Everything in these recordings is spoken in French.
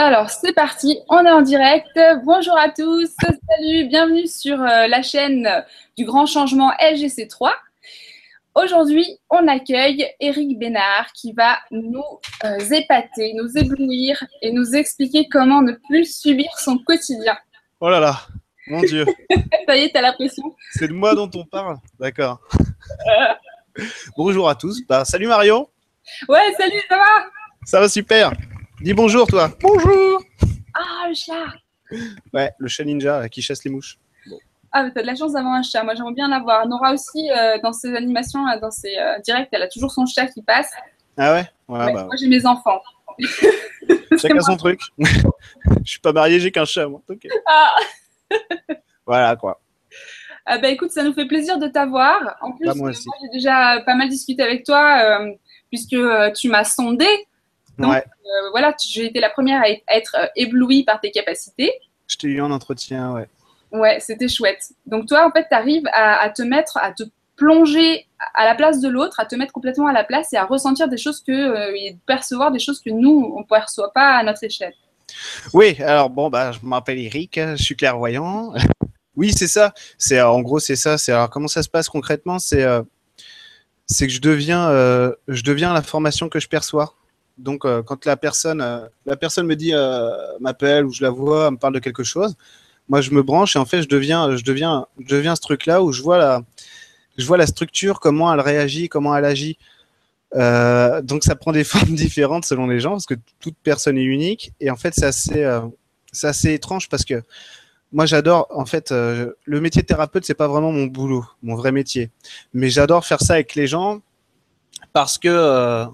Alors, c'est parti, on est en direct. Bonjour à tous, salut, bienvenue sur euh, la chaîne du grand changement LGC3. Aujourd'hui, on accueille Eric Bénard qui va nous euh, épater, nous éblouir et nous expliquer comment ne plus subir son quotidien. Oh là là, mon Dieu. Ça y est, t'as la pression. C'est de moi dont on parle D'accord. Bonjour à tous. Bah, salut Mario. Ouais, salut, ça va? Ça va super. Dis bonjour toi. Bonjour. Ah, le chat. Ouais, le chat ninja là, qui chasse les mouches. Ah, mais t'as de la chance d'avoir un chat. Moi, j'aimerais bien l'avoir. Nora aussi, euh, dans ses animations, là, dans ses euh, directs, elle a toujours son chat qui passe. Ah ouais, ouais, Ouais, bah, Moi, j'ai mes enfants. Chacun son truc. Je suis pas marié, j'ai qu'un chat moi. Ok. Ah. Voilà quoi. Ah bah écoute, ça nous fait plaisir de t'avoir. En plus, Bah, moi euh, j'ai déjà pas mal discuté avec toi euh, puisque euh, tu m'as sondé. Donc, Ouais. Euh, voilà, j'ai été la première à être- euh, éblouie par tes capacités. Je t'ai eu en entretien, ouais. Ouais, c'était chouette. Donc toi, en fait, tu arrives à, à te mettre, à te plonger à la place de l'autre, à te mettre complètement à la place et à ressentir des choses que, euh, et percevoir des choses que nous, on ne perçoit pas à notre échelle. Oui, alors bon, bah, je m'appelle Eric, je suis clairvoyant. oui, c'est ça. C'est euh, en gros, c'est ça. C'est alors comment ça se passe concrètement? C'est euh, c'est que je deviens, euh, je deviens l'information que je perçois. Donc, euh, quand la personne, euh, la personne me dit, euh, m'appelle ou je la vois, elle me parle de quelque chose, moi je me branche et en fait je deviens, je deviens, je deviens ce truc-là où je vois la, je vois la structure, comment elle réagit, comment elle agit. Donc ça prend des formes différentes selon les gens parce que toute personne est unique et en fait c'est assez, c'est assez étrange parce que moi j'adore en fait le métier de thérapeute c'est pas vraiment mon boulot, mon vrai métier, mais j'adore faire ça avec les gens parce que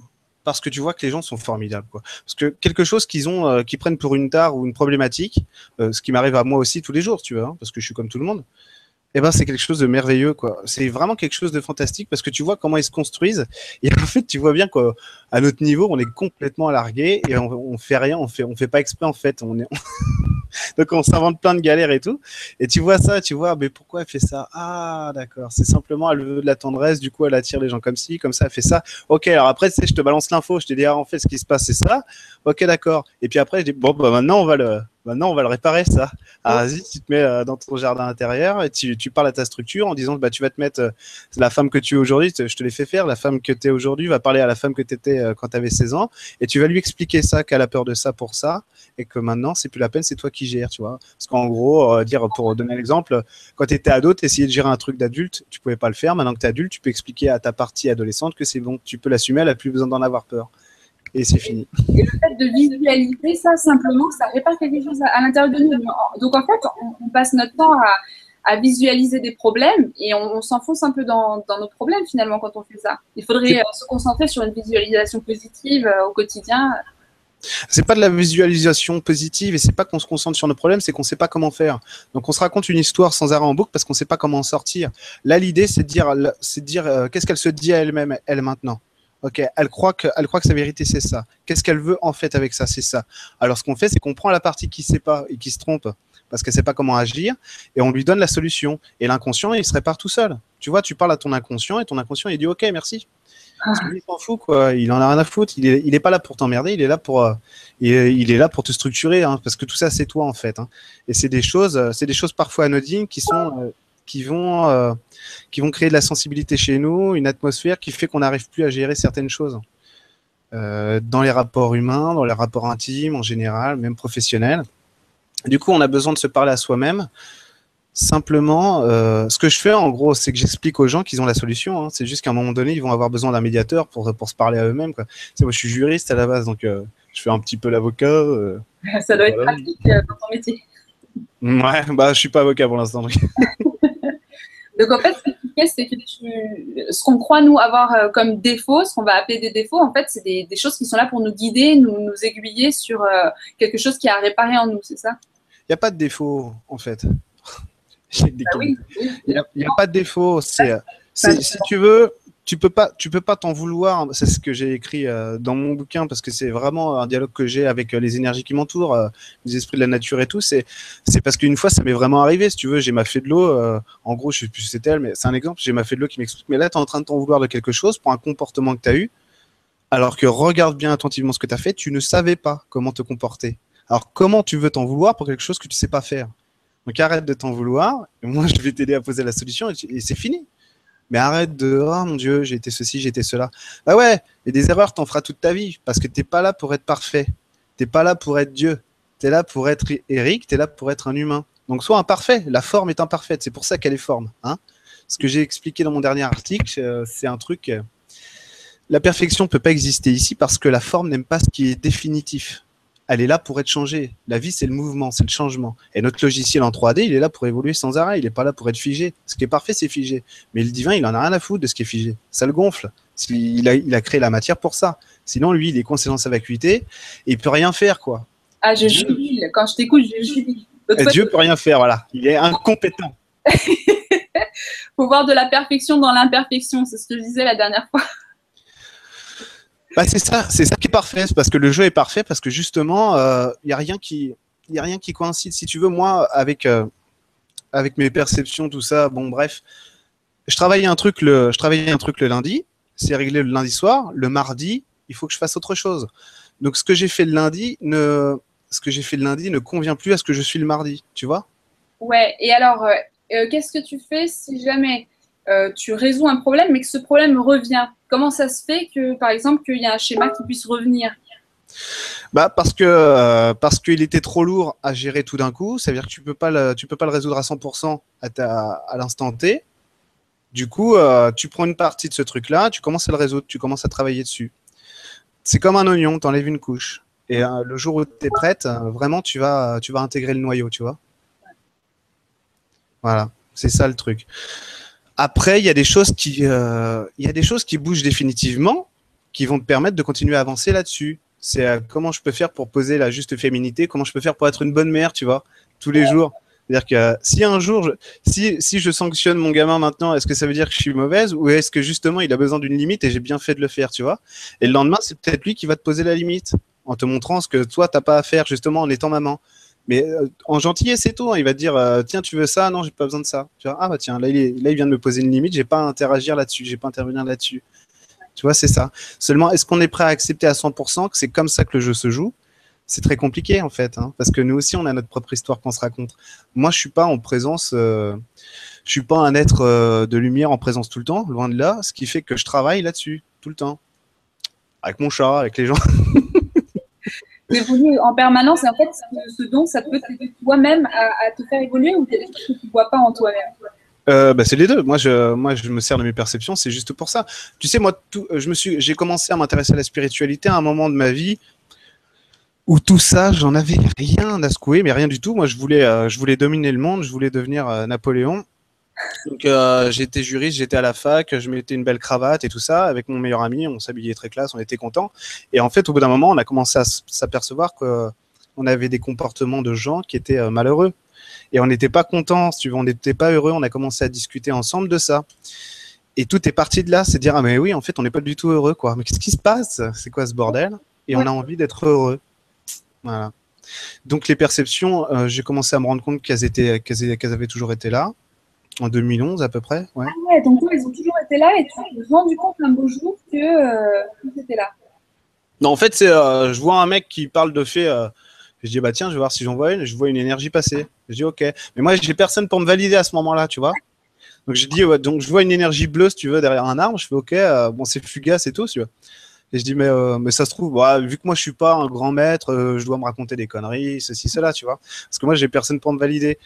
parce que tu vois que les gens sont formidables quoi. Parce que quelque chose qu'ils ont euh, qu'ils prennent pour une tare ou une problématique, euh, ce qui m'arrive à moi aussi tous les jours, tu vois, hein, parce que je suis comme tout le monde. Eh ben, c'est quelque chose de merveilleux, quoi. C'est vraiment quelque chose de fantastique parce que tu vois comment ils se construisent. Et en fait, tu vois bien qu'à notre niveau, on est complètement largué et on, on fait rien, on fait, on fait pas exprès, en fait. Donc, on s'invente plein de galères et tout. Et tu vois ça, tu vois, mais pourquoi elle fait ça? Ah, d'accord. C'est simplement, elle veut de la tendresse. Du coup, elle attire les gens comme ci, comme ça, elle fait ça. Ok, alors après, tu sais, je te balance l'info. Je te dis, ah, en fait, ce qui se passe, c'est ça. Ok, d'accord. Et puis après, je dis, bon, bah, maintenant, on va le, maintenant, on va le réparer, ça. Ah, vas-y, tu te mets euh, dans ton jardin intérieur et tu, tu parles à ta structure en disant, bah, tu vas te mettre, euh, la femme que tu es aujourd'hui, je te l'ai fait faire, la femme que tu es aujourd'hui va parler à la femme que tu étais quand tu avais 16 ans et tu vas lui expliquer ça, qu'elle a peur de ça pour ça et que maintenant, c'est plus la peine, c'est toi qui gères, tu vois. Parce qu'en gros, euh, dire, pour donner un exemple, quand tu étais ado, tu essayais de gérer un truc d'adulte, tu pouvais pas le faire. Maintenant que tu es adulte, tu peux expliquer à ta partie adolescente que c'est bon, tu peux l'assumer, elle a plus besoin d'en avoir peur. Et c'est fini. Et le fait de visualiser ça, simplement, ça répare quelque chose à, à l'intérieur de nous. Donc, en fait, on, on passe notre temps à, à visualiser des problèmes et on, on s'enfonce un peu dans, dans nos problèmes, finalement, quand on fait ça. Il faudrait euh, se concentrer sur une visualisation positive euh, au quotidien. C'est pas de la visualisation positive et c'est pas qu'on se concentre sur nos problèmes, c'est qu'on sait pas comment faire. Donc on se raconte une histoire sans arrêt en boucle parce qu'on sait pas comment en sortir. Là l'idée c'est de dire, c'est dire euh, qu'est-ce qu'elle se dit à elle-même, elle maintenant? Ok, elle croit que, elle croit que sa vérité c'est ça. Qu'est-ce qu'elle veut en fait avec ça, c'est ça. Alors ce qu'on fait c'est qu'on prend la partie qui sait pas et qui se trompe parce qu'elle sait pas comment agir et on lui donne la solution. Et l'inconscient il se répare tout seul. Tu vois, tu parles à ton inconscient et ton inconscient il dit ok merci. Parce que lui, il s'en fout, quoi. Il en a rien à foutre. Il est, il est pas là pour t'emmerder. Il est là pour, euh, il, est, il est là pour te structurer, hein, parce que tout ça, c'est toi, en fait. hein. Et c'est des choses, euh, c'est des choses parfois anodines qui sont, euh, qui vont, euh, qui vont créer de la sensibilité chez nous, une atmosphère qui fait qu'on n'arrive plus à gérer certaines choses. Euh, dans les rapports humains, dans les rapports intimes en général, même professionnels. Du coup, on a besoin de se parler à soi-même. Simplement, euh, ce que je fais en gros, c'est que j'explique aux gens qu'ils ont la solution. hein. C'est juste qu'à un moment donné, ils vont avoir besoin d'un médiateur pour, pour se parler à eux-mêmes. moi, je suis juriste à la base, donc je fais un petit peu l'avocat. Ça doit être pratique dans ton métier. Ouais, bah, je suis pas avocat pour l'instant. donc. Donc en fait, ce que tu fais, c'est que tu, ce qu'on croit nous avoir euh, comme défaut, ce qu'on va appeler des défauts, en fait, c'est des, des choses qui sont là pour nous guider, nous, nous aiguiller sur euh, quelque chose qui a à réparer en nous, c'est ça? Il n'y a pas de défaut, en fait. Bah. Il n'y a, pas de défaut. C'est, c'est- si tu veux, tu peux pas, tu peux pas t'en vouloir. C'est ce que j'ai écrit euh, dans mon bouquin parce que c'est vraiment un dialogue que j'ai avec euh, les énergies qui m'entourent, euh, les esprits de la nature et tout. C'est, c'est parce qu'une fois, ça m'est vraiment arrivé. Si tu veux, j'ai ma fée de l'eau. en gros, je sais plus c'était elle, mais c'est un exemple. J'ai ma fée de l'eau qui m'explique. Mais là, tu es en train de t'en vouloir de quelque chose pour un comportement que tu as eu, alors que regarde bien attentivement ce que tu as fait. Tu ne savais pas comment te comporter. Alors, comment tu veux t'en vouloir pour quelque chose que tu sais pas faire? Donc, arrête de t'en vouloir. Et moi, je vais t'aider à poser la solution et, c'est fini. Mais arrête de oh mon Dieu, j'ai été ceci, j'ai été cela. Bah ouais, et des erreurs, t'en feras toute ta vie parce que t'es pas là pour être parfait. T'es pas là pour être Dieu. Tu es là pour être Eric, tu es là pour être un humain. Donc sois imparfait. La forme est imparfaite. C'est pour ça qu'elle est forme. Hein Ce que j'ai expliqué dans mon dernier article, euh, c'est un truc. Euh, la perfection ne peut pas exister ici parce que la forme n'aime pas ce qui est définitif elle est là pour être changée. La vie, c'est le mouvement, c'est le changement. Et notre logiciel en 3D, il est là pour évoluer sans arrêt. Il n'est pas là pour être figé. Ce qui est parfait, c'est figé. Mais le divin, il en a rien à foutre de ce qui est figé. Ça le gonfle. Il a, il a créé la matière pour ça. Sinon, lui, il est coincé dans sa vacuité et il peut rien faire, quoi. Ah, je jubile. Quand je t'écoute, je jubile. Dieu Dieu peut rien faire, voilà. Il est incompétent. faut voir de la perfection dans l'imperfection. C'est ce que je disais la dernière fois. Bah, c'est ça, c'est ça qui est parfait, parce que le jeu est parfait, parce que justement, il euh, n'y a rien qui, y a rien qui coïncide. Si tu veux, moi, avec euh, avec mes perceptions, tout ça, bon, bref, je travaillais un truc le, je travaillais un truc le lundi, c'est réglé le lundi soir. Le mardi, il faut que je fasse autre chose. Donc, ce que j'ai fait le lundi ne, ce que j'ai fait le lundi ne convient plus à ce que je suis le mardi, tu vois? Ouais. Et alors, euh, qu'est-ce que tu fais si jamais tu résous un problème, mais que ce problème revient? Comment ça se fait que, par exemple, qu'il y a un schéma qui puisse revenir? Bah parce que euh, parce qu'il était trop lourd à gérer tout d'un coup, ça veut dire que tu peux pas tu peux pas le résoudre à 100% à, à l'instant T. Du coup, euh, tu prends une partie de ce truc-là, tu commences à le résoudre, tu commences à travailler dessus. C'est comme un oignon, tu enlèves une couche. Et euh, le jour où tu es prête, vraiment, tu vas, tu vas intégrer le noyau, tu vois. Voilà, c'est ça le truc. Après, il y a des choses qui, euh, il y a des choses qui bougent définitivement, qui vont te permettre de continuer à avancer là-dessus. C'est euh, comment je peux faire pour poser la juste féminité, comment je peux faire pour être une bonne mère, tu vois, tous les jours? C'est-à-dire que euh, si un jour, je, si, si je sanctionne mon gamin maintenant, est-ce que ça veut dire que je suis mauvaise ou est-ce que justement il a besoin d'une limite et j'ai bien fait de le faire, tu vois? Et le lendemain, c'est peut-être lui qui va te poser la limite en te montrant ce que toi t'as pas à faire justement en étant maman. Mais euh, en gentillesse, c'est tout. Hein. Il va te dire euh, Tiens, tu veux ça? Non, j'ai pas besoin de ça. Ah bah tiens, là il, vient de me poser une limite, j'ai pas à interagir là-dessus, j'ai pas à intervenir là-dessus. Tu vois, c'est ça. Seulement, est-ce qu'on est prêt à accepter à 100% que c'est comme ça que le jeu se joue? C'est très compliqué en fait, hein, parce que nous aussi, on a notre propre histoire qu'on se raconte. Moi, je suis pas en présence. Euh, je suis pas un être de lumière en présence tout le temps, loin de là, ce qui fait que je travaille là-dessus tout le temps. Avec mon chat, avec les gens. évoluer en permanence. Et en fait, ce don, ça peut t'aider toi-même à, te faire évoluer ou des choses que tu ne vois pas en toi-même? Euh, bah, c'est les deux. Moi je, moi, je me sers de mes perceptions. C'est juste pour ça. Tu sais, moi, tout, je me suis, j'ai commencé à m'intéresser à la spiritualité à un moment de ma vie où tout ça, j'en avais rien à secouer, mais rien du tout. Moi, je voulais, euh, je voulais dominer le monde. Je voulais devenir euh, Napoléon. Donc euh, j'étais juriste, j'étais à la fac, je mettais une belle cravate et tout ça. Avec mon meilleur ami, on s'habillait très classe, on était content. Et en fait, au bout d'un moment, on a commencé à s'apercevoir qu'on avait des comportements de gens qui étaient euh, malheureux. Et on n'était pas content, si tu veux, on n'était pas heureux. On a commencé à discuter ensemble de ça. Et tout est parti de là, c'est dire ah mais oui, en fait, on n'est pas du tout heureux quoi. Mais qu'est-ce qui se passe? C'est quoi ce bordel? Et on a envie d'être heureux. Voilà. Donc les perceptions, euh, j'ai commencé à me rendre compte qu'elles étaient, qu'elles avaient toujours été là. En 2011 à peu près, ouais. Ah ouais, donc ils ont toujours été là et tu t'es rendu compte un beau jour que euh, c'était là. Non, en fait, c'est, euh, je vois un mec qui parle de fait. Euh, je dis bah tiens, je vais voir si j'en vois une. Je vois une énergie passer. Je dis ok, mais moi j'ai personne pour me valider à ce moment-là, tu vois. Donc je dis donc je vois une énergie bleue si tu veux derrière un arbre. Je fais ok, euh, bon c'est fugace et tout, tu vois. Et je dis mais mais ça se trouve, bah, vu que moi je suis pas un grand maître, je dois me raconter des conneries, ceci cela, tu vois. Parce que moi j'ai personne pour me valider.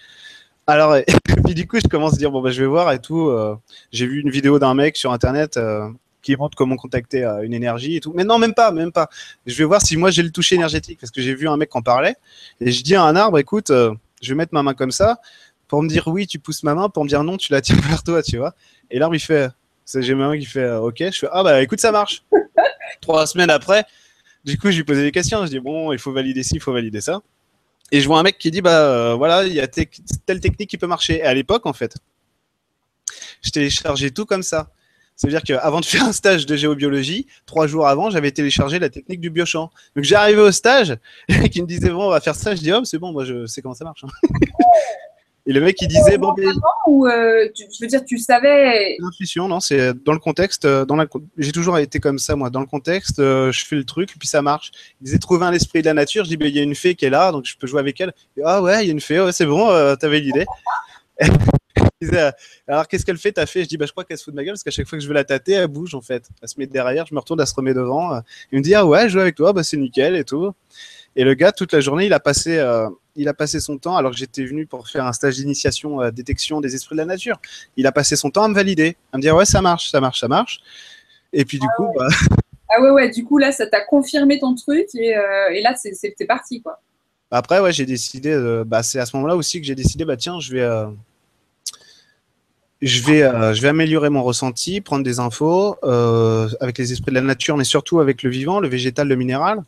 Alors, et puis du coup, je commence à dire bon bah je vais voir et tout. Euh, j'ai vu une vidéo d'un mec sur internet euh, qui montre comment contacter euh, une énergie et tout. Mais non, même pas, même pas. Je vais voir si moi j'ai le toucher énergétique parce que j'ai vu un mec en parlait et je dis à un arbre écoute, je vais mettre ma main comme ça pour me dire oui, tu pousses ma main, pour me dire non, tu la tires vers toi, tu vois. Et l'arbre il fait, j'ai ma main qui fait ok. Je fais ah bah écoute ça marche. Trois semaines après, du coup je lui posais des questions. Je dis bon, il faut valider ci, il faut valider ça. Et je vois un mec qui dit bah euh, voilà, il y a telle technique qui peut marcher. Et à l'époque, en fait, je téléchargeais tout comme ça. Ça veut dire qu'avant de faire un stage de géobiologie, trois jours avant, j'avais téléchargé la technique du biochamp. Donc j'arrivais au stage, et qui me disait bon, on va faire ça. Je dis oh, c'est bon, moi je sais comment ça marche. Et le mec, il disait bon. Ou euh, tu, je veux dire, tu savais. L'intuition, non, c'est dans le contexte. Euh, dans la, j'ai toujours été comme ça, moi. Dans le contexte, euh, je fais le truc, puis ça marche. Il disait trouver un esprit de la nature. Je dis, ben, il y a une fée qui est là, donc je peux jouer avec elle. ah ouais, il y a une fée, ouais, c'est bon, t'avais l'idée. alors qu'est-ce qu'elle fait ta fée? Je dis bah je crois qu'elle se fout de ma gueule parce qu'à chaque fois que je veux la tâter, elle bouge en fait. Elle se met derrière, je me retourne, elle se remet devant. Il me dit ah ouais, je joue avec toi, bah c'est nickel et tout. Et le gars toute la journée, il a passé il a passé son temps, alors que j'étais venu pour faire un stage d'initiation à détection des esprits de la nature, il a passé son temps à me valider, à me dire ouais, ça marche, ça marche, ça marche. Et puis du ah coup, bah... Ah ouais, ouais, du coup, là, ça t'a confirmé ton truc et, euh, et là, c'est parti, quoi. Après, ouais, j'ai décidé, bah, c'est à ce moment-là aussi que j'ai décidé, bah tiens, je vais, euh, je vais, euh, je vais améliorer mon ressenti, prendre des infos avec les esprits de la nature, mais surtout avec le vivant, le végétal, le minéral.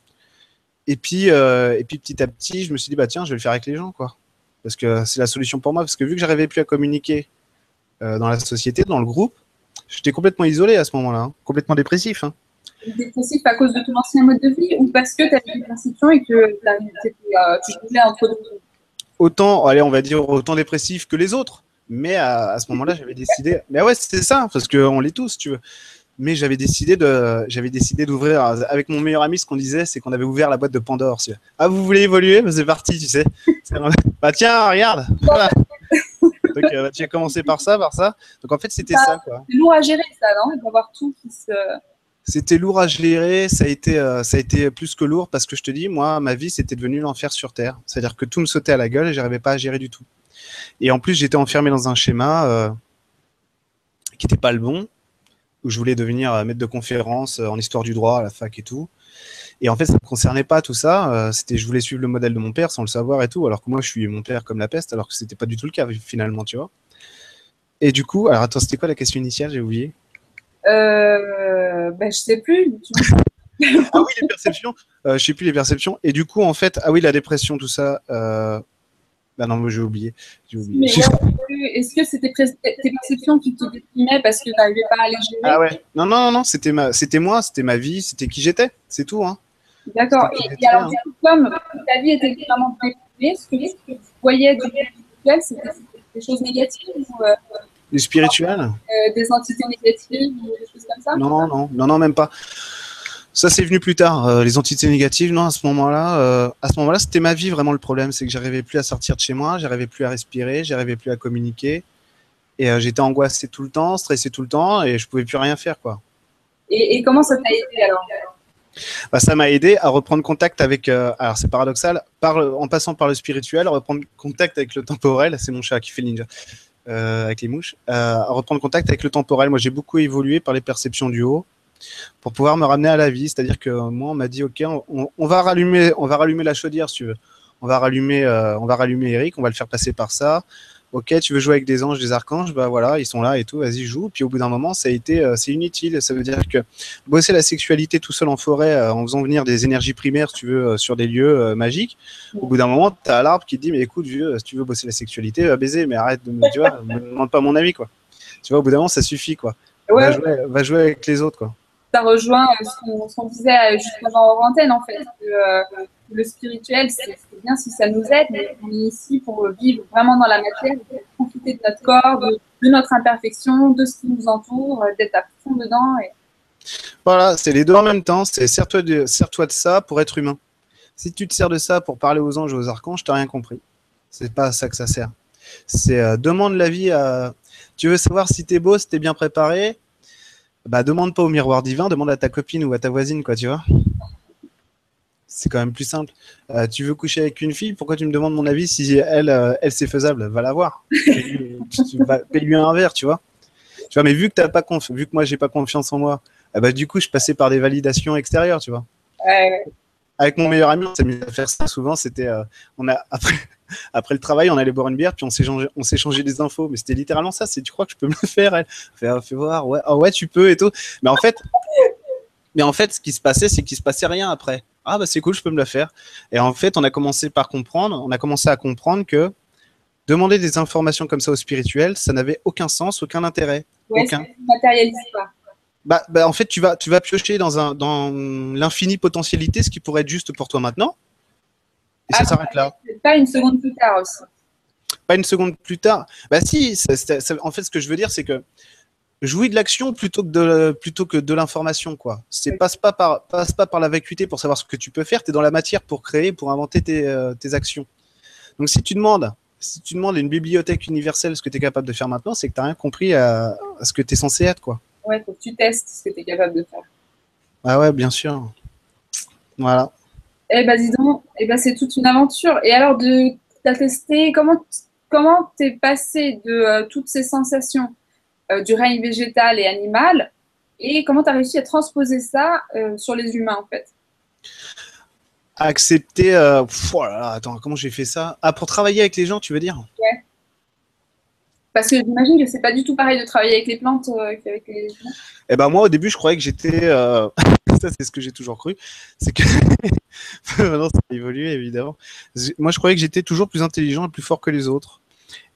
Et puis, euh, et puis petit à petit, je me suis dit, bah tiens, je vais le faire avec les gens, quoi. Parce que c'est la solution pour moi. Parce que vu que j'arrivais plus à communiquer euh, dans la société, dans le groupe, j'étais complètement isolé à ce moment-là, hein. complètement dépressif. Hein. Dépressif à cause de ton ancien mode de vie ou parce que tu avais une perception et que euh, tu voulais entre deux Autant, allez, on va dire autant dépressif que les autres. Mais à, à ce moment-là, j'avais décidé. Mais ouais, c'est ça, parce qu'on l'est tous, tu veux mais j'avais décidé de j'avais décidé d'ouvrir avec mon meilleur ami ce qu'on disait c'est qu'on avait ouvert la boîte de Pandore ah vous voulez évoluer bah, c'est parti tu sais. Bah tiens regarde voilà. donc euh, tu as commencé par ça par ça. Donc en fait c'était ça, quoi. c'est lourd à gérer ça non d'avoir tout qui se c'était lourd à gérer, ça a été euh, ça a été plus que lourd parce que je te dis moi ma vie c'était devenu l'enfer sur terre, c'est-à-dire que tout me sautait à la gueule et j'arrivais pas à gérer du tout. Et en plus j'étais enfermé dans un schéma euh, qui n'était pas le bon où je voulais devenir euh, maître de conférence euh, en histoire du droit à la fac et tout. Et en fait, ça ne me concernait pas tout ça. Euh, c'était, je voulais suivre le modèle de mon père sans le savoir et tout, alors que moi, je suis mon père comme la peste, alors que c'était pas du tout le cas finalement, tu vois. Et du coup, alors attends, c'était quoi la question initiale? J'ai oublié. Euh, ben, je sais plus. ah oui, les perceptions. Euh, je sais plus les perceptions. Et du coup, en fait, ah oui, la dépression, tout ça. Euh, bah non, j'ai oublié. Est-ce que c'était tes perceptions qui te déprimaient parce que tu n'arrivais pas à les gérer? Ah ouais. Non, non, non, non c'était ma, c'était moi, c'était ma vie, c'était qui j'étais, c'est tout. Hein. D'accord. Et, alors, comme ta vie était vraiment déprimée, ce que, tu voyais du spirituel, c'était des choses négatives ou, euh, Du spirituel euh, Des entités négatives ou des choses comme ça? Non, non, non, non, même pas. Ça, c'est venu plus tard. Euh, les entités négatives, non, à ce moment-là, euh, à ce moment-là, c'était ma vie vraiment le problème. C'est que j'arrivais plus à sortir de chez moi, j'arrivais plus à respirer, j'arrivais plus à communiquer. Et euh, j'étais angoissé tout le temps, stressé tout le temps, et je pouvais plus rien faire, quoi. Et, comment ça t'a aidé alors? Bah, ça m'a aidé à reprendre contact avec. alors c'est paradoxal, par, en passant par le spirituel, à reprendre contact avec le temporel. C'est mon chat qui fait le ninja. avec les mouches, à reprendre contact avec le temporel. Moi, j'ai beaucoup évolué par les perceptions du haut, pour pouvoir me ramener à la vie. C'est-à-dire que moi, on m'a dit, ok, on, va rallumer, on va rallumer la chaudière, si tu veux. On va rallumer, euh, on va rallumer Eric, on va le faire passer par ça. Ok, tu veux jouer avec des anges, des archanges, bah voilà, ils sont là et tout, vas-y joue. Puis au bout d'un moment, ça a été, euh, c'est inutile. Ça veut dire que bosser la sexualité tout seul en forêt, euh, en faisant venir des énergies primaires, si tu veux, sur des lieux magiques. Au bout d'un moment, tu as l'arbre qui te dit, mais écoute, vieux, si tu veux bosser la sexualité, va baiser, mais arrête de me, tu vois, me demande pas mon avis, quoi. Tu vois, au bout d'un moment, ça suffit, quoi. Va, jouer, va jouer avec les autres, quoi ça rejoint ce qu'on disait euh, juste avant en antenne, en fait. Euh, le spirituel, c'est bien si ça nous aide, mais on est ici pour vivre vraiment dans la matière, profiter de notre corps, de, notre imperfection, de ce qui nous entoure, euh, d'être à fond dedans. Voilà, c'est les deux en même temps. C'est sers-toi de, ça pour être humain. Si tu te sers de ça pour parler aux anges et aux archanges, t'as rien compris. C'est pas à ça que ça sert. C'est demande la vie à. Tu veux savoir si t'es beau, si t'es bien préparé, bah demande pas au miroir divin, demande à ta copine ou à ta voisine, quoi, tu vois. C'est quand même plus simple. Euh, tu veux coucher avec une fille, pourquoi tu me demandes mon avis si elle, euh, elle c'est faisable? Va la voir. Paye-lui un verre, tu vois. Tu vois, mais vu que t'as pas vu que moi j'ai pas confiance en moi, eh bah du coup je passais par des validations extérieures, tu vois. Avec mon meilleur ami, on s'est mis à faire ça souvent. C'était, euh, on a après, après le travail, on allait boire une bière, puis on s'est changé des infos. Mais c'était littéralement ça. C'est, tu crois que je peux me le faire Elle? Fait, ah, fais voir. Ouais, ah ouais, tu peux et tout. Mais en fait, mais en fait, ce qui se passait, c'est qu'il se passait rien après. Ah bah c'est cool, je peux me le faire. Et en fait, on a commencé par comprendre. On a commencé à comprendre que demander des informations comme ça au spirituel, ça n'avait aucun sens, aucun intérêt. Ouais, aucun. matérialise pas. Bah, bah, en fait, tu vas, tu vas piocher dans, un, dans l'infinie potentialité, ce qui pourrait être juste pour toi maintenant. Et ça ah, s'arrête là. Pas une seconde plus tard aussi. pas une seconde plus tard. Bah si, en fait, ce que je veux dire, c'est que jouis de l'action plutôt que de plutôt que de l'information quoi. C'est passe pas par passe pas par la vacuité pour savoir ce que tu peux faire. Tu es dans la matière pour créer, pour inventer tes, euh, tes actions. Donc si tu demandes si tu demandes à une bibliothèque universelle ce que tu es capable de faire maintenant, c'est que tu n'as rien compris à, ce que tu es censé être quoi. Ouais, faut que tu testes ce que tu es capable de faire. Ah ouais, bien sûr. Voilà. Eh ben dis donc, eh ben, c'est toute une aventure. Et alors de t'as testé comment comment t'es passé de euh, toutes ces sensations euh, du règne végétal et animal et comment tu as réussi à transposer ça euh, sur les humains en fait? Accepter. Euh, oh attends, comment j'ai fait ça? Ah, pour travailler avec les gens, tu veux dire? Ouais. Parce que j'imagine que c'est pas du tout pareil de travailler avec les plantes qu'avec les. Eh ben moi, au début, je croyais que j'étais. ça, c'est ce que j'ai toujours cru. C'est que. Maintenant, ça a évolué, évidemment. Moi, je croyais que j'étais toujours plus intelligent et plus fort que les autres.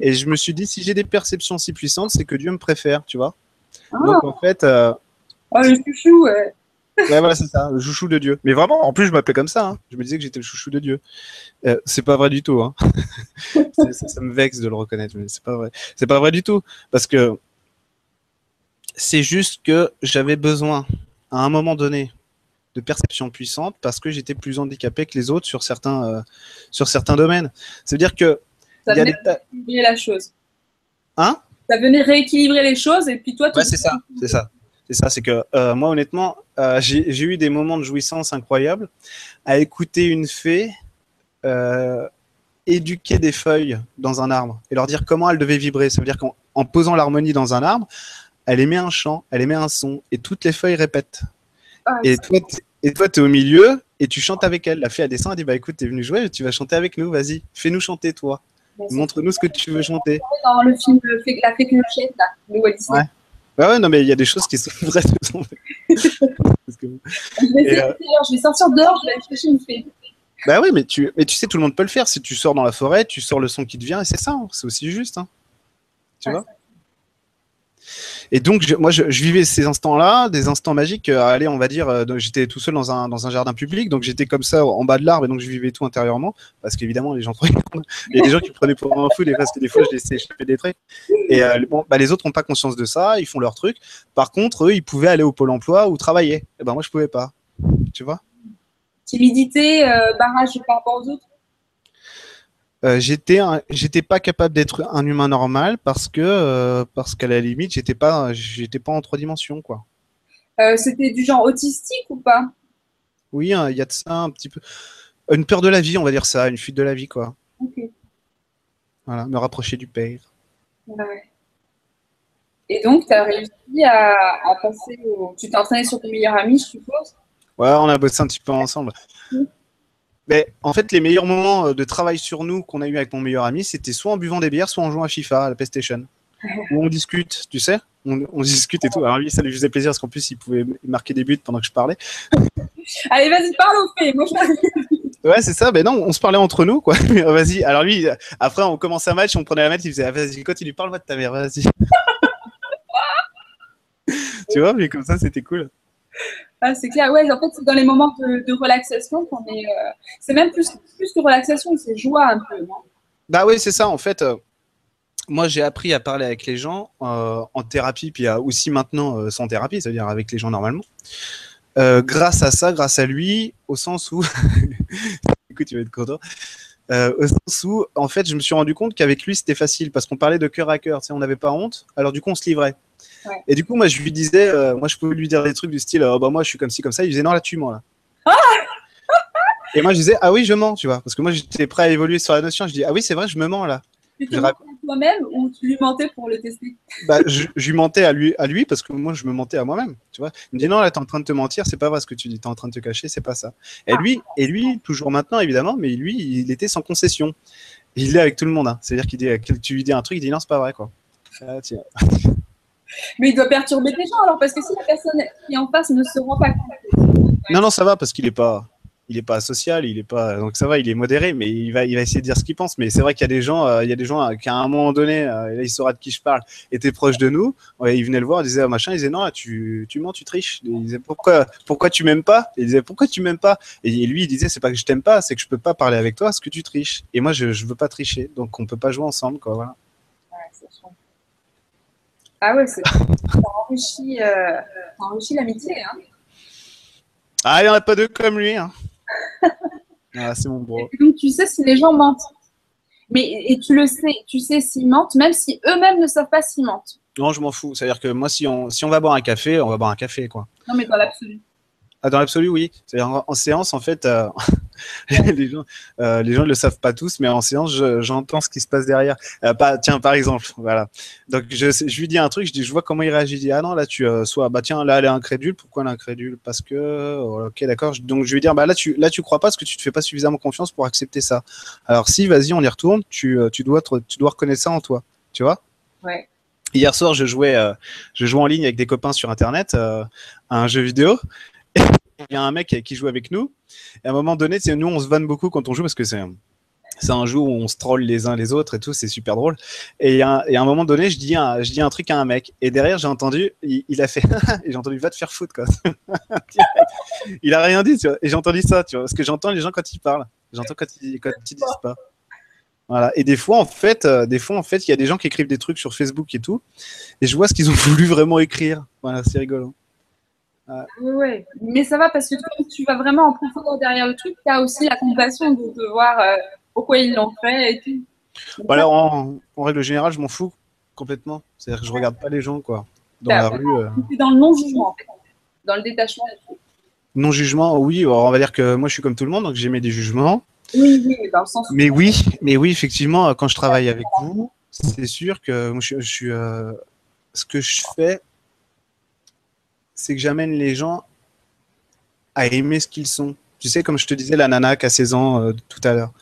Et je me suis dit, si j'ai des perceptions si puissantes, c'est que Dieu me préfère, tu vois. Ah. Donc en fait. Euh... Oh, le chouchou, ouais. Ouais, voilà, c'est ça, le chouchou de Dieu. Mais vraiment, en plus, je m'appelais comme ça. Hein. Je me disais que j'étais le chouchou de Dieu. Euh, c'est pas vrai du tout. Hein. ça, me vexe de le reconnaître, mais c'est pas vrai. C'est pas vrai du tout. Parce que c'est juste que j'avais besoin, à un moment donné, de perceptions puissantes parce que j'étais plus handicapé que les autres sur certains, euh, sur certains domaines. Ça veut dire que ça venait rééquilibrer la chose. Hein? Ça venait rééquilibrer les choses et puis toi, tu. Ouais, c'est ça, c'est ça. C'est ça, c'est que euh, moi, honnêtement, euh, j'ai eu des moments de jouissance incroyables à écouter une fée euh, éduquer des feuilles dans un arbre et leur dire comment elles devaient vibrer. Ça veut dire qu'en posant l'harmonie dans un arbre, elle émet un chant, elle émet un son et toutes les feuilles répètent. Ah, et, toi, et toi, tu es au milieu et tu chantes avec elle. La fée, elle descend, elle dit Bah écoute, tu es venu jouer, tu vas chanter avec nous, vas-y, fais-nous chanter, toi. Montre-nous ce que tu veux chanter. Dans le film La fée clochette, là, de Walt Disney. Ouais. Bah ouais, non, mais il y a des choses qui sont vraies. je, vais euh... je vais sortir dehors, je vais aller chercher une fée. Bah oui, mais tu, mais tu sais, tout le monde peut le faire. Si tu sors dans la forêt, tu sors le son qui te vient et c'est ça, hein. c'est aussi juste. Hein. Tu vois et donc, moi, je, vivais ces instants-là, des instants magiques. Euh, allez, on va dire, euh, j'étais tout seul dans un, dans un jardin public, donc j'étais comme ça en bas de l'arbre, et donc je vivais tout intérieurement, parce qu'évidemment, les gens Il y a des gens qui prenaient pour un fou, parce que des fois, je laissais échapper des traits. Et euh, bon, bah, les autres n'ont pas conscience de ça, ils font leur truc. Par contre, eux, ils pouvaient aller au pôle emploi ou travailler. Et eh ben moi, je pouvais pas. Tu vois? Timidité, barrage par rapport aux autres? Euh, j'étais j'étais pas capable d'être un humain normal parce que euh, parce qu'à la limite j'étais pas j'étais pas en trois dimensions quoi. Euh, c'était du genre autistique ou pas? Oui, hein, il y a de ça un petit peu. Une peur de la vie, on va dire ça, une fuite de la vie quoi. Ok. Voilà, me rapprocher du père. Ouais. Et donc, tu as réussi à, passer au... Tu t'es entraîné sur ton meilleur ami, je suppose? Ouais, on a bossé un petit peu ensemble. Mais en fait, les meilleurs moments euh, de travail sur nous qu'on a eu avec mon meilleur ami, c'était soit en buvant des bières, soit en jouant à FIFA, à la PlayStation. Où on discute, tu sais? On, discute et tout. Alors lui, ça lui faisait plaisir parce qu'en plus, il pouvait marquer des buts pendant que je parlais. Allez, vas-y, parle au fait. Moi, je... Ouais, c'est ça. Mais non, on se parlait entre nous, quoi. vas-y. Alors lui, après, on commençait un match, on prenait la match, il faisait, ah, vas-y, continue, parle-moi de ta mère, vas-y. tu vois, mais comme ça, c'était cool. Ah, c'est clair, ouais, en fait, c'est dans les moments de, relaxation qu'on est. Euh, c'est même plus, que relaxation, c'est joie un peu, non? Bah oui, c'est ça, en fait. Euh, moi, j'ai appris à parler avec les gens euh, en thérapie, puis aussi maintenant sans thérapie, c'est-à-dire avec les gens normalement. grâce à ça, grâce à lui, au sens où. Écoute, tu vas être content. au sens où, en fait, je me suis rendu compte qu'avec lui, c'était facile parce qu'on parlait de cœur à cœur. On n'avait pas honte. Alors, du coup, on se livrait. Et du coup, moi, je lui disais, euh, moi, je pouvais lui dire des trucs du style, oh, bah, moi, je suis comme ci, comme ça. Il disait, non, là, tu mens, là. et moi, je disais, ah oui, je mens, tu vois. Parce que moi, j'étais prêt à évoluer sur la notion. Je dis, ah oui, c'est vrai, je me mens, là. Tu te à toi-même ou tu lui mentais pour le tester? Bah, je, lui mentais à lui, à lui parce que moi, je me mentais à moi-même. Tu vois Il me dit, non, là, t'es en train de te mentir, c'est pas vrai ce que tu dis, t'es en train de te cacher, c'est pas ça. Et ah. lui, et lui, toujours maintenant, évidemment, mais lui, il était sans concession. Il est avec tout le monde. Hein. C'est-à-dire qu'il dit, tu lui dis un truc, il dit, non, c'est pas vrai, quoi. Ah, tiens. Mais il doit perturber des gens alors, parce que si la personne qui est en face ne se rend pas compte. Non, non, ça va parce qu'il est pas. il est pas social, il est pas donc ça va, il est modéré, mais il va il va essayer de dire ce qu'il pense. Mais c'est vrai qu'il y a des gens, euh, il y a des gens euh, qui à un moment donné, euh, et là il saura de qui je parle, étaient proches de nous. Ouais, ils venaient le voir, ils disaient ah, machin, ils disaient non, tu tu mens, tu triches. Ils disaient pourquoi pourquoi tu m'aimes pas? Ils disaient pourquoi tu m'aimes pas? Et lui il disait c'est pas que je t'aime pas, c'est que je peux pas parler avec toi parce que tu triches. Et moi je je veux pas tricher, donc on peut pas jouer ensemble quoi. Ah ouais, ça enrichit, euh, enrichit l'amitié. Hein. Ah, il n'y en a pas deux comme lui. Hein. Ah, c'est mon bro. Donc, tu sais si les gens mentent. Mais, et tu le sais, tu sais s'ils mentent, même si eux-mêmes ne savent pas s'ils mentent. Non, je m'en fous. C'est-à-dire que moi, si on, si on va boire un café, on va boire un café, quoi. Non, mais dans l'absolu. Ah, dans l'absolu, oui. En, séance, en fait, euh, les, gens, euh, les gens ne le savent pas tous, mais en séance, j'entends ce qui se passe derrière. Euh, pas, tiens, par exemple, voilà. Donc, je, je, lui dis un truc, je, dis, je vois comment il réagit. Je dis, ah non, là, tu soit, bah tiens, là, elle est incrédule. Pourquoi elle est incrédule? Parce que, oh, ok, d'accord. Donc, je lui dis, bah là, tu, là, tu crois pas parce que tu te fais pas suffisamment confiance pour accepter ça. Alors, si, vas-y, on y retourne. Tu, tu dois, tu dois reconnaître ça en toi. Tu vois? Ouais. Hier soir, je jouais, je jouais en ligne avec des copains sur Internet à un jeu vidéo il y a un mec qui joue avec nous. Et à un moment donné, nous, on se vanne beaucoup quand on joue parce que c'est un jeu où on se troll les uns les autres et tout, c'est super drôle. Et, à un moment donné, je dis un, truc à un mec. Et derrière, j'ai entendu, il, a fait, et j'ai entendu, va te faire foutre, quoi. il a rien dit. Et j'ai entendu ça, tu vois. Parce que j'entends les gens quand ils parlent. J'entends quand ils, quand ils disent pas. Voilà. Et des fois, en fait, euh, des fois, en fait, il y a des gens qui écrivent des trucs sur Facebook et tout. Et je vois ce qu'ils ont voulu vraiment écrire. Voilà, c'est rigolo. Oui, mais ça va parce que tu vas vraiment en profondeur derrière le truc, tu as aussi la compassion de, voir euh, pourquoi ils l'ont fait et tout. Voilà, en, règle générale, je m'en fous complètement. C'est-à-dire que je regarde pas les gens, quoi. Dans la rue. Euh... dans le non-jugement, en fait. Dans le détachement. Non-jugement, oui. on va dire que moi, je suis comme tout le monde, donc j'émets des jugements. Oui, oui, dans le sens. Mais oui, mais oui, effectivement, quand je travaille avec vous, c'est sûr que moi, je, suis. Euh, ce que je fais, c'est que j'amène les gens à aimer ce qu'ils sont. Tu sais, comme je te disais, la nana qui a 16 ans euh, tout à l'heure.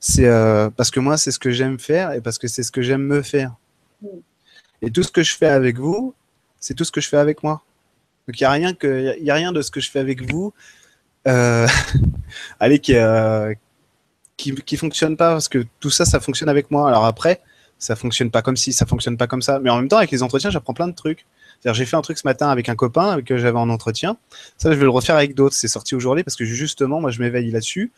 C'est euh, parce que moi, c'est ce que j'aime faire et parce que c'est ce que j'aime me faire. Et tout ce que je fais avec vous, c'est tout ce que je fais avec moi. Donc, il n'y a, rien a rien de ce que je fais avec vous euh, allez, qui, qui, qui fonctionne pas parce que tout ça, ça fonctionne avec moi. Alors après, ça fonctionne pas comme si, ça fonctionne pas comme ça. Mais en même temps, avec les entretiens, j'apprends plein de trucs j'ai fait un truc ce matin avec un copain que j'avais en entretien. Ça, je vais le refaire avec d'autres. C'est sorti aujourd'hui parce que justement, moi, je m'éveille là-dessus.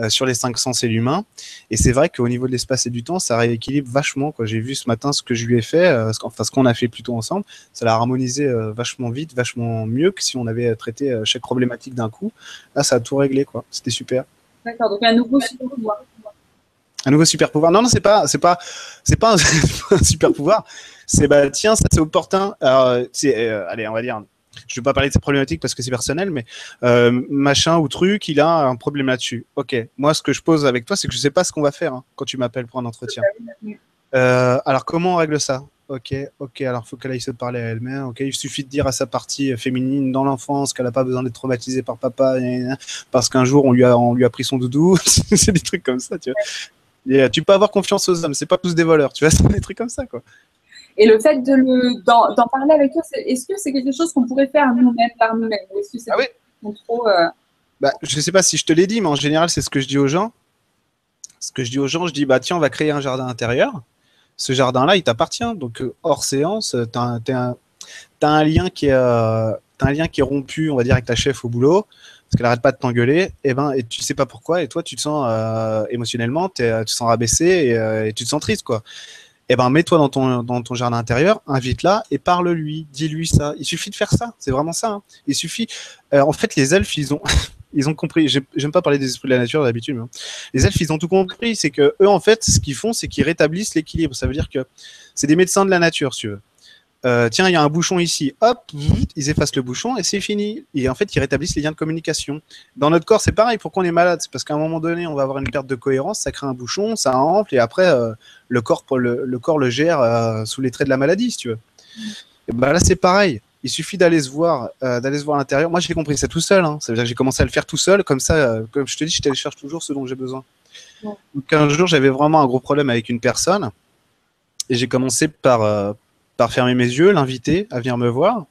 Euh, sur les cinq sens et l'humain. Et c'est vrai qu'au niveau de l'espace et du temps, ça rééquilibre vachement. J'ai vu ce matin ce que je lui ai fait, euh, enfin ce qu'on a fait plutôt ensemble. Ça l'a harmonisé euh, vachement vite, vachement mieux que si on avait traité chaque problématique d'un coup. Là, ça a tout réglé. C'était super. D'accord, donc un nouveau pouvoir. Un nouveau super pouvoir. Non, non, c'est pas, c'est pas, c'est pas un super pouvoir c'est bah tiens, ça c'est opportun. Alors, euh, allez, on va dire, je vais pas parler de ces problématiques parce que c'est personnel, mais euh, machin ou truc, il a un problème là-dessus. Ok, moi ce que je pose avec toi, c'est que je sais pas ce qu'on va faire hein, quand tu m'appelles pour un entretien. Euh, alors comment on règle ça? Ok, ok, alors faut qu'elle aille se parler à elle-même. Ok, il suffit de dire à sa partie féminine dans l'enfance qu'elle n'a pas besoin d'être traumatisée par papa parce qu'un jour on lui a on lui a pris son doudou. c'est des trucs comme ça, tu vois. Tu peux avoir confiance aux hommes, c'est pas tous des voleurs, tu vois, c'est des trucs comme ça, quoi. Et le fait d'en parler avec eux, est-ce que c'est quelque chose qu'on pourrait faire nous-mêmes par nous-mêmes? Est-ce que c'est ah trop euh, bah, Je ne sais pas si je te l'ai dit, mais en général, c'est ce que je dis aux gens. Ce que je dis aux gens, je dis bah tiens, on va créer un jardin intérieur. Ce jardin-là, il t'appartient. Donc euh, hors séance, tu as, un lien qui est euh, un lien qui est rompu, on va dire, avec ta chef au boulot, parce qu'elle arrête pas de t'engueuler, et eh ben, et tu sais pas pourquoi, et toi, tu te sens émotionnellement, tu te sens rabaissé et, et, tu te sens triste, quoi eh ben mets-toi dans ton, jardin intérieur, invite-la et parle-lui, dis-lui ça. Il suffit de faire ça, c'est vraiment ça. Hein. Il suffit. Euh, en fait, les elfes, ils ont, ils ont compris. J'aime pas parler des esprits de la nature d'habitude, mais hein. les elfes, ils ont tout compris. C'est que eux, en fait, ce qu'ils font, c'est qu'ils rétablissent l'équilibre. Ça veut dire que c'est des médecins de la nature, si tu veux. Euh, tiens, il y a un bouchon ici, hop, ils effacent le bouchon et c'est fini. Et en fait, ils rétablissent les liens de communication. Dans notre corps, c'est pareil. Pourquoi on est malade? C'est parce qu'à un moment donné, on va avoir une perte de cohérence, ça crée un bouchon, ça enfle et après, euh, le, corps, le, le, corps le gère euh, sous les traits de la maladie, si tu veux. Et ben là, c'est pareil. Il suffit d'aller se voir, d'aller se voir à l'intérieur. Moi, j'ai compris ça tout seul. Hein. Ça veut dire que j'ai commencé à le faire tout seul. Comme ça, comme je te dis, je télécharge toujours ce dont j'ai besoin. Donc, un jour, j'avais vraiment un gros problème avec une personne. Et j'ai commencé par, par fermer mes yeux, l'inviter à venir me voir.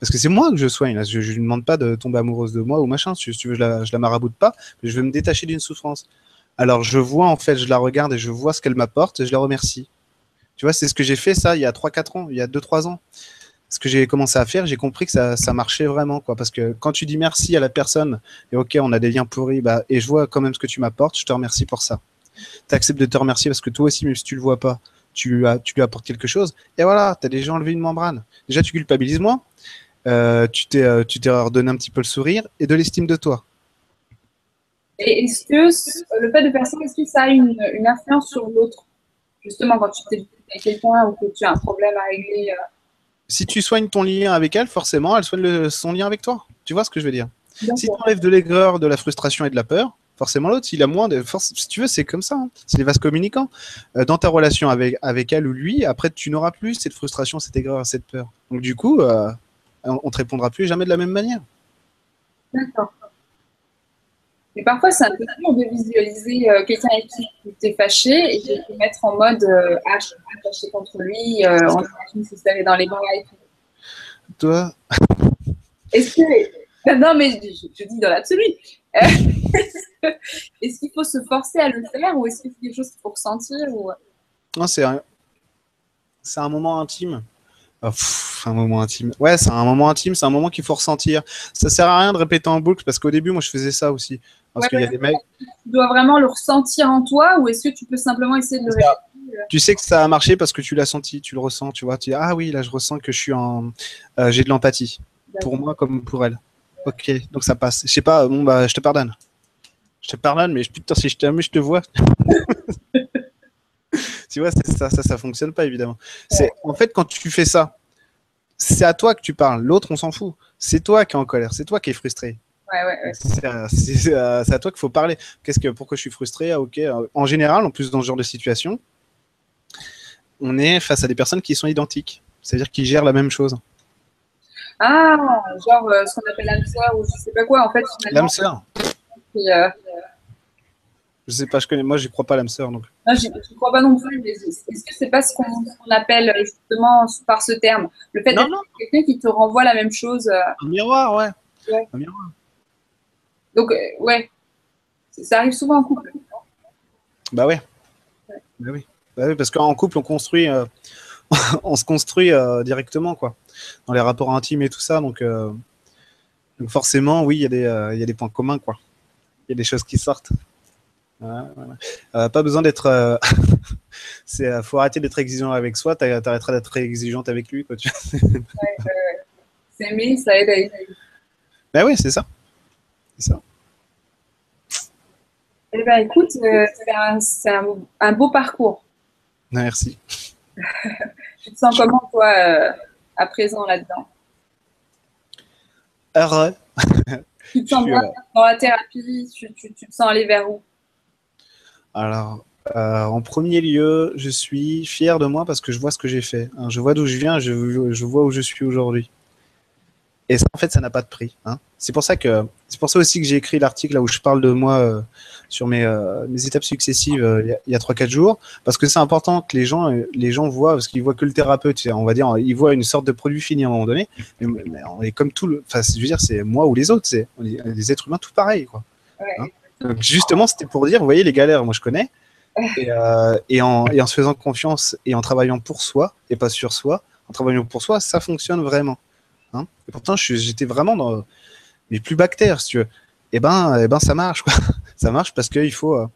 Parce que c'est moi que je soigne. Je ne lui demande pas de tomber amoureuse de moi ou machin. Si tu veux, je la, la maraboute pas. Je veux me détacher d'une souffrance. Alors je vois, en fait, je la regarde et je vois ce qu'elle m'apporte et je la remercie. Tu vois, c'est ce que j'ai fait ça il y a 3-4 ans, il y a 2-3 ans. Ce que j'ai commencé à faire, j'ai compris que ça, ça, marchait vraiment. quoi. Parce que quand tu dis merci à la personne, et ok, on a des liens pourris, bah, et je vois quand même ce que tu m'apportes, je te remercie pour ça. Tu acceptes de te remercier parce que toi aussi, même si tu le vois pas, tu, as, tu lui apportes quelque chose. Et voilà, tu as déjà enlevé une membrane. Déjà, tu culpabilises moins. Euh, tu t'es euh, tu t'es redonné un petit peu le sourire et de l'estime de toi. Et est-ce que le fait de faire ça, est-ce que ça a une, une influence sur l'autre? Justement, quand tu t'es avec quelqu'un ou que tu as un problème à régler euh, Si tu soignes ton lien avec elle, forcément, elle soigne le, son lien avec toi. Tu vois ce que je veux dire? Si tu enlèves de l'aigreur, de la frustration et de la peur, forcément l'autre, il a moins de force. Si tu veux, c'est comme ça. Hein. C'est les vases communicants. dans ta relation avec, avec elle ou lui, après, tu n'auras plus cette frustration, cette aigreur, cette peur. Donc, du coup, on te répondra plus jamais de la même manière. D'accord. Mais parfois, c'est un peu dur de visualiser euh, quelqu'un avec qui tu es fâché et de te mettre en mode euh, Ah, je suis fâché contre lui, euh, on imagine si ça dans les bras et tout. Toi? Est-ce que. Non, mais je, dis dans l'absolu. est-ce qu'il faut se forcer à le faire ou est-ce que c'est quelque chose qu'il faut ressentir ou... Non, c'est un... c'est un moment intime. Oh, un moment intime. Ouais, c'est un moment intime, c'est un moment qu'il faut ressentir. Ça sert à rien de répéter en boucle parce qu'au début, moi, je faisais ça aussi. Parce qu'il y a des mecs. Tu dois vraiment le ressentir en toi ou est-ce que tu peux simplement essayer de le répéter euh Tu sais que ça a marché parce que tu l'as senti, tu le ressens, tu vois. Tu dis, ah oui, là, je ressens que je suis en. Euh, j'ai de l'empathie. Pour moi comme pour elle. Ok, donc ça passe. Je sais pas, bon, bah, je te pardonne. Je te pardonne, mais putain, si je t'aime, je te vois. tu vois, ça, ça, ça fonctionne pas évidemment. C'est en fait quand tu fais ça, c'est à toi que tu parles. L'autre, on s'en fout. C'est toi qui es en colère, c'est toi qui es frustré. Ouais, ouais, C'est à, toi qu'il faut parler. Qu'est-ce que, pourquoi je suis frustré? Ah, Ok. En général, en plus dans ce genre de situation, on est face à des personnes qui sont identiques, c'est-à-dire qui gèrent la même chose. Ah, genre euh, ce qu'on appelle l'âme sœur ou je sais pas quoi en fait. L'âme sœur. Euh, je sais pas, je connais. Moi, je crois pas l'âme sœur. Donc. Non, je ne crois pas non plus. Est-ce que c'est pas ce qu'on appelle justement par ce terme? Le fait d'être quelqu'un qui te renvoie la même chose. Euh, un miroir, ouais. Un miroir. Donc, euh, ouais. Ça arrive souvent en couple. Bah ouais. Bah oui. Bah oui. parce qu'en couple, on construit. Euh, on se construit directement, quoi. Dans les rapports intimes et tout ça. Donc, donc forcément, oui, il y, y, a des points communs, quoi. Il y a des choses qui sortent. Euh, pas besoin d'être. Euh, c'est, euh, faut arrêter d'être exigeant avec soi. T'arrêteras d'être exigeante avec lui, quoi. Tu S'aimer, ça aide à. Ben oui, c'est ça. C'est ça. Eh ben, écoute, c'est un, un, beau parcours. Merci. tu te sens comment, toi, à présent là-dedans? Heureux. tu te sens bien dans la thérapie? Tu, tu, tu te sens aller vers où? Alors, euh, en premier lieu, je suis fier de moi parce que je vois ce que j'ai fait. Hein. Je vois d'où je viens, je, vois où je suis aujourd'hui. Et ça, en fait, ça n'a pas de prix. Hein. C'est pour ça que c'est pour ça aussi que j'ai écrit l'article là où je parle de moi euh, sur mes, euh, mes, étapes successives il y a 3-4 jours, parce que c'est important que les gens les gens voient, parce qu'ils voient que le thérapeute, on va dire, ils voient une sorte de produit fini à un moment donné. Mais, on est comme tout le, enfin, je veux dire, c'est moi ou les autres, c'est on est des êtres humains tout pareils, quoi. Hein. Donc justement, c'était pour dire, vous voyez, les galères, moi je connais. Et, euh, et, en, et, en, se faisant confiance et en travaillant pour soi et pas sur soi, en travaillant pour soi, ça fonctionne vraiment. Hein et pourtant, j'étais vraiment dans les plus bactères, si tu veux. Et eh ben, et eh ben ça marche, quoi. ça marche parce qu'il faut, euh,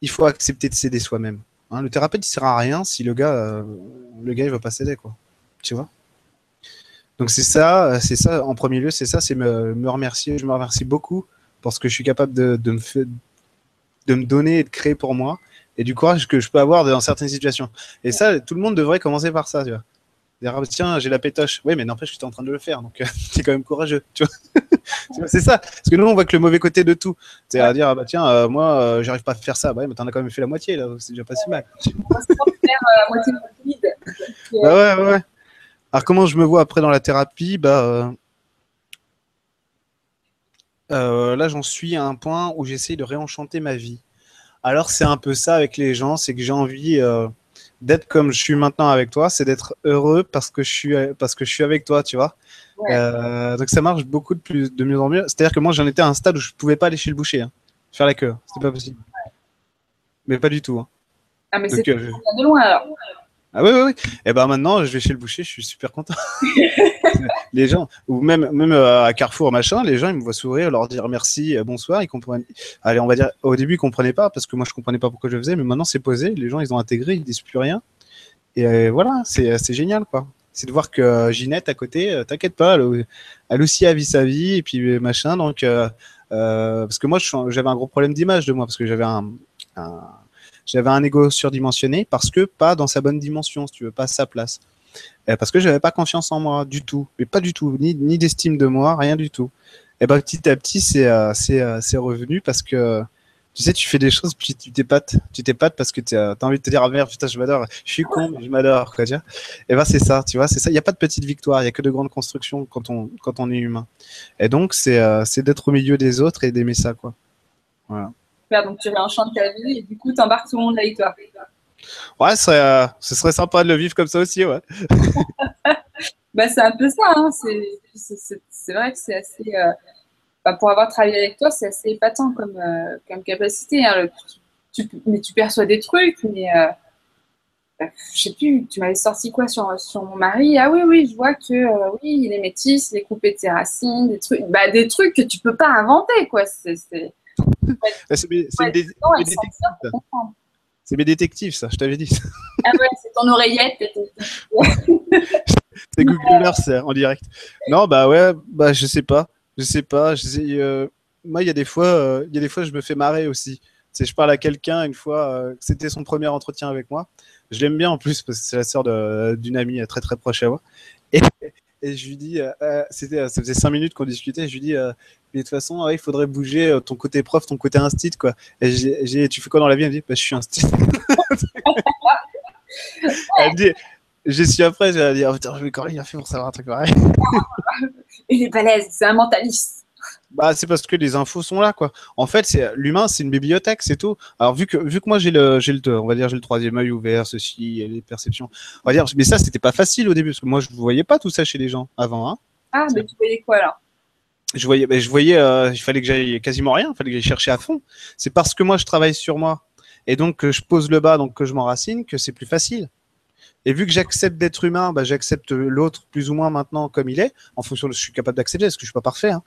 il faut accepter de céder soi-même. Hein le thérapeute, il sert à rien si le gars, euh, le gars, il va pas céder, quoi. Tu vois? Donc c'est ça, c'est ça, en premier lieu, c'est ça, c'est me, me remercier. Je me remercie beaucoup parce que je suis capable de, de, me, de me donner et de créer pour moi et du courage que je peux avoir dans certaines situations. Et ça, tout le monde devrait commencer par ça, tu vois. Dire, ah, tiens, j'ai la pétoche. Oui, mais n'empêche que tu es en train de le faire, donc tu es quand même courageux, tu vois. c'est ça. Parce que nous, on voit que le mauvais côté de tout. C'est à dire, ah, bah tiens, euh, moi, euh, j'arrive pas à faire ça. Ouais, mais t'en as quand même fait la moitié, là. C'est déjà pas si mal. On va se faire euh, moitié vide. Bah ouais, ouais. Alors, comment je me vois après dans la thérapie? Bah, euh, là, j'en suis à un point où j'essaie de réenchanter ma vie. Alors, c'est un peu ça avec les gens, c'est que j'ai envie, euh, d'être comme je suis maintenant avec toi, c'est d'être heureux parce que je suis parce que je suis avec toi, tu vois. Euh, donc ça marche beaucoup de plus de mieux en mieux. C'est-à-dire que moi j'en étais à un stade où je pouvais pas aller chez le boucher, hein, faire la queue, c'était pas possible. Mais pas du tout. Hein. Ah mais c'est euh, de loin alors. Ah oui, oui, oui. Et eh ben maintenant, je vais chez le boucher, je suis super content. les gens, ou même, même euh, à Carrefour, machin, les gens, ils me voient sourire, leur dire merci, euh, bonsoir, ils comprennent. Allez, on va dire, au début, ils comprenaient pas, parce que moi, je comprenais pas pourquoi je faisais, mais maintenant, c'est posé, les gens, ils ont intégré, ils disent plus rien. Et euh, voilà, c'est génial, quoi. C'est de voir que Ginette, à côté, t'inquiète pas, elle, aussi a vu sa vie, et puis machin, donc, parce que moi, j'avais un gros problème d'image de moi, parce que j'avais un j'avais un ego surdimensionné parce que pas dans sa bonne dimension, si tu veux, pas sa place. Euh, parce que j'avais pas confiance en moi du tout, mais pas du tout, ni, ni d'estime de moi, rien du tout. Et ben petit à petit, c'est euh, euh, revenu parce que tu sais, tu fais des choses, puis tu t'épates, tu t'épates parce que tu as, envie de te dire ah merde, putain, je m'adore, je suis con, je m'adore. Et ben c'est ça, tu vois, c'est ça. Il n'y a pas de petite victoire, il y a que de grandes constructions quand on quand on est humain. Et donc c'est c'est d'être au milieu des autres et d'aimer ça, quoi. Voilà donc tu réenchantes ta vie et du coup, tu embarques tout le monde avec toi. Ouais, ce serait, euh, ce serait sympa de le vivre comme ça aussi, ouais. bah, c'est un peu ça, hein. c'est vrai que c'est assez. Euh, bah, pour avoir travaillé avec toi, c'est assez épatant comme, euh, comme capacité. Hein. tu, mais tu perçois des trucs, mais bah, je sais plus, tu m'avais sorti quoi sur, sur mon mari? Ah oui, oui, je vois que oui, il est métis, il est coupé de ses racines, des trucs, bah, des trucs que tu peux pas inventer, quoi. C'est c'est mes, détectives. ça, je t'avais dit. ah ouais, c'est ton oreillette. c'est Google Earth en direct. Non, bah ouais, bah je sais pas. Je sais pas. Je sais, euh, moi, il y a des fois, euh, y a des fois, je me fais marrer aussi. Tu je parle à quelqu'un une fois, euh, c'était son premier entretien avec moi. Je l'aime bien en plus parce que c'est la sœur d'une amie très très proche à moi. Et, et je lui dis, euh, euh, c'était, ça faisait cinq minutes qu'on discutait, je lui dis, euh, de toute façon, il faudrait bouger ton côté prof, ton côté instit, quoi. Et tu fais quoi dans la vie? Elle me dit, bah, je suis instit. elle me dit, j'ai su après, j'ai dit, oh, putain, je vais quand rien fait pour savoir un truc pareil. Il est balèze, c'est un mentaliste. Bah, c'est parce que les infos sont là, quoi. En fait, c'est l'humain, c'est une bibliothèque, c'est tout. Alors vu que vu que moi j'ai le j'ai le on va dire j'ai le troisième œil ouvert, ceci, les perceptions. On va dire, mais ça c'était pas facile au début parce que moi je voyais pas tout ça chez les gens avant. Hein. Ah, mais tu voyais quoi là Je voyais, ben, euh, il fallait que j'aille quasiment rien, il fallait que j'aille chercher à fond. C'est parce que moi je travaille sur moi et donc que je pose le bas, donc que je m'enracine, que c'est plus facile. Et vu que j'accepte d'être humain, bah, j'accepte l'autre plus ou moins maintenant comme il est, en fonction de ce que je suis capable d'accepter, parce que je suis pas parfait. Hein.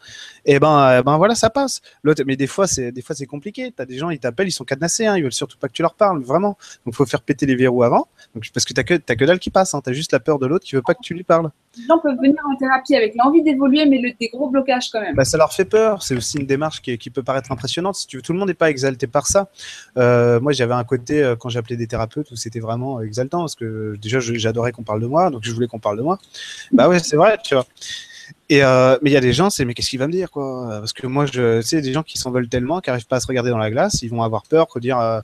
Et ben, ben voilà, ça passe. L'autre, mais des fois, c'est des fois c'est compliqué. T'as des gens, ils t'appellent, ils sont cadenassés, hein, ils veulent surtout pas que tu leur parles, vraiment. Donc faut faire péter les verrous avant, donc, parce que t'as que t'as que dalle qui passe. Hein. T'as juste la peur de l'autre qui veut pas que tu lui parles. Les gens peuvent venir en thérapie avec l'envie d'évoluer, mais le, des gros blocages quand même. Bah, ça leur fait peur. C'est aussi une démarche qui, qui, peut paraître impressionnante. Si tu veux, tout le monde n'est pas exalté par ça. Euh, moi, j'avais un côté euh, quand j'appelais des thérapeutes où c'était vraiment exaltant parce que déjà j'adorais qu'on parle de moi, donc je voulais qu'on parle de moi. Bah ouais, c'est vrai, tu vois. Et euh, mais il y a des gens, c'est mais qu'est-ce qu'il va me dire quoi? Parce que moi, je sais des gens qui s'en veulent tellement, qui n'arrivent pas à se regarder dans la glace, ils vont avoir peur, que dire euh,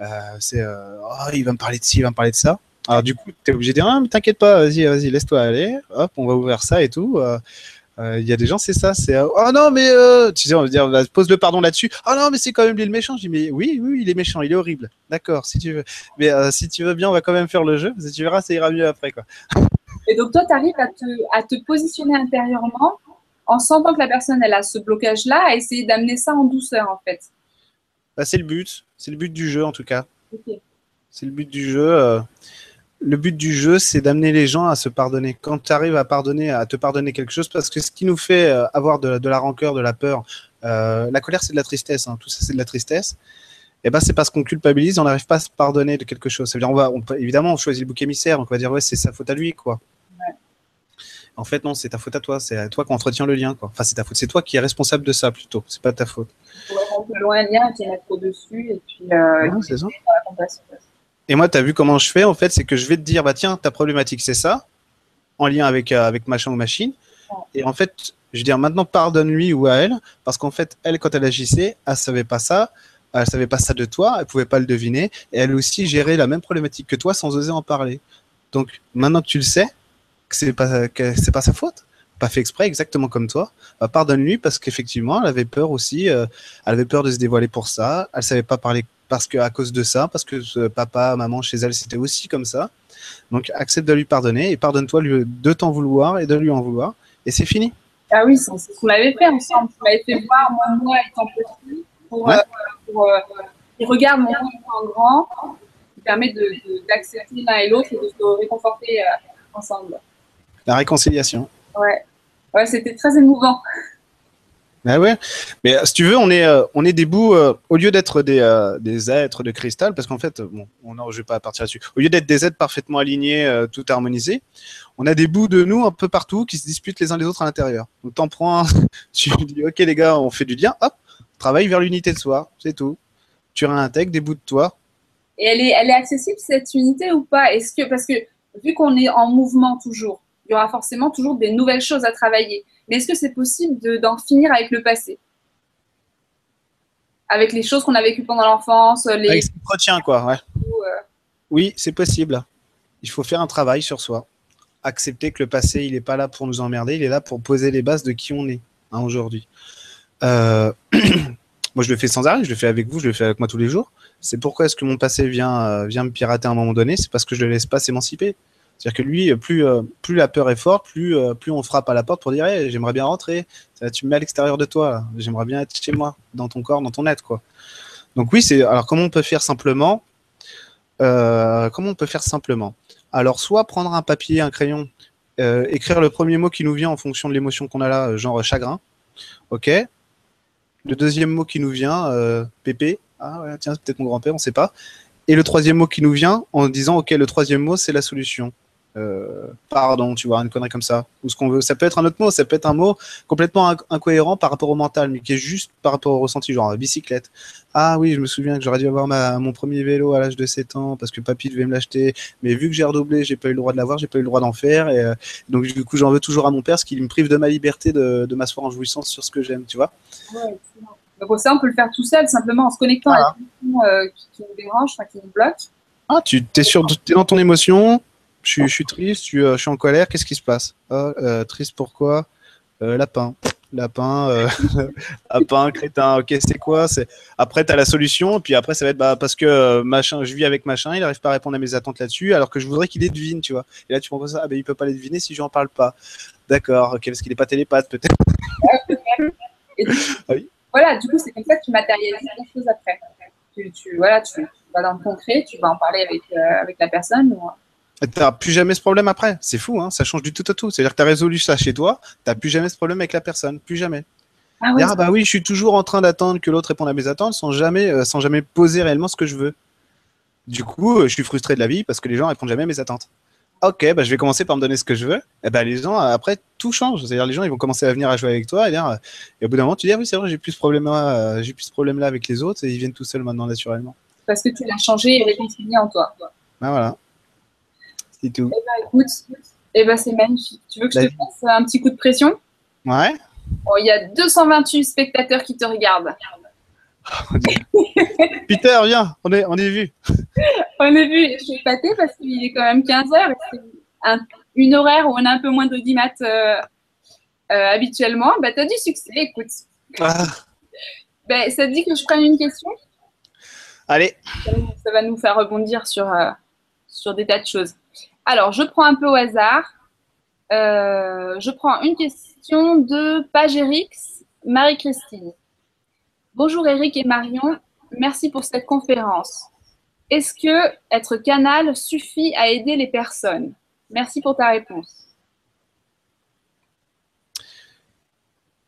euh, c'est oh, il va me parler de ci, il va me parler de ça. Alors du coup, tu es obligé de dire ah, mais t'inquiète pas, vas-y, vas-y, laisse-toi aller. Hop, on va ouvrir ça et tout. Il y a des gens, c'est ça, c'est oh non mais tu sais, on va dire bah, pose le pardon là-dessus. Oh non mais c'est quand même lui le méchant. Je dis mais oui, oui, il est méchant, il est horrible. D'accord, si tu veux. Mais si tu veux bien, on va quand même faire le jeu. Tu verras, ça ira mieux après quoi. Et donc, toi, tu arrives à te, à te positionner intérieurement en sentant que la personne, elle a ce blocage-là, à essayer d'amener ça en douceur, en fait. Bah, c'est le but. C'est le but du jeu, en tout cas. C'est le but du jeu. Le but du jeu, c'est d'amener les gens à se pardonner. Quand tu arrives à pardonner, à te pardonner quelque chose, parce que ce qui nous fait euh, avoir de, la rancœur, de la peur, euh, la colère, c'est de la tristesse. Hein. tout ça, c'est de la tristesse eh ben, c'est parce qu'on culpabilise, on n'arrive pas à se pardonner de quelque chose. On va, évidemment, on choisit le bouc émissaire, donc on va dire, ouais, c'est sa faute à lui, quoi. En fait, non, c'est ta faute à toi, c'est à toi qui entretient le lien, quoi. Enfin, c'est ta faute, c'est toi qui es responsable de ça, plutôt, c'est pas ta faute. On peut loin un lien et mettre au-dessus, et puis. Euh, c'est ça. Et moi, tu as vu comment je fais, en fait, c'est que je vais te dire, bah tiens, ta problématique, c'est ça, en lien avec, euh, avec machin ou machine. Et en fait, je vais dire, maintenant, pardonne-lui ou à elle, parce qu'en fait, elle, quand elle agissait, elle savait pas ça, elle savait pas ça de toi, elle pouvait pas le deviner, et elle aussi gérait la même problématique que toi sans oser en parler. Donc maintenant que tu le sais, que c'est pas que c'est pas sa faute, pas fait exprès, exactement comme toi, bah, pardonne-lui parce qu'effectivement elle avait peur aussi, euh, elle avait peur de se dévoiler pour ça, elle savait pas parler parce que à cause de ça, parce que euh, papa, maman chez elle, c'était aussi comme ça. Donc accepte de lui pardonner et pardonne-toi de t'en vouloir et de lui en vouloir. Et c'est fini. Ah oui, c'est ce qu'on avait fait ensemble. Tu m'avais fait voir moi, moi étant petit pour, euh, pour euh, regarde mon en grand, qui permet d'accepter l'un et l'autre et de se réconforter ensemble. La réconciliation. Ouais, ouais c'était très émouvant. Ouais, mais euh, si tu veux, on est, euh, on est des bouts, euh, au lieu d'être des, des êtres de cristal, parce qu'en fait, bon, on, je vais pas partir là-dessus, au lieu d'être des êtres parfaitement alignés, tout harmonisés, on a des bouts de nous un peu partout qui se disputent les uns les autres à l'intérieur. Donc t'en prends un, tu dis, ok les gars, on fait du lien, hop, travaille vers l'unité de soi, c'est tout. Tu réintègres des bouts de toi. Et elle est, elle est accessible cette unité ou pas? Est-ce que, parce que vu qu'on est en mouvement toujours, il y aura forcément toujours des nouvelles choses à travailler. Mais est-ce que c'est possible d'en finir avec le passé? Avec les choses qu'on a vécues pendant l'enfance les... Avec ce qui retient, quoi, ouais. Euh. Oui, c'est possible. Il faut faire un travail sur soi. Accepter que le passé, il n'est pas là pour nous emmerder, il est là pour poser les bases de qui on est hein, aujourd'hui. Euh, moi, je le fais sans arrêt, je le fais avec vous, je le fais avec moi tous les jours. C'est pourquoi est-ce que mon passé vient, euh, vient me pirater à un moment donné? C'est parce que je ne le laisse pas s'émanciper. C'est-à-dire que lui, plus, euh, plus la peur est forte, plus, euh, plus on frappe à la porte pour dire j'aimerais bien rentrer. tu me mets à l'extérieur de toi. J'aimerais bien être chez moi, dans ton corps, dans ton être. Donc oui, c'est alors comment on peut faire simplement euh, Comment on peut faire simplement? Alors soit prendre un papier, un crayon, écrire le premier mot qui nous vient en fonction de l'émotion qu'on a là, genre chagrin. Ok? Le deuxième mot qui nous vient, pépé. Ah ouais, tiens, peut-être mon grand-père, on ne sait pas. Et le troisième mot qui nous vient en disant ok, le troisième mot c'est la solution. Euh, pardon, tu vois, une connerie comme ça, ou ce qu'on veut. Ça peut être un autre mot, ça peut être un mot complètement incohérent par rapport au mental, mais qui est juste par rapport au ressenti, genre bicyclette. Ah oui, je me souviens que j'aurais dû avoir ma, mon premier vélo à l'âge de 7 ans parce que papy devait me l'acheter, mais vu que j'ai redoublé, j'ai pas eu le droit de l'avoir, j'ai pas eu le droit d'en faire, et euh, donc du coup j'en veux toujours à mon père, ce qui me prive de ma liberté de, de m'asseoir en jouissance sur ce que j'aime, tu vois. Ouais, donc ça, on peut le faire tout seul, simplement en se connectant à la euh, qui, qui, nous dérange, qui nous bloque. Ah, tu es, sur, es dans ton émotion, je, suis triste, euh, je, suis en colère, qu'est-ce qui se passe? Ah, euh, Triste pourquoi euh, Lapin. Lapin, lapin, crétin, ok, c'est quoi? C'est... Après, tu as la solution, puis après, ça va être bah, parce que machin, je vis avec machin, il n'arrive pas à répondre à mes attentes là-dessus, alors que je voudrais qu'il les devine, tu vois. Et là, tu penses ça, ah, ben, il peut pas les deviner si je n'en parle pas. D'accord, ok, parce qu'il n'est pas télépathe, peut-être. ah, oui? Voilà, du coup, c'est comme ça que tu matérialises les choses après. Tu, voilà, tu, vas dans le concret, tu vas en parler avec, avec la personne. Ou, n'as plus jamais ce problème après. C'est fou, hein ça change du tout au tout. C'est-à-dire que tu as résolu ça chez toi, tu n'as plus jamais ce problème avec la personne. Plus jamais. Ah, ah bah oui, je suis toujours en train d'attendre que l'autre réponde à mes attentes sans jamais, euh, sans jamais poser réellement ce que je veux. Du coup, euh, je suis frustré de la vie parce que les gens répondent jamais à mes attentes. Ok, bah je vais commencer par me donner ce que je veux. Et bah les gens, après, tout change. C'est-à-dire les gens, ils vont commencer à venir à jouer avec toi. Et, et au bout d'un moment, tu dis, ah oui, c'est vrai, j'ai plus ce problème-là, euh, j'ai plus ce problème-là avec les autres et ils viennent tout seuls maintenant naturellement. Parce que tu l'as changé et réconcilié en toi. Bah voilà. C'est tout. Eh ben, écoute, eh ben, c'est magnifique. Tu veux que je te fasse un petit coup de pression? Ouais. Il y a 228 spectateurs qui te regardent. Peter, viens, on est, on est vu. on est vu. Je suis épatée parce qu'il est quand même 15h. C'est une horaire où on a un peu moins d'audimat euh, euh, habituellement. Bah, tu as du succès, écoute. Ah. Ben, ça te dit que je prenne une question? Allez. Ça, va nous faire rebondir sur, euh, sur des tas de choses. Alors, je prends un peu au hasard. Euh, je prends une question de Pagerix, Marie-Christine. Bonjour Eric et Marion, merci pour cette conférence. Est-ce que être canal suffit à aider les personnes? Merci pour ta réponse.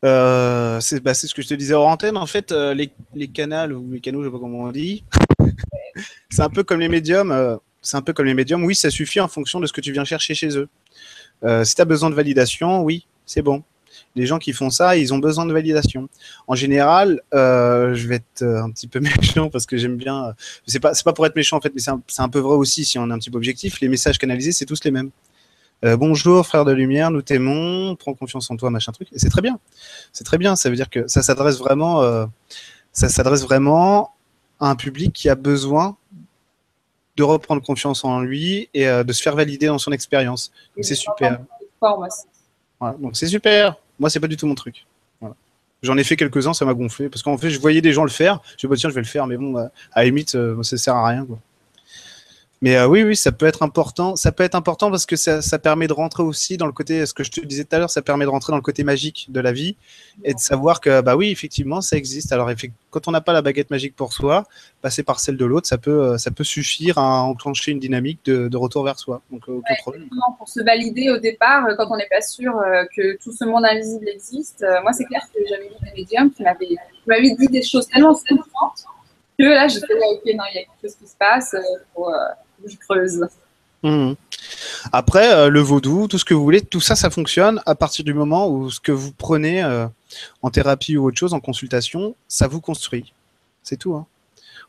Euh, bah, c'est ce que je te disais en antenne. En fait, euh, les, les, ou les canaux, je ne sais pas comment on dit, c'est un peu comme les médiums c'est un peu comme les médiums. Oui, ça suffit en fonction de ce que tu viens chercher chez eux. Euh, si tu as besoin de validation, oui, c'est bon. Les gens qui font ça, ils ont besoin de validation. En général, euh, je vais être euh, un petit peu méchant parce que j'aime bien. C'est pas, pas pour être méchant en fait, mais c'est un, peu vrai aussi si on est un petit peu objectif. Les messages canalisés, c'est tous les mêmes. bonjour, frère de lumière, nous t'aimons, prends confiance en toi, machin truc. Et c'est très bien. C'est très bien. Ça veut dire que ça s'adresse vraiment, ça s'adresse vraiment à un public qui a besoin de reprendre confiance en lui et euh, de se faire valider dans son expérience. C'est super. donc c'est super. Moi, c'est pas du tout mon truc. J'en ai fait quelques-uns, ça m'a gonflé. Parce qu'en fait, je voyais des gens le faire. Je me dis, tiens, je vais le faire, mais bon, à la limite, ça sert à rien. Quoi. Mais euh, oui, oui, ça peut être important. Ça peut être important parce que ça, ça, permet de rentrer aussi dans le côté, ce que je te disais tout à l'heure, ça permet de rentrer dans le côté magique de la vie et de savoir que, bah oui, effectivement, ça existe. Alors, quand on n'a pas la baguette magique pour soi, passer par celle de l'autre, ça peut, euh, ça peut suffire à enclencher une dynamique de, de retour vers soi. Donc, euh, aucun problème. Pour se valider au départ, quand on n'est pas sûr que tout ce monde invisible existe, moi, c'est clair que j'avais vu des médiums qui m'avaient dit des choses tellement simples que là, j'étais là, ok, non, il y a quelque chose qui se passe. Je creuse. Mmh. Après, euh, le vaudou, tout ce que vous voulez, tout ça, ça fonctionne à partir du moment où ce que vous prenez euh, en thérapie ou autre chose, en consultation, ça vous construit. C'est tout. Hein.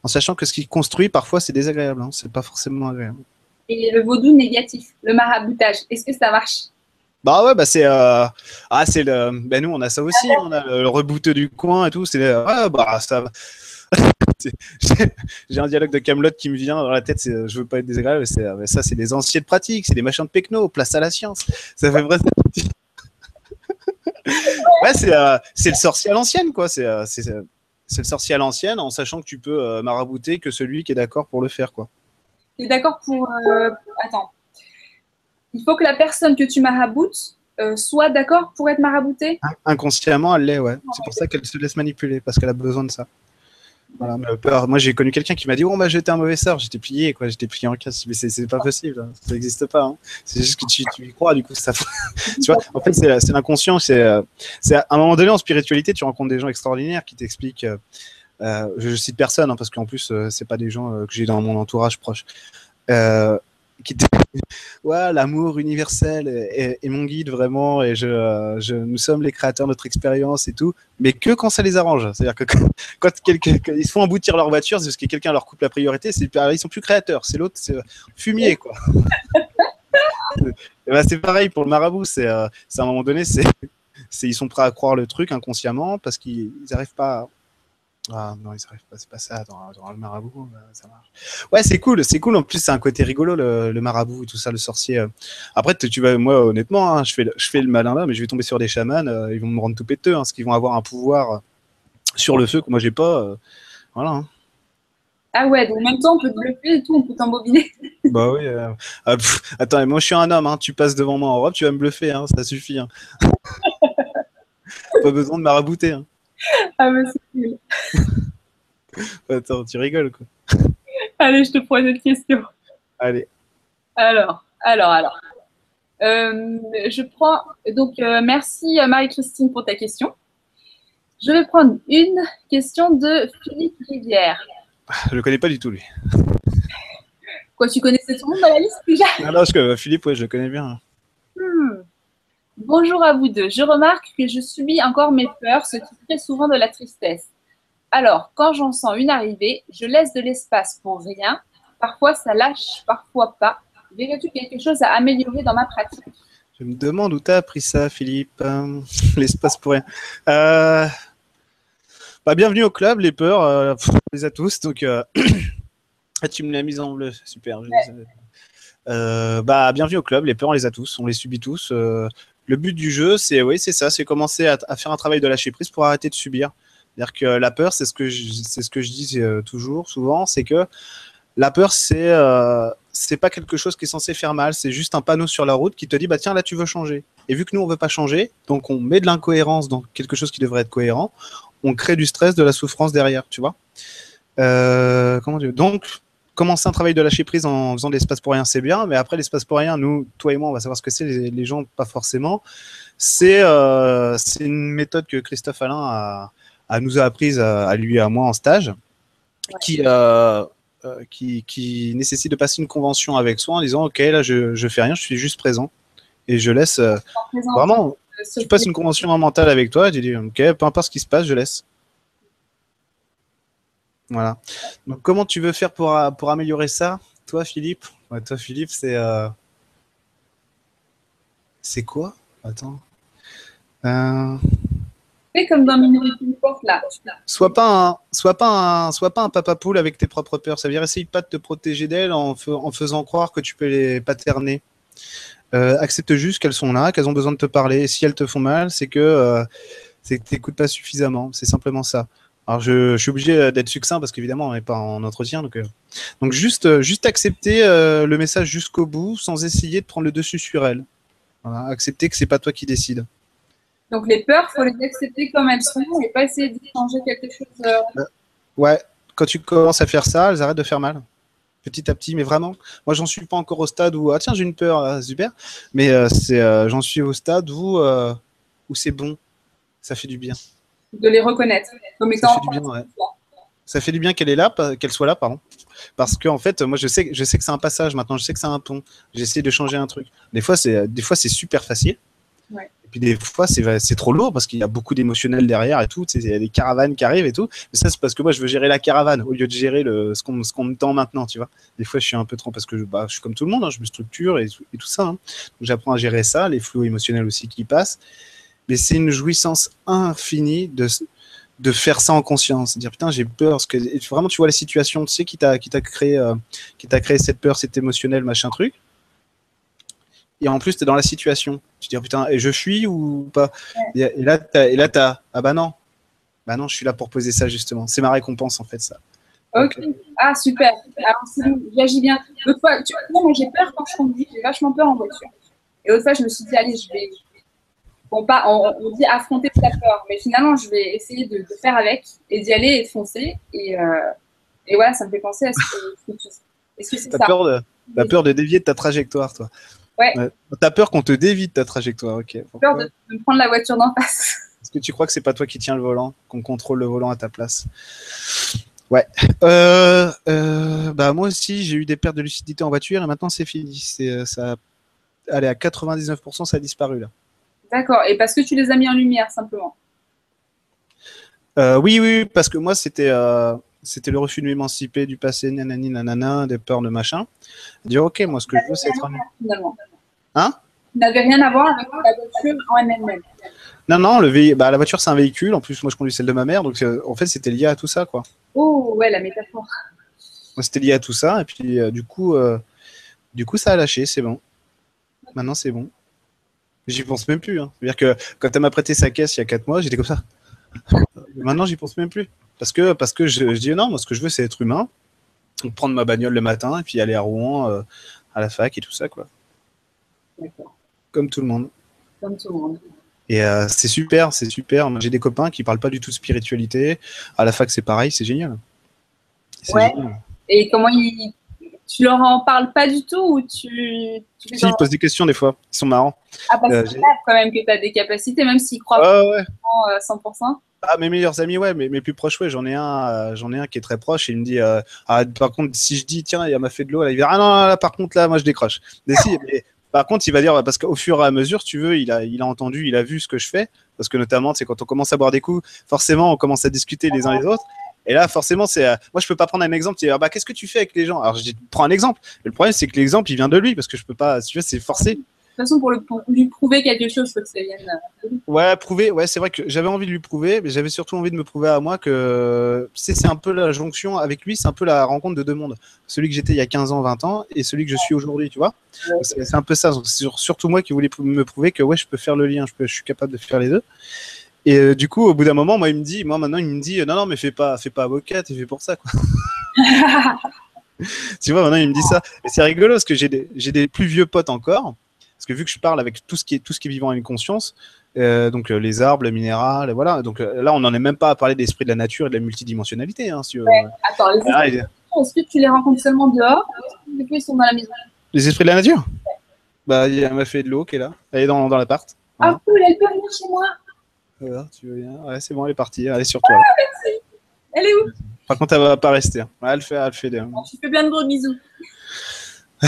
En sachant que ce qui construit, parfois, c'est désagréable. Hein. C'est pas forcément agréable. Et le vaudou négatif, le maraboutage, est-ce que ça marche? Bah ouais, bah c'est euh, ah c'est le ben nous on a ça aussi, on a le, rebouteux du coin et tout, c'est ouais, bah ça j'ai un dialogue de Camelot qui me vient dans la tête. Je veux pas être désagréable, mais, euh, ça, c'est des anciennes pratiques, c'est des machins de pecno, place à la science. Ça fait vrai. ouais, euh, c'est le sorcier à l'ancienne, quoi. C'est euh, le sorcier à l'ancienne, en sachant que tu peux marabouter que celui qui est d'accord pour le faire, quoi. Tu d'accord pour. Attends. Il faut que la personne que tu maraboutes soit d'accord pour être maraboutée? Inconsciemment, elle l'est, ouais. C'est pour ça qu'elle se laisse manipuler, parce qu'elle a besoin de ça. Moi, j'ai connu quelqu'un qui m'a dit Oh, bah, j'étais un mauvais sort, j'étais plié, quoi, j'étais plié en casse. Mais c'est pas possible, hein. ça n'existe pas. Hein. C'est juste que tu, y crois, du coup, ça. tu vois, en fait, c'est l'inconscient. C'est à un moment donné, en spiritualité, tu rencontres des gens extraordinaires qui t'expliquent. Euh, euh, je, cite personne, hein, parce qu'en plus, euh, c'est pas des gens que j'ai dans mon entourage proche ouais, l'amour universel est, mon guide vraiment et je, je, nous sommes les créateurs de notre expérience et tout, mais que quand ça les arrange. C'est-à-dire que quand, ils se font aboutir leur voiture, c'est parce que quelqu'un leur coupe la priorité, c'est ils sont plus créateurs, c'est l'autre, c'est fumier quoi. ben, c'est pareil pour le marabout, c'est à un moment donné, c'est ils sont prêts à croire le truc inconsciemment parce qu'ils n'arrivent pas ah non, ils n'arrivent pas, c'est pas ça dans, le marabout, bah, ça marche. Ouais, c'est cool, c'est cool. En plus, c'est un côté rigolo le, marabout et tout ça, le sorcier. Euh. Après, tu vas, moi, honnêtement, hein, je, fais, je fais le malin là, mais je vais tomber sur des chamans, euh, ils vont me rendre tout péteux, hein, parce qu'ils vont avoir un pouvoir euh, sur le feu que moi j'ai pas. voilà. Hein. Ah ouais, donc en même temps, on peut te bluffer et tout, on peut t'embobiner. bah oui. Ah, attends, moi je suis un homme, tu passes devant moi en robe, tu vas me bluffer, ça suffit. pas besoin de marabouter. Ah, mais c'est cool. Attends, tu rigoles, quoi. Allez, je te pose une question. Allez. Alors, alors, alors. Euh, je prends. Donc, euh, merci Marie-Christine pour ta question. Je vais prendre une question de Philippe Rivière. Je le connais pas du tout, lui. Quoi, tu connaissais tout le monde dans la liste déjà? Non, non, que Philippe, ouais, je le connais bien. Bonjour à vous deux. Je remarque que je subis encore mes peurs, ce qui crée souvent de la tristesse. Alors, quand j'en sens une arrivée, je laisse de l'espace pour rien. Parfois, ça lâche, parfois pas. Verrais-tu quelque chose à améliorer dans ma pratique? Je me demande où tu as appris ça, Philippe. l'espace pour rien. Euh, bah, bienvenue au club, les peurs. Euh, les à tous. Donc, euh, ah, tu me l'as mise en bleu. Super. bah, bienvenue au club. Les peurs, on les a tous. On les subit tous le but du jeu, c'est oui, c'est ça, c'est commencer à, faire un travail de lâcher prise pour arrêter de subir. C'est-à-dire que la peur, c'est ce que je, c'est ce que je dis euh, toujours, souvent, c'est que la peur, c'est euh, c'est pas quelque chose qui est censé faire mal, c'est juste un panneau sur la route qui te dit bah tiens là tu veux changer. Et vu que nous on veut pas changer, donc on met de l'incohérence dans quelque chose qui devrait être cohérent, on crée du stress, de la souffrance derrière, tu vois. Euh, comment dire? Donc commencer un travail de lâcher prise en faisant de l'espace pour rien, c'est bien, mais après l'espace pour rien, nous, toi et moi, on va savoir ce que c'est, les, gens pas forcément. C'est euh, une méthode que Christophe Alain a, a nous a apprise à, lui et à moi en stage, qui, euh, euh, qui, qui, nécessite de passer une convention avec soi en disant ok là je, je fais rien, je suis juste présent et je laisse euh, vraiment. Tu passes une convention mentale avec toi, tu dis ok peu importe ce qui se passe, je laisse. Voilà. Donc, comment tu veux faire pour, pour améliorer ça, toi, Philippe? Toi, Philippe, c'est. Euh, c'est quoi? Attends. Euh... comme dans Minority Report, là. Sois pas un, sois pas un, sois pas un papa poule avec tes propres peurs. Ça veut dire essaye pas de te protéger d'elles en, en, faisant croire que tu peux les paterner. Euh, accepte juste qu'elles sont là, qu'elles ont besoin de te parler. Et si elles te font mal, c'est que C'est que tu n'écoutes pas suffisamment. C'est simplement ça. Alors, je, suis obligé d'être succinct parce qu'évidemment, on n'est pas en entretien. Donc, donc juste, juste accepter le message jusqu'au bout sans essayer de prendre le dessus sur elle. Voilà, accepter que c'est pas toi qui décide. Donc les peurs, faut les accepter comme elles sont et pas essayer de changer quelque chose. Euh. Ouais, quand tu commences à faire ça, elles arrêtent de faire mal. Petit à petit, mais vraiment, moi j'en suis pas encore au stade où ah tiens j'ai une peur, ah, super, mais euh, c'est euh, j'en suis au stade où où c'est bon, ça fait du bien. De les reconnaître comme ça fait du bien, ouais. Ça fait du bien qu'elle est là, qu'elle soit là, pardon. Parce que en fait, moi je sais, je sais que c'est un passage maintenant, je sais que c'est un pont. J'essaie de changer un truc. Des fois c'est, des fois c'est super facile. Ouais des fois, c'est trop lourd parce qu'il y a beaucoup d'émotionnel derrière et tout. Il y a des caravanes qui arrivent et tout. Mais ça, c'est parce que moi, je veux gérer la caravane au lieu de gérer le, ce qu'on me tend maintenant, tu vois. Des fois, je suis un peu trop parce que je, bah, je suis comme tout le monde, hein, je me structure et, tout ça. Hein. j'apprends à gérer ça, les flous émotionnels aussi qui passent. Mais c'est une jouissance infinie de, de faire ça en conscience. Dire putain, j'ai peur. Parce que vraiment, tu vois la situation, tu sais, qui t'a créé, euh, qui t'a créé cette peur, cet émotionnel, machin truc et en plus tu es dans la situation. Tu te dis putain, et je fuis ou pas? Et, là et là t'as ah bah non. Bah non, je suis là pour poser ça justement. C'est ma récompense en fait ça. Ok. Ah super. Alors j'agis bien. L'autre fois, tu... non, moi j'ai peur quand je conduis, j'ai vachement peur en voiture. Et l'autre fois, je me suis dit allez, je vais pas on, dit affronter sa peur, mais finalement je vais essayer de, faire avec et d'y aller et de foncer et euh, et voilà, ça me fait penser à ce que, est-ce que c'est ça peur de, T'as peur de dévier de ta trajectoire, toi. Ouais. T'as peur qu'on te dévite ta trajectoire, ok. Peur de, me prendre la voiture d'en face. Est-ce que tu crois que c'est pas toi qui tiens le volant, qu'on contrôle le volant à ta place? Ouais. Euh, euh, bah moi aussi, j'ai eu des pertes de lucidité en voiture et maintenant c'est fini. C'est euh, ça. Allez, à 99%, ça a disparu là. D'accord. Et parce que tu les as mis en lumière simplement. oui, oui, parce que moi c'était c'était le refus de m'émanciper du passé, nanani, nanana, des peurs de machin. Dire, ok, moi, ce que je veux, c'est être un. Hein? N'avait rien à voir avec la voiture en elle-même. Non, non, le bah, la voiture, c'est un véhicule. En plus, moi, je conduis celle de ma mère. Donc, euh, en fait, c'était lié à tout ça, quoi. Oh, ouais, la métaphore. C'était lié à tout ça. Et puis, euh, du coup, euh, du coup, ça a lâché. C'est bon. Maintenant, c'est bon. J'y pense même plus. Hein. C'est-à-dire que quand elle m'a prêté sa caisse il y a 4 mois, j'étais comme ça. Maintenant, j'y pense même plus. Parce que, parce que je, dis non, moi ce que je veux c'est être humain, prendre ma bagnole le matin et puis aller à Rouen euh, à la fac et tout ça quoi. Comme tout le monde. Comme tout le monde. Et euh, c'est super, c'est super. J'ai des copains qui parlent pas du tout de spiritualité. À la fac c'est pareil, c'est génial. Ouais. Et comment ils, tu leur en parles pas du tout ou tu, tu si, ils posent des questions des fois. Ils sont marrants. Ah, parce que quand même que tu as des capacités, même s'ils croient pas ouais. 100%. Ah, mes meilleurs amis, ouais, mes, mes plus proches, ouais, j'en ai un, euh, j'en ai un qui est très proche et il me dit, euh, ah, par contre, si je dis, tiens, il m'a fait de l'eau, il va dire, ah non, là, par contre, là, moi, je décroche. Mais si, mais, par contre, il va dire, parce qu'au fur et à mesure, tu veux, il a, il a entendu, il a vu ce que je fais, parce que notamment, c'est quand on commence à boire des coups, forcément, on commence à discuter les uns les autres. Et là, forcément, c'est, euh, moi, je peux pas prendre un exemple. Tu dis, ah, bah, qu'est-ce que tu fais avec les gens? Alors, je prends un exemple. Mais le problème, c'est que l'exemple, il vient de lui, parce que je peux pas, tu vois, c'est forcé toute façon, pour, lui prouver quelque chose, il faut que ça vienne. Euh, ouais, prouver, ouais, c'est vrai que j'avais envie de lui prouver, mais j'avais surtout envie de me prouver à moi que c'est un peu la jonction avec lui, c'est un peu la rencontre de deux mondes. Celui que j'étais il y a 15 ans, 20 ans, et celui que je suis aujourd'hui, tu vois? C'est un peu ça. C'est surtout moi qui voulais me prouver que ouais, je peux faire le lien, je, peux, je suis capable de faire les deux. Et euh, du coup, au bout d'un moment, moi, il me dit, moi maintenant, il me dit, non, non, mais fais pas, fais pas avocat, tu fais pour ça, quoi. tu vois, maintenant, il me dit ça. Et c'est rigolo parce que j'ai des, des plus vieux potes encore parce que vu que je parle avec tout ce qui est, tout ce qui est vivant et une conscience, euh, donc euh, les arbres, le minéral, voilà. Donc là, on n'en est même pas à parler d'esprit de la nature et de la multidimensionnalité. Hein, Attends, les ah, esprits, est-ce que tu les rencontres seulement dehors ou ils sont dans la maison? Les esprits de la nature? Bah, il y a ma fée de l'eau qui est là. Elle est dans, dans l'appart. Ah, cool, elle peut venir chez moi. Voilà, tu veux bien Ouais, c'est bon, elle est partie. Elle est sur toi. Ah, merci. Elle est où? Par contre, elle va pas rester. Hein. elle fait, elle fait des. tu fais plein de gros bisous.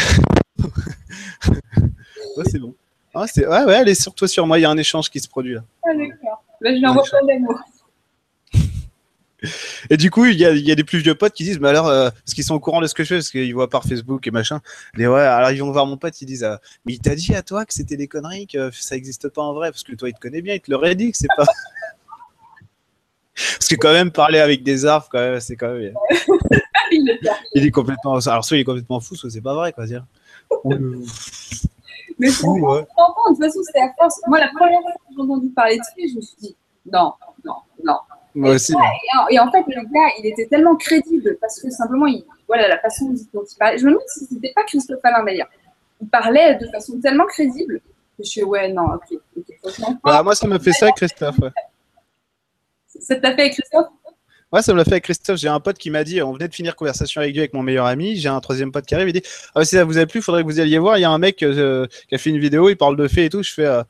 Ouais, c'est bon. Ah. Ouais, ouais, elle est sur toi, sur moi. Il y a un échange qui se produit là. Ah, d'accord. Là, je lui envoie plein d'amour. Et du coup, il y, a, il y, a, des plus vieux potes qui disent, mais alors, euh, parce qu'ils sont au courant de ce que je fais, parce qu'ils voient par Facebook et machin. Et ouais, alors ils vont voir mon pote, ils disent, euh, mais il t'a dit à toi que c'était des conneries, que ça n'existe pas en vrai, parce que toi, il te connaît bien, il te l'aurait dit que c'est pas. parce que quand même, parler avec des arbres, quand même, c'est quand même. il est complètement. Alors, soit il est complètement fou, soit c'est pas vrai, quoi. Dire. Mais fou, ouais. de toute façon, c'était à force. Moi, la première fois que j'ai entendu parler de ça, je me suis dit, Non, non, non. Moi aussi. Et, en fait, le gars, il était tellement crédible parce que simplement, il, voilà, la façon dont il parlait. Je me demande si c'était pas Christophe Alain d'ailleurs. Il parlait de façon tellement crédible que je suis, ouais, non, ok. Bah, moi, ça m'a fait ça, Christophe. Ouais. Ça t'a fait avec Christophe? Ouais, ça me l'a fait avec Christophe. J'ai un pote qui m'a dit, on venait de finir conversation avec Dieu avec mon meilleur ami. J'ai un troisième pote qui arrive. Il dit, ah, si ça vous a plu, il faudrait que vous alliez voir. Il y a un mec euh, qui a fait une vidéo, il parle de fait et tout. Je fais, euh,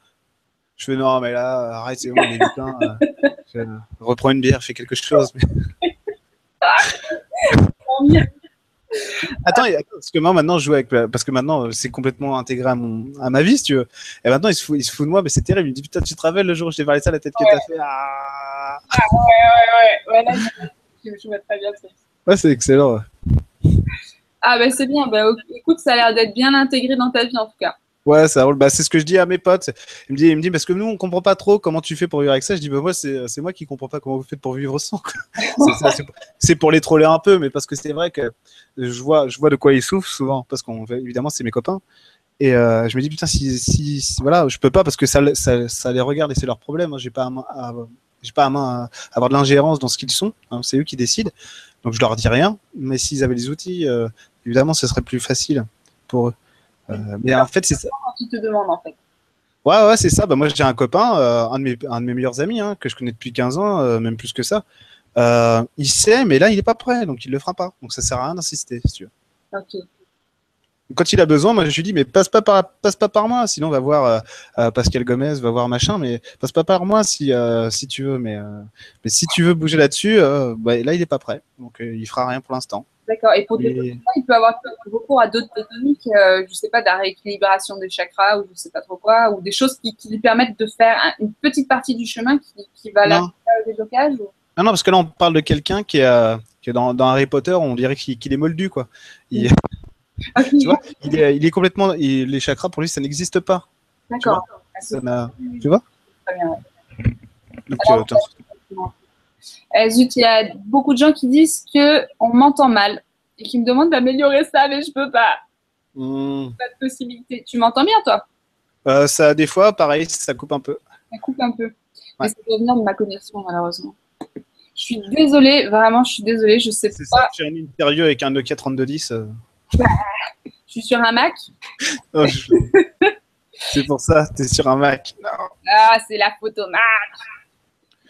je fais non, mais là, arrête, c'est bon, il est euh, reprends une bière, fais quelque chose. Attends, parce que moi maintenant je joue avec, parce que maintenant c'est complètement intégré à, mon, à ma vie, si tu veux. Et maintenant il se fout, il se fout de moi, mais c'est terrible. Il me dit putain, tu te rappelles le jour où je t'ai parlé ça, la tête que t'as fait? Ah. ah, ouais, ouais, ouais, ouais. Là, je, je vois très bien ça. Ouais, c'est excellent. Ah, bah c'est bien. Bah, écoute, ça a l'air d'être bien intégré dans ta vie en tout cas. Ouais, ça roule. Bah, c'est ce que je dis à mes potes. Il me dit, il me dit parce que nous, on comprend pas trop comment tu fais pour vivre avec ça. Je dis, bah, moi, c'est moi qui comprends pas comment vous faites pour vivre sans. c'est pour les troller un peu, mais parce que c'est vrai que je vois, je vois de quoi ils souffrent souvent, parce qu'on évidemment, c'est mes copains. Et euh, je me dis, putain, si, si, voilà, je peux pas parce que ça, ça, ça les regarde et c'est leur problème. Hein. J'ai pas à, j'ai pas à main avoir de l'ingérence dans ce qu'ils sont. Hein. C'est eux qui décident. Donc je leur dis rien. Mais s'ils avaient les outils, euh, évidemment, ce serait plus facile pour eux. Euh, mais en fait, c'est ça. Qui te demande en fait. Ouais, ouais, c'est ça. Bah, moi, j'ai un copain, euh, un, de mes, un de mes meilleurs amis, hein, que je connais depuis 15 ans, euh, même plus que ça. il sait, mais là, il n'est pas prêt, donc il ne le fera pas. Donc ça sert à rien d'insister, si tu veux. Ok. Quand il a besoin, moi je lui dis mais passe pas par passe pas par moi, sinon on va voir Pascal Gomez, va voir machin, mais passe pas par moi si si tu veux, mais mais si tu veux bouger là-dessus, bah, là il n'est pas prêt, donc il fera rien pour l'instant. D'accord. Et pour des il peut avoir recours à d'autres techniques, euh, je ne sais pas, de la rééquilibration des chakras ou je ne sais pas trop quoi, ou des choses qui, lui permettent de faire une petite partie du chemin qui, va là au déblocage ou... Non, non, parce que là, on parle de quelqu'un qui, euh, qui est dans, dans, Harry Potter, on dirait qu'il est moldu, quoi. Il, tu vois, il est, il est complètement. les chakras, pour lui, ça n'existe pas. D'accord. Tu vois? Très bien. Donc, euh, zut, il y a beaucoup de gens qui disent qu'on m'entend mal et qui me demandent d'améliorer ça, mais je peux pas. Hmm. Pas de possibilité. Tu m'entends bien, toi? Euh, Ça, des fois, pareil, ça coupe un peu. Ça coupe un peu. Mais ça doit venir de ma connexion, malheureusement. Je suis désolée, vraiment, je suis désolée, je sais pas. C'est ça, tu as une interview avec un Nokia 3210. Euh. Bah, je suis sur un Mac. Oh, c'est pour ça, tu es sur un Mac. Ah, c'est la photo Mac.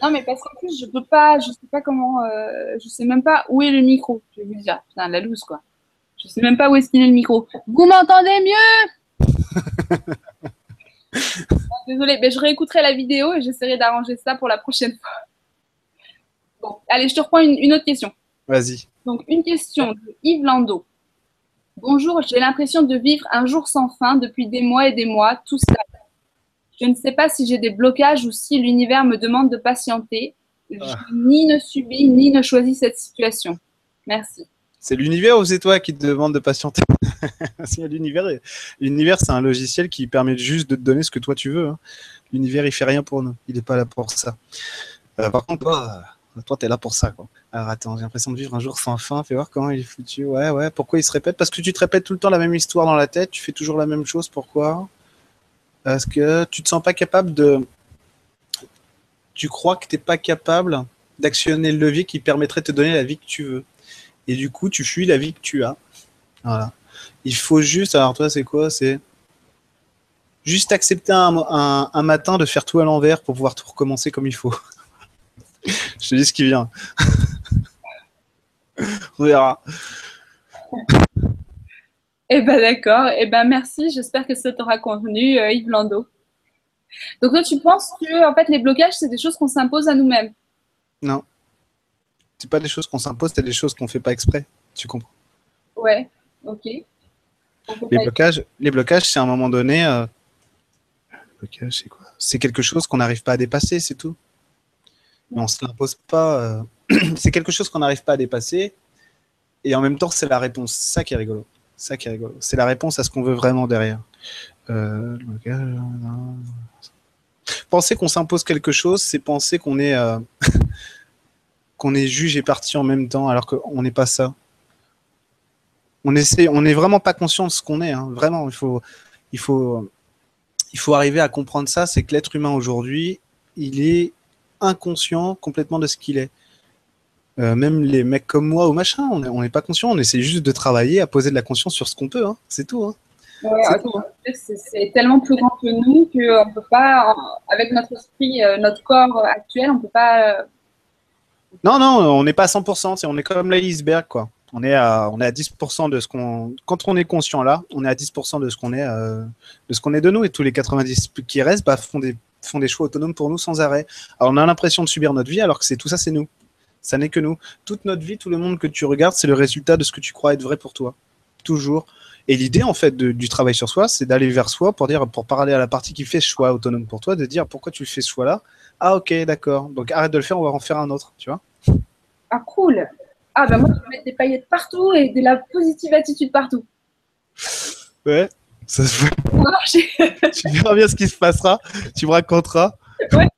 Non, mais parce qu'en plus, je peux pas, je sais pas comment, euh, je sais même pas où est le micro. Je vais vous dire, putain, la loose, quoi. Je sais même pas où est-ce qu'il est le micro. Vous m'entendez mieux? Désolée, mais je réécouterai la vidéo et j'essaierai d'arranger ça pour la prochaine fois. Bon, allez, je te reprends une, autre question. Vas-y. Donc, une question de Yves Lando. Bonjour, j'ai l'impression de vivre un jour sans fin depuis des mois et des mois, tout ça je ne sais pas si j'ai des blocages ou si l'univers me demande de patienter. Je ah. ni ne subis ni ne choisis cette situation. Merci. C'est l'univers ou c'est toi qui te demande de patienter? L'univers, l'univers c'est un logiciel qui permet juste de te donner ce que toi tu veux. Hein. L'univers, il fait rien pour nous. Il n'est pas là pour ça. Euh, par contre, toi, toi, tu es là pour ça. Quoi. Alors attends, j'ai l'impression de vivre un jour sans fin. Fais voir comment il est foutu. Ouais, ouais. Pourquoi il se répète? Parce que tu te répètes tout le temps la même histoire dans la tête. Tu fais toujours la même chose. Pourquoi? Est-ce que tu te sens pas capable de. Tu crois que tu n'es pas capable d'actionner le levier qui permettrait de te donner la vie que tu veux? Et du coup, tu fuis la vie que tu as. Voilà. Il faut juste. Alors, toi, c'est quoi? C'est juste accepter un, un, matin de faire tout à l'envers pour pouvoir tout recommencer comme il faut. Je te dis ce qui vient. On verra. Eh ben d'accord. Eh ben merci. J'espère que ça t'aura convenu, euh, Yves Lando. Donc toi, tu penses que en fait les blocages, c'est des choses qu'on s'impose à nous-mêmes? Non. C'est pas des choses qu'on s'impose, c'est des choses qu'on fait pas exprès. Tu comprends? Ouais. Ok. Les blocages, les blocages, c'est à un moment donné. Euh... Blocage, c'est quoi? C'est quelque chose qu'on n'arrive pas à dépasser, c'est tout. Mais on se l'impose pas. Euh, c'est quelque chose qu'on n'arrive pas à dépasser. Et en même temps, c'est la réponse. C'est ça qui est rigolo ça qui. C'est la réponse à ce qu'on veut vraiment derrière. Euh, penser qu'on s'impose quelque chose, c'est penser qu'on est, euh, est juge et parti en même temps, alors qu'on n'est pas ça. On on n'est vraiment pas conscient de ce qu'on est. Hein. Vraiment, il faut, il faut, il faut arriver à comprendre ça. C'est que l'être humain aujourd'hui, il est inconscient complètement de ce qu'il est. Euh, même les mecs comme moi ou machin, on n'est pas conscient, on essaie juste de travailler, à poser de la conscience sur ce qu'on peut, hein. c'est tout. Hein. c'est tellement plus grand que nous qu'on ne peut pas, avec notre esprit, euh, notre corps actuel, on ne peut pas. Euh, non, non, on n'est pas à 100%, on est comme l'iceberg, quoi. On est à, on est à 10% de ce qu'on. Quand on est conscient là, on est à 10% de ce qu'on est, de ce qu'on est de nous, et tous les 90 qui restent bah, font, des, font des choix autonomes pour nous sans arrêt. Alors on a l'impression de subir notre vie, alors que c'est tout ça, c'est nous. Ça n'est que nous. Toute notre vie, tout le monde que tu regardes, c'est le résultat de ce que tu crois être vrai pour toi. Toujours. Et l'idée, en fait, du travail sur soi, c'est d'aller vers soi pour dire, pour parler à la partie qui fait ce choix autonome pour toi, de dire pourquoi tu fais ce choix-là? Ah, ok, d'accord. Donc arrête de le faire, on va en faire un autre, tu vois. Ah, cool. Ah, bah moi, je vais mettre des paillettes partout et de la positive attitude partout. Ouais, ça se voit. tu verras bien ce qui se passera. Tu me raconteras. Ouais.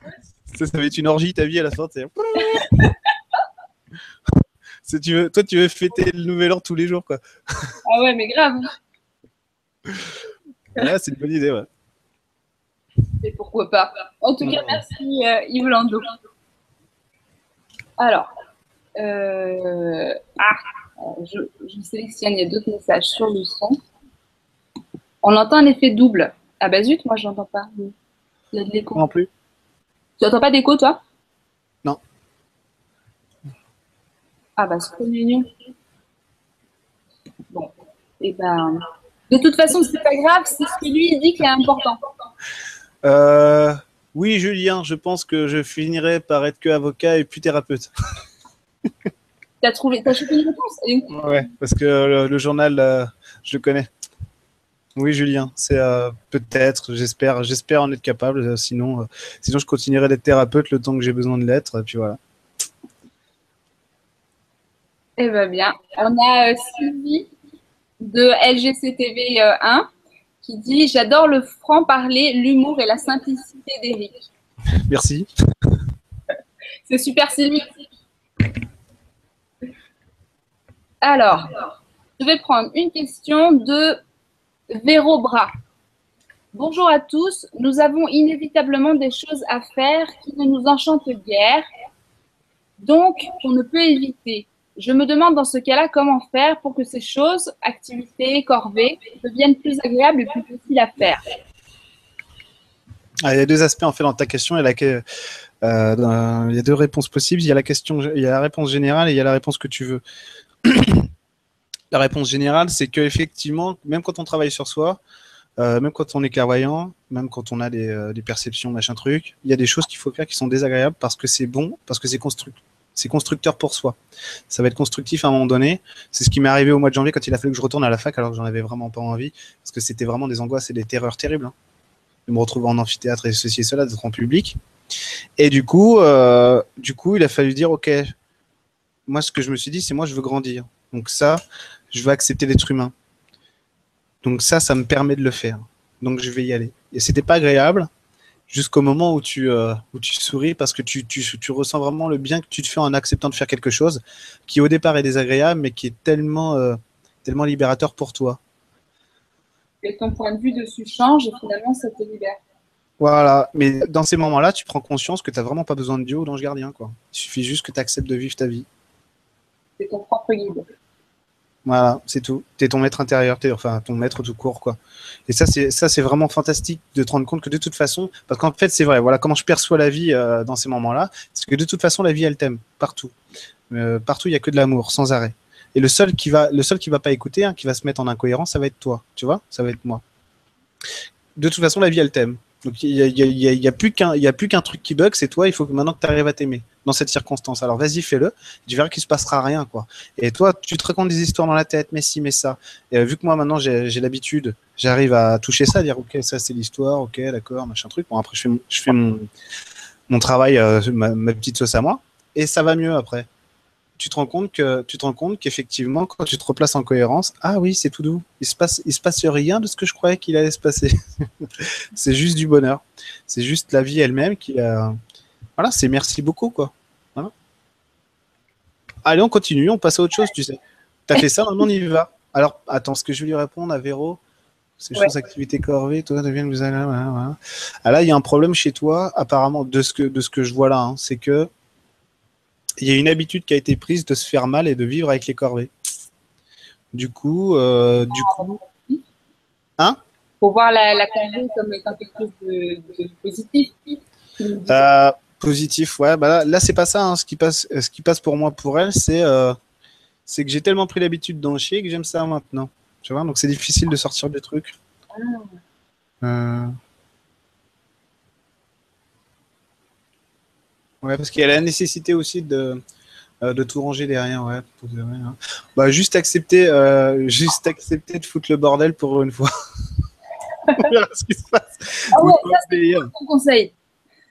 Ça, ça va être une orgie ta vie à la fin. Tu veux, toi, tu veux fêter le nouvel an tous les jours, quoi. Ah ouais, mais grave. ouais, c'est une bonne idée, ouais. Et pourquoi pas. En tout cas, merci euh, Yves Lando. Alors, euh, ah, je, je, sélectionne, il y a d'autres messages sur le son. On entend un effet double. Ah bah zut, moi je n'entends pas. Il y a de l'écho. Non plus. Tu n'entends pas d'écho, toi? Ah bah c'est. Bon, et eh ben, de toute façon, c'est pas grave, c'est ce que lui dit qui est important. Euh, oui, Julien, je pense que je finirai par être que avocat et plus thérapeute. t'as trouvé, t'as chopé une réponse Ouais, parce que le, journal, euh, je le connais. Oui, Julien, c'est euh, peut-être, j'espère, j'espère en être capable. sinon, sinon, je continuerai d'être thérapeute le temps que j'ai besoin de l'être. Et puis voilà. Eh bien, bien. On a euh, Sylvie de LGCTV 1 euh, qui dit J'adore le franc-parler, l'humour et la simplicité d'Eric. Merci. C'est super, Sylvie. Alors, je vais prendre une question de Véro Bras. Bonjour à tous. Nous avons inévitablement des choses à faire qui ne nous enchantent guère, donc on ne peut éviter. Je me demande dans ce cas-là comment faire pour que ces choses, activités, corvées, deviennent plus agréables et plus faciles à faire. Ah, il y a deux aspects en fait dans ta question. Il y, a euh, deux réponses possibles. Il y a la réponse générale et il y a la réponse que tu veux. la réponse générale, c'est qu'effectivement, même quand on travaille sur soi, euh, même quand on est clairvoyant, même quand on a des, euh, des perceptions, machin truc, il y a des choses qu'il faut faire qui sont désagréables parce que c'est bon, parce que c'est constructif c'est constructeur pour soi. Ça va être constructif à un moment donné. C'est ce qui m'est arrivé au mois de janvier quand il a fallu que je retourne à la fac alors que j'en avais vraiment pas envie parce que c'était vraiment des angoisses et des terreurs terribles. Hein. De me retrouver en amphithéâtre et ceci et cela, d'être en public. Et du coup, euh, du coup, il a fallu dire ok. Moi, ce que je me suis dit, c'est moi, je veux grandir. Donc ça, je veux accepter d'être humain. Donc ça, ça me permet de le faire. Donc je vais y aller. Et c'était pas agréable jusqu'au moment où tu, euh, où tu souris parce que tu, tu, tu, ressens vraiment le bien que tu te fais en acceptant de faire quelque chose qui au départ est désagréable mais qui est tellement, euh, tellement libérateur pour toi. Et ton point de vue dessus change et finalement ça te libère. Voilà, mais dans ces moments-là, tu prends conscience que tu n'as vraiment pas besoin de Dieu ou d'ange gardien. Quoi. Il suffit juste que tu acceptes de vivre ta vie. C'est ton propre guide. Voilà, c'est tout. Tu es ton maître intérieur, es, enfin ton maître tout court, quoi. Et ça, c'est ça, c'est vraiment fantastique de te rendre compte que de toute façon, parce qu'en fait, c'est vrai. Voilà comment je perçois la vie euh, dans ces moments-là, c'est que de toute façon, la vie, elle t'aime partout. Euh, partout, il y a que de l'amour, sans arrêt. Et le seul qui va, le seul qui va pas écouter, hein, qui va se mettre en incohérence, ça va être toi. Tu vois, ça va être moi. De toute façon, la vie, elle t'aime. Donc il n'y a, plus qu'un, a plus qu'un truc qui bug, c'est toi. Il faut que maintenant que tu arrives à t'aimer dans cette circonstance. Alors vas-y, fais-le. Tu verras qu'il se passera rien, quoi. Et toi, tu te racontes des histoires dans la tête, mais si, mais ça. Et euh, vu que moi maintenant j'ai, l'habitude, j'arrive à toucher ça, à dire ok, ça c'est l'histoire, ok, d'accord, machin truc. Bon après je fais mon, travail, euh, ma petite sauce à moi, et ça va mieux après tu te rends compte que tu te rends compte qu'effectivement quand tu te replaces en cohérence, ah oui, c'est tout doux. Il se passe il se passe rien de ce que je croyais qu'il allait se passer. c'est juste du bonheur. C'est juste la vie elle-même qui a voilà, c'est merci beaucoup quoi. Allez, on continue, on passe à autre chose, tu sais. Tu as fait ça, maintenant on y va. Alors, attends, ce que je vais lui répondre à Véro, Ces choses, activités corvées, toi, deviennent vous allez. Ah là, il y a un problème chez toi, apparemment, de ce que, de ce que je vois là. Hein. c'est que il y a une habitude qui a été prise de se faire mal et de vivre avec les corvées. Du coup, euh, du coup. Hein? Pour voir la, la corvée comme étant quelque chose de, positif. Euh, positif, ouais. Bah là, là c'est pas ça. Hein. Ce, qui passe, ce qui passe pour moi, pour elle, c'est euh, c'est que j'ai tellement pris l'habitude d'en chier que j'aime ça maintenant. Tu vois, donc c'est difficile de sortir des trucs. Ah. Ouais, parce qu'il y a la nécessité aussi de, euh, de tout ranger derrière, ouais. Hein. Bah, juste accepter, euh, juste accepter de foutre le bordel pour une fois. ce qui se passe. Ah ouais, ça, c'est ton conseil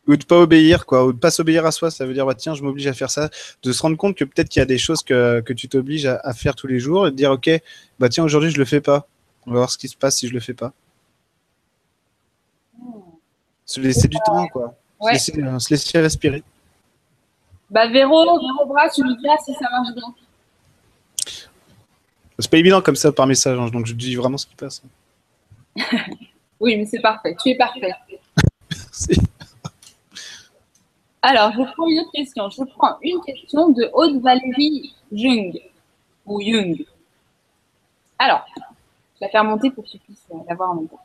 ou de pas obéir, quoi, ou de pas s'obéir à soi. Ça veut dire, bah, tiens, je m'oblige à faire ça. De se rendre compte que peut-être qu'il y a des choses que, que tu t'obliges à, faire tous les jours et de dire, ok, bah tiens, aujourd'hui, je le fais pas. On va voir ce qui se passe si je le fais pas. Se laisser du temps, quoi. Se, laisser, euh, se, laisser, respirer. Bah, Véro, Véro Bras, tu lui diras si ça marche bien. C'est pas évident comme ça par message, hein, donc je dis vraiment ce qui passe. oui, mais c'est parfait. Tu es parfait. Merci. Alors, je prends une autre question. Je prends une question de Haute-Valérie Jung. Ou Jung. Alors, je vais la faire monter pour que tu puisses la voir en même temps.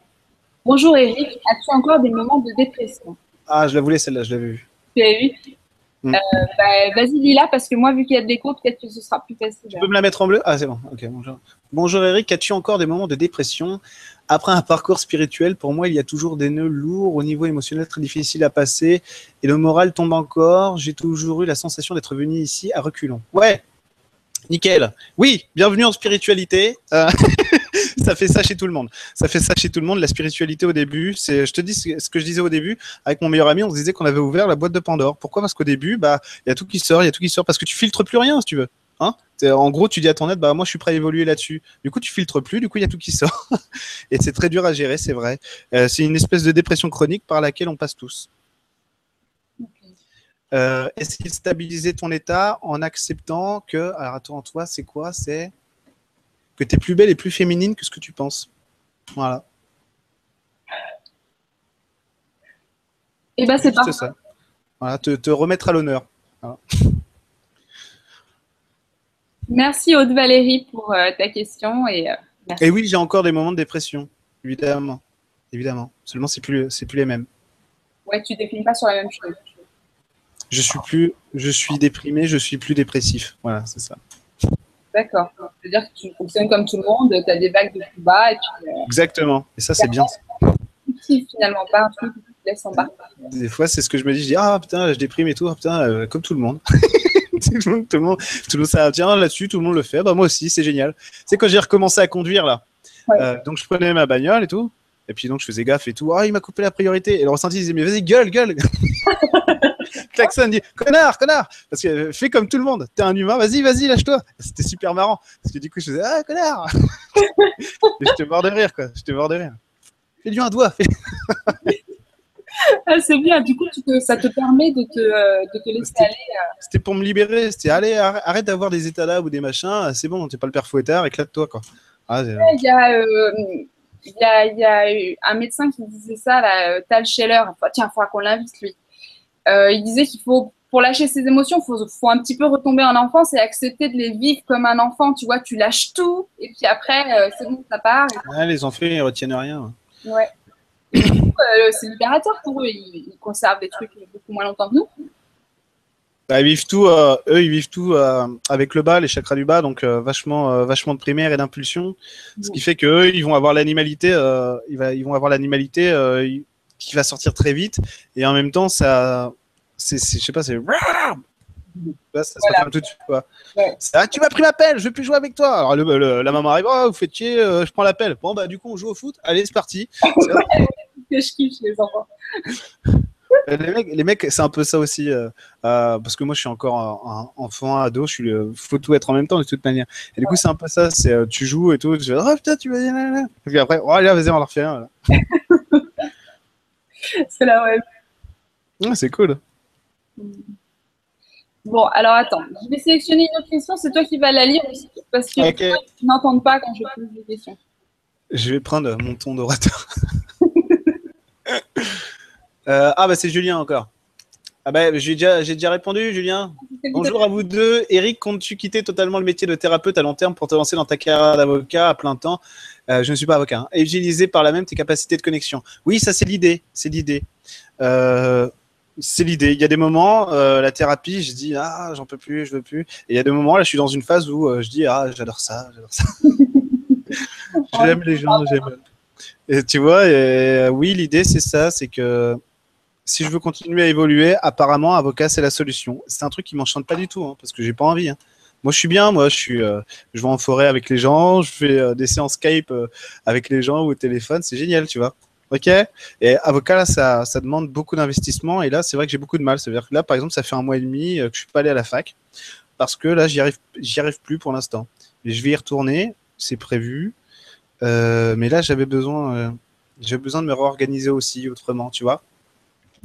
Bonjour Eric, as-tu encore des moments de dépression? Ah, je la voulais celle-là, je l'avais vue. Tu l'as vue? Mm. euh, bah, Vas-y, lis-la, parce que moi, vu qu'il y a de l'écho, peut-être que ce sera plus facile. Tu peux me la mettre en bleu? Ah, c'est bon. Ok, bonjour. Bonjour Eric, as-tu encore des moments de dépression? Après un parcours spirituel, pour moi, il y a toujours des nœuds lourds au niveau émotionnel très difficiles à passer et le moral tombe encore. J'ai toujours eu la sensation d'être venu ici à reculons. Ouais, nickel. Oui, bienvenue en spiritualité. Euh, ça fait ça chez tout le monde. Ça fait ça chez tout le monde. La spiritualité au début, c'est, je te dis ce que je disais au début avec mon meilleur ami, on se disait qu'on avait ouvert la boîte de Pandore. Pourquoi? Parce qu'au début, bah, il y a tout qui sort, il y a tout qui sort parce que tu filtres plus rien si tu veux. Hein en gros, tu dis à ton aide, bah moi je suis prêt à évoluer là-dessus. Du coup, tu filtres plus, du coup il y a tout qui sort. et c'est très dur à gérer, c'est vrai. Euh, c'est une espèce de dépression chronique par laquelle on passe tous. Euh, est-ce qu'il stabilisait ton état en acceptant que, alors attends, toi, c'est quoi? C'est que tu es plus belle et plus féminine que ce que tu penses. Voilà. Et eh ben c'est pas ça. Voilà, te, te remettre à l'honneur. Voilà. Merci Aude Valérie pour euh, ta question et euh, Et oui, j'ai encore des moments de dépression, évidemment, évidemment. Seulement c'est plus c'est plus les mêmes. Ouais, tu définis pas sur la même chose. Je suis plus, je suis déprimé, je suis plus dépressif. Voilà, c'est ça. D'accord. C'est-à-dire que tu fonctionnes comme tout le monde, tu as des vagues de plus bas et puis. Euh, Exactement. Et ça, c'est bien. Finalement, pas un truc qui te laisse en bas. Des fois, c'est ce que je me dis. Je dis ah putain, je déprime et tout. Ah, putain, comme tout le monde. tout le monde, tout le monde, tout le monde ça tient là-dessus, tout le monde le fait. Bah, moi aussi, c'est génial. C'est quand j'ai recommencé à conduire là. Euh, donc je prenais ma bagnole et tout. Et puis donc je faisais gaffe et tout. Ah, il m'a coupé la priorité. Et le ressenti disait, mais vas-y, gueule, gueule. Klaxon dit, connard, connard. Parce que euh, fais comme tout le monde. T'es un humain, vas-y, vas-y, lâche-toi. C'était super marrant. Parce que du coup, je faisais, ah, connard. je te mort de rire, quoi. Je te mort de rire. Fais-lui un doigt. Ah, c'est bien, du coup, ça te permet de te, euh, de te laisser aller. Euh. C'était pour me libérer, c'était allez, arrête d'avoir des états là ou des machins, c'est bon, t'es pas le père fouettard, éclate-toi. quoi. Ah, il y, a, euh, y, a, y a un médecin qui disait ça, là, Tal Scheller, tiens, il faudra qu'on l'invite lui. Il disait qu'il faut, pour lâcher ses émotions, il faut, faut, un petit peu retomber en enfance et accepter de les vivre comme un enfant. Tu vois, tu lâches tout et puis après, c'est bon, ça part. les enfants, ils retiennent rien. Ouais. Euh, c'est libérateur pour eux. Ils, conservent des trucs beaucoup moins longtemps que nous. Bah, ils vivent tout, euh, eux, ils vivent tout euh, avec le bas, les chakras du bas, donc vachement, vachement de primaire et d'impulsion. Ce qui fait qu'eux, ils vont avoir l'animalité, ils, vont avoir l'animalité qui va sortir très vite, et en même temps, ça, c'est, je sais pas, c'est ça, ça tout de suite, quoi. Ah, tu m'as pris pelle, je vais plus jouer avec toi. Alors la maman arrive, oh, vous faites chier, je prends la pelle. Bon bah du coup on joue au foot. Allez c'est parti. que je kiffe les enfants. les mecs, les mecs c'est un peu ça aussi. Euh, euh, parce que moi, je suis encore un, enfant, ado. Je suis, euh, faut tout être en même temps de toute manière. Et du coup, c'est un peu ça. C'est tu joues et tout. Tu fais, oh putain, tu vas. Et puis après, oh là, vas-y, on leur fait un. c'est la web. Ouais, c'est cool. Bon, alors attends, je vais sélectionner une autre question. C'est toi qui vas la lire aussi, parce que okay. tu n'entends pas quand je pose des questions. Je vais prendre mon ton d'orateur. Euh, ah bah c'est Julien encore. Ah bah j'ai déjà, j'ai déjà répondu, Julien. Bonjour à vous deux. Eric, comptes-tu quitter totalement le métier de thérapeute à long terme pour te lancer dans ta carrière d'avocat à plein temps? Euh, Je ne suis pas avocat. Hein. Et utiliser par là même tes capacités de connexion. Oui, ça c'est l'idée. C'est l'idée. Euh, c'est l'idée. Il y a des moments, la thérapie, je dis ah j'en peux plus, je veux plus. Et il y a des moments là, je suis dans une phase où je dis ah j'adore ça, j'adore ça. j'aime les gens, j'aime. Et tu vois, oui, l'idée c'est ça, c'est que si je veux continuer à évoluer, apparemment, avocat, c'est la solution. C'est un truc qui m'enchante pas du tout, hein, parce que j'ai pas envie. Hein. Moi, je suis bien. Moi, je suis, euh, vais en forêt avec les gens, je fais euh, des séances Skype euh, avec les gens ou au téléphone. C'est génial, tu vois. Ok? Et avocat, là, ça, demande beaucoup d'investissement. Et là, c'est vrai que j'ai beaucoup de mal. C'est-à-dire que là, par exemple, ça fait un mois et demi que je suis pas allé à la fac parce que là, j'y arrive, j'y arrive plus pour l'instant. Et je vais y retourner. C'est prévu. mais là, j'avais besoin, j'ai besoin de me réorganiser aussi autrement, tu vois.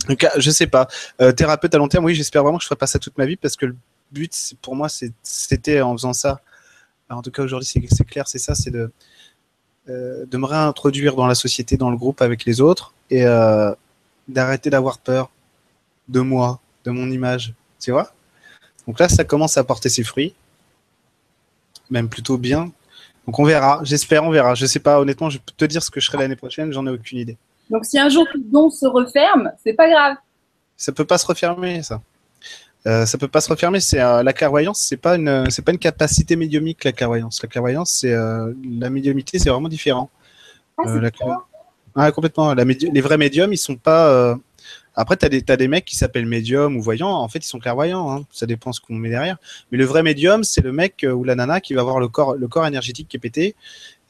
Donc, je sais pas. Thérapeute à long terme, oui, j'espère vraiment que je ferai pas ça toute ma vie parce que but, pour moi, c'était en faisant ça. en tout cas, aujourd'hui, c'est clair, c'est ça, c'est de, euh, de me réintroduire dans la société, dans le groupe avec les autres et euh, d'arrêter d'avoir peur de moi, de mon image. Tu vois Donc là, ça commence à porter ses fruits, même plutôt bien. Donc on verra, j'espère, on verra. Je sais pas, honnêtement, je peux te dire ce que je serai l'année prochaine, j'en ai aucune idée. Donc si un jour le don se referme, c'est pas grave. Ça peut pas se refermer, ça. Euh, ça peut pas se refermer. C'est euh, la clairvoyance, c'est pas une, c'est pas une capacité médiumique la clairvoyance. La clairvoyance, c'est euh, la médiumité, c'est vraiment différent. Ah, euh, ah complètement. La les vrais médiums, ils sont pas. Après, tu as des, as des mecs qui s'appellent médium ou voyants. En fait, ils sont clairvoyants. Hein. Ça dépend ce qu'on met derrière. Mais le vrai médium, c'est le mec ou la nana qui va avoir le corps, le corps énergétique qui est pété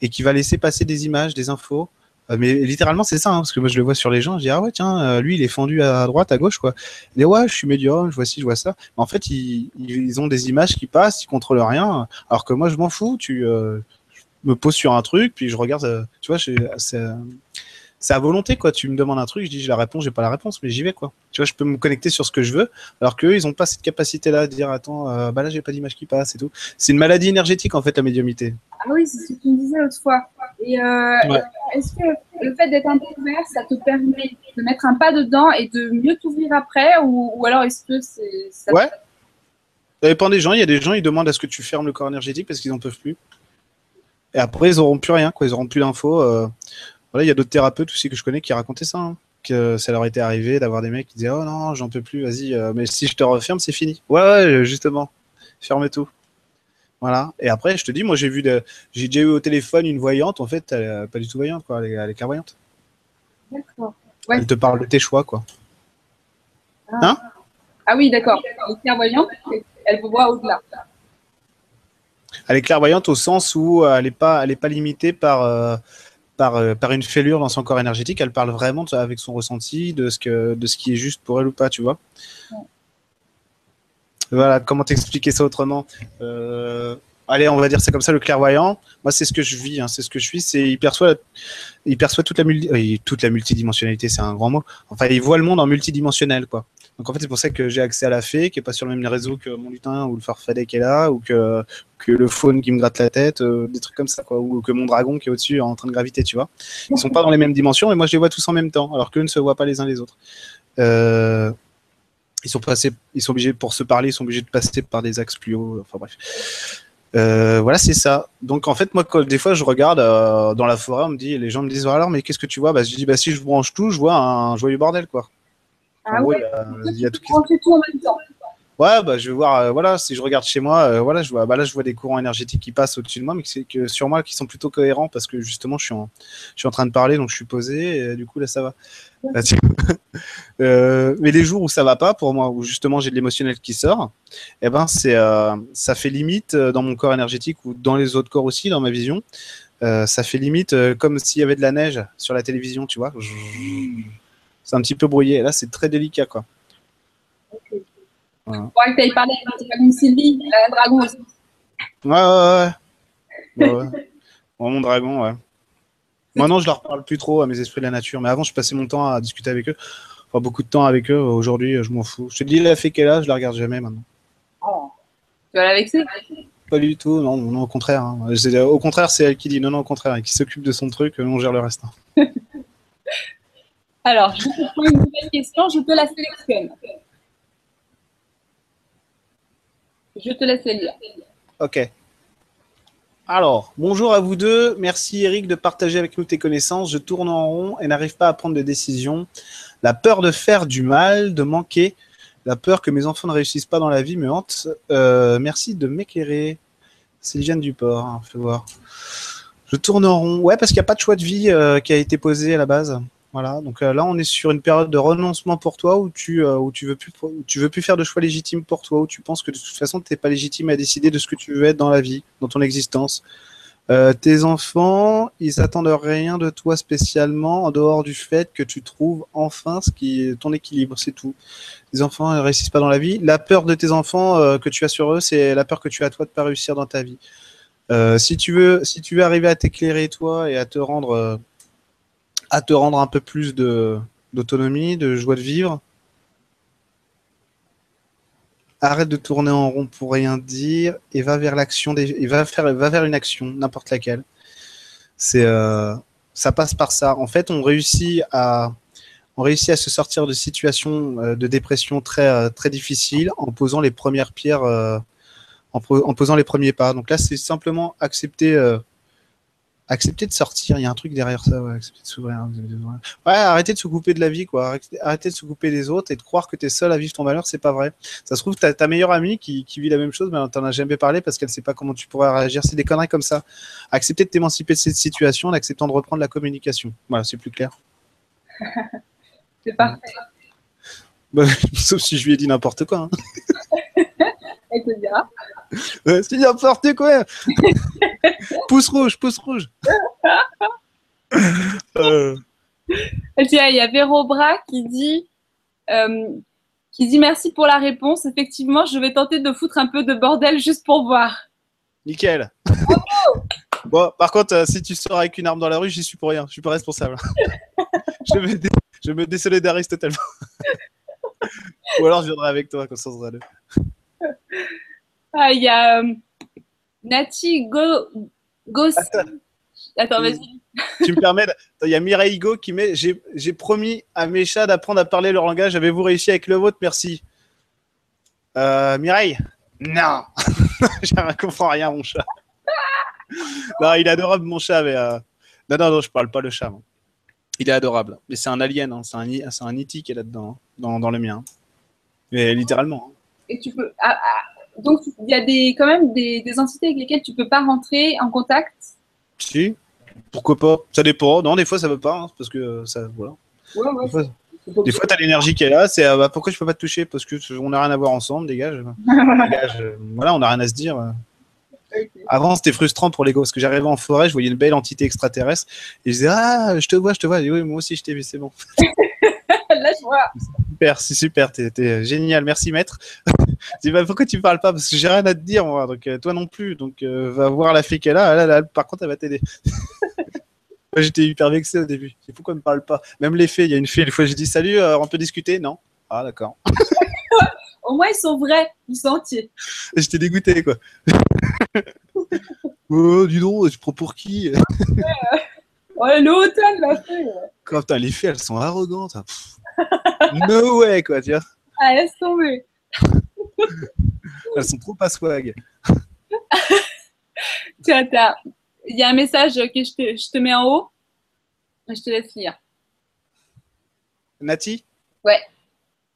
et qui va laisser passer des images, des infos. Euh, mais littéralement, c'est ça, hein, parce que moi, je le vois sur les gens, je dis, ah ouais, tiens, euh, lui, il est fendu à droite, à gauche, quoi. Dit, ouais, je suis médium, je vois ci, je vois ça. en fait, ils, ils, ont des images qui passent, ils contrôlent rien, alors que moi, je m'en fous, tu euh, me poses sur un truc, puis je regarde, tu vois, c'est c'est à volonté, quoi. Tu me demandes un truc, je dis, j'ai la réponse, j'ai pas la réponse, mais j'y vais, quoi. Tu vois, je peux me connecter sur ce que je veux, alors qu'eux, ils ont pas cette capacité-là de dire, attends, euh, bah là, j'ai pas d'image qui passe et tout. C'est une maladie énergétique, en fait, la médiumité. Ah oui, c'est ce que tu me disais l'autre fois. Et euh, est-ce que le fait d'être un peu ouvert, ça te permet de mettre un pas dedans et de mieux t'ouvrir après, ou, alors est-ce que c'est. Ouais. Ça dépend des gens. Il y a des gens, ils demandent à ce que tu fermes le corps énergétique parce qu'ils n'en peuvent plus. Et après, ils n'auront plus rien, quoi. Ils n'auront plus d'infos. Euh, voilà, il y a d'autres thérapeutes aussi que je connais qui racontaient ça, hein, que ça leur était arrivé d'avoir des mecs qui disaient oh non, j'en peux plus, vas-y, euh, mais si je te referme, c'est fini. Ouais, ouais, justement, ferme tout. Voilà. Et après, je te dis, moi, j'ai vu, de... j'ai déjà eu au téléphone une voyante. En fait, elle est pas du tout voyante, quoi. Elle est, elle est clairvoyante. D'accord. Elle te parle de tes choix, quoi. Ah, hein? Ah oui, d'accord. Elle est clairvoyante. Elle vous voit au-delà. Elle est clairvoyante au sens où elle n'est pas, elle est pas limitée par. Euh, euh, par, une fêlure dans son corps énergétique, elle parle vraiment avec son ressenti de ce, que, de ce qui est juste pour elle ou pas, tu vois. Voilà, comment t'expliquer ça autrement euh, Allez, on va dire c'est comme ça le clairvoyant. Moi, c'est ce que je vis, hein, c'est ce que je suis. C'est il perçoit, il perçoit toute la toute la multidimensionnalité, c'est un grand mot. Enfin, il voit le monde en multidimensionnel, quoi. Donc en fait, c'est pour ça que j'ai accès à la fée, qui est pas sur le même réseau que mon lutin ou le farfadet qui est là, ou que, le faune qui me gratte la tête, euh, des trucs comme ça, ou que mon dragon qui est au-dessus en train de graviter, tu vois. Ils sont pas dans les mêmes dimensions, et moi je les vois tous en même temps, alors qu'eux ne se voient pas les uns les autres. Euh, ils sont passés, ils sont obligés pour se parler, ils sont obligés de passer par des axes plus hauts. Enfin bref. Euh, voilà, c'est ça. Donc en fait, moi, des fois, je regarde dans la forêt, on me dit, les gens me disent, alors, mais qu'est-ce que tu vois? Bah, Je dis, bah si je branche tout, je vois un joyeux bordel, quoi. Ah ouais, il y a, tout, tout en même temps. Ouais, bah, je vais voir, euh, voilà, si je regarde chez moi, euh, voilà, je vois, bah, là, je vois des courants énergétiques qui passent au-dessus de moi, mais c'est que sur moi qui sont plutôt cohérents parce que justement, je suis en, je suis en train de parler, donc je suis posé, et du coup, là, ça va. euh, mais les jours où ça va pas pour moi, où justement j'ai de l'émotionnel qui sort, eh ben, c'est, euh, ça fait limite dans mon corps énergétique ou dans les autres corps aussi, dans ma vision. ça fait limite comme s'il y avait de la neige sur la télévision, tu vois c'est un petit peu brouillé. Là, c'est très délicat, quoi. Voilà. Ouais, que tu parlé avec dragon Sylvie, un dragon aussi. Ouais, ouais, ouais. mon dragon, ouais. Maintenant, je leur parle plus trop à mes esprits de la nature, mais avant, je passais mon temps à discuter avec eux. Enfin, beaucoup de temps avec eux. Aujourd'hui, je m'en fous. Je te dis, la fée qu'elle a, je la regarde jamais maintenant. Oh. Tu vas la vexer Pas du tout, non, non au contraire. hein. Au contraire, c'est elle qui dit non, non, au contraire, et qui s'occupe de son truc, euh, on gère le reste. Alors, je te prends une nouvelle question, je te la sélectionne. Je te laisse lire. Ok. Alors, bonjour à vous deux. Merci Eric de partager avec nous tes connaissances. Je tourne en rond et n'arrive pas à prendre de décision. La peur de faire du mal, de manquer, la peur que mes enfants ne réussissent pas dans la vie me hante. Euh, merci de m'éclairer. C'est Liane Duport, hein, fais voir. Je tourne en rond. Ouais, parce qu'il n'y a pas de choix de vie euh, qui a été posé à la base. Voilà. Donc euh, là, on est sur une période de renoncement pour toi où tu euh, veux plus tu veux plus faire de choix légitimes pour toi où tu penses que de toute façon tu n'es pas légitime à décider de ce que tu veux être dans la vie, dans ton existence. Euh, tes enfants, ils attendent rien de toi spécialement en dehors du fait que tu trouves enfin ce qui ton équilibre, c'est tout. Les enfants ne réussissent pas dans la vie. La peur de tes enfants que tu as sur eux, c'est la peur que tu as toi de pas réussir dans ta vie. Si tu veux, si tu veux arriver à t'éclairer toi et à te rendre, à te rendre un peu plus d'autonomie, de joie de vivre, arrête de tourner en rond pour rien dire et va vers l'action et va faire, va vers une action, n'importe laquelle. C'est, euh, ça passe par ça. En fait, on réussit à, on réussit à se sortir de situations euh, de dépression très, euh, très difficiles en posant les premières pierres, en, po- en posant les premiers pas. Donc là, c'est simplement accepter, accepter de sortir. Il y a un truc derrière ça, ouais, accepter de s'ouvrir. Ouais, arrêtez de se couper de la vie, quoi. Arrêtez- de se couper des autres et de croire que tu es seul à vivre ton malheur, c'est pas vrai. Ça se trouve, ta, ta meilleure amie qui, qui vit la même chose, mais t'en as jamais parlé parce qu'elle sait pas comment tu pourrais réagir. C'est des conneries comme ça. Accepter de t'émanciper de cette situation en acceptant de reprendre la communication. Voilà, c'est plus clair. C'est parfait. Bah, sauf si je lui ai dit n'importe quoi. hein. Elle te dira. Ouais, c'est n'importe quoi. pouce rouge, pouce rouge. Euh, Tiens, il y a Véro Bra qui dit, euh, qui dit merci pour la réponse. Effectivement, je vais tenter de foutre un peu de bordel juste pour voir. nickel. bon, par contre, euh, si tu sors avec une arme dans la rue, j'y suis pour rien. Je suis pas responsable. je, dé- je me désolidarise totalement. Ou alors je viendrai avec toi, comme ça on sera deux. Ah, il y a euh, Nati Go, Gossi. Attends, vas-y. tu me permets, il y a Mireille Higo qui met J'ai promis à mes chats d'apprendre à parler leur langage. Avez-vous réussi avec le vôtre? Merci. Euh, Mireille? Non Je ne comprends rien, mon chat. non, il est adorable, mon chat, mais. euh, Non, non, non, je parle pas le chat. moi. Il est adorable. Mais c'est un alien, hein, c'est un, c'est un E.T. qui est là-dedans, hein, dans, dans le mien. Mais littéralement. hein. Et tu peux. ah, ah, donc, il y a des, quand même des, des entités avec lesquelles tu peux pas rentrer en contact? Si Pourquoi pas? Ça dépend. Non, des fois, ça veut pas, hein, parce que ça. Voilà. Ouais, ouais. Des fois, Des fois, tu as l'énergie qui est là, c'est euh, bah, pourquoi je peux pas te toucher? Parce que on n'a rien à voir ensemble, dégage. Dégage, euh, voilà, on n'a rien à se dire. euh. Avant, c'était frustrant pour les gars, parce que j'arrivais en forêt, je voyais une belle entité extraterrestre, et je disais Ah, je te vois, je te vois. Et oui, moi aussi, je t'ai vu, c'est bon. Je. Super, c'est super, t'es génial, merci maître. je dis bah, Pourquoi tu parles pas? Parce que j'ai rien à te dire, moi, donc euh, toi non plus. Donc, euh, va voir la fille qu'elle a, par contre, elle va t'aider. Moi, J'étais hyper vexé au début. C'est pourquoi elle me parle pas? Même les fées, il y a une fille, une fois, j'ai dit Salut, euh, on peut discuter? Non Ah, d'accord. Au moins, ils sont vrais. Ils sont entiers. J'étais dégoûté, quoi. oh, dis donc, tu prends pour qui? Ouais, le hôtel l'a. Quoi, putain, les filles, elles sont arrogantes. hein. Pff. No way, quoi, tu vois. Ah, laisse tomber. Elles sont trop pas swag. Tiens, il y a un message que je te, je te mets en haut. Je te laisse lire. Nati? Ouais.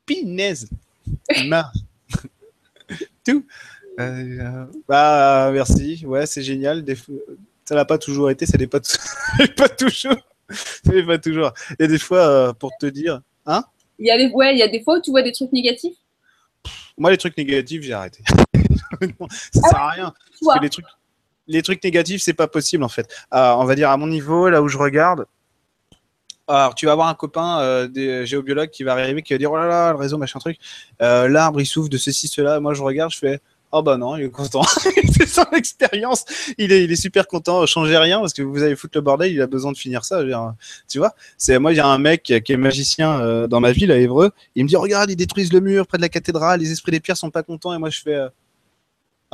Pinaise. Ma. Tout. Euh, bah, merci. Ouais, c'est génial. Des Ça n'a pas toujours été, ça n'est pas, pas toujours. Ça l'est pas toujours. Et des fois, euh, pour te dire, Il y a des, ouais, il y a des fois où tu vois des trucs négatifs? moi, les trucs négatifs, j'ai arrêté. ça sert à rien. Parce que les trucs, les trucs négatifs, c'est pas possible en fait. Euh, on va dire à mon niveau, là où je regarde. Alors, tu vas avoir un copain euh, des géobiologues qui va arriver, qui va dire oh là là, le réseau, machin truc. Euh, L'arbre, il souffre de ceci, cela. Moi, je regarde, je fais oh bah non, il est content. c'est son expérience. Il est, super content. Changez rien parce que vous allez foutre le bordel. Il a besoin de finir ça. tu vois C'est moi, il y a un mec qui est magicien euh, dans ma ville à Évreux. Il me dit regarde, ils détruisent le mur près de la cathédrale. Les esprits des pierres sont pas contents. Et moi, je fais euh,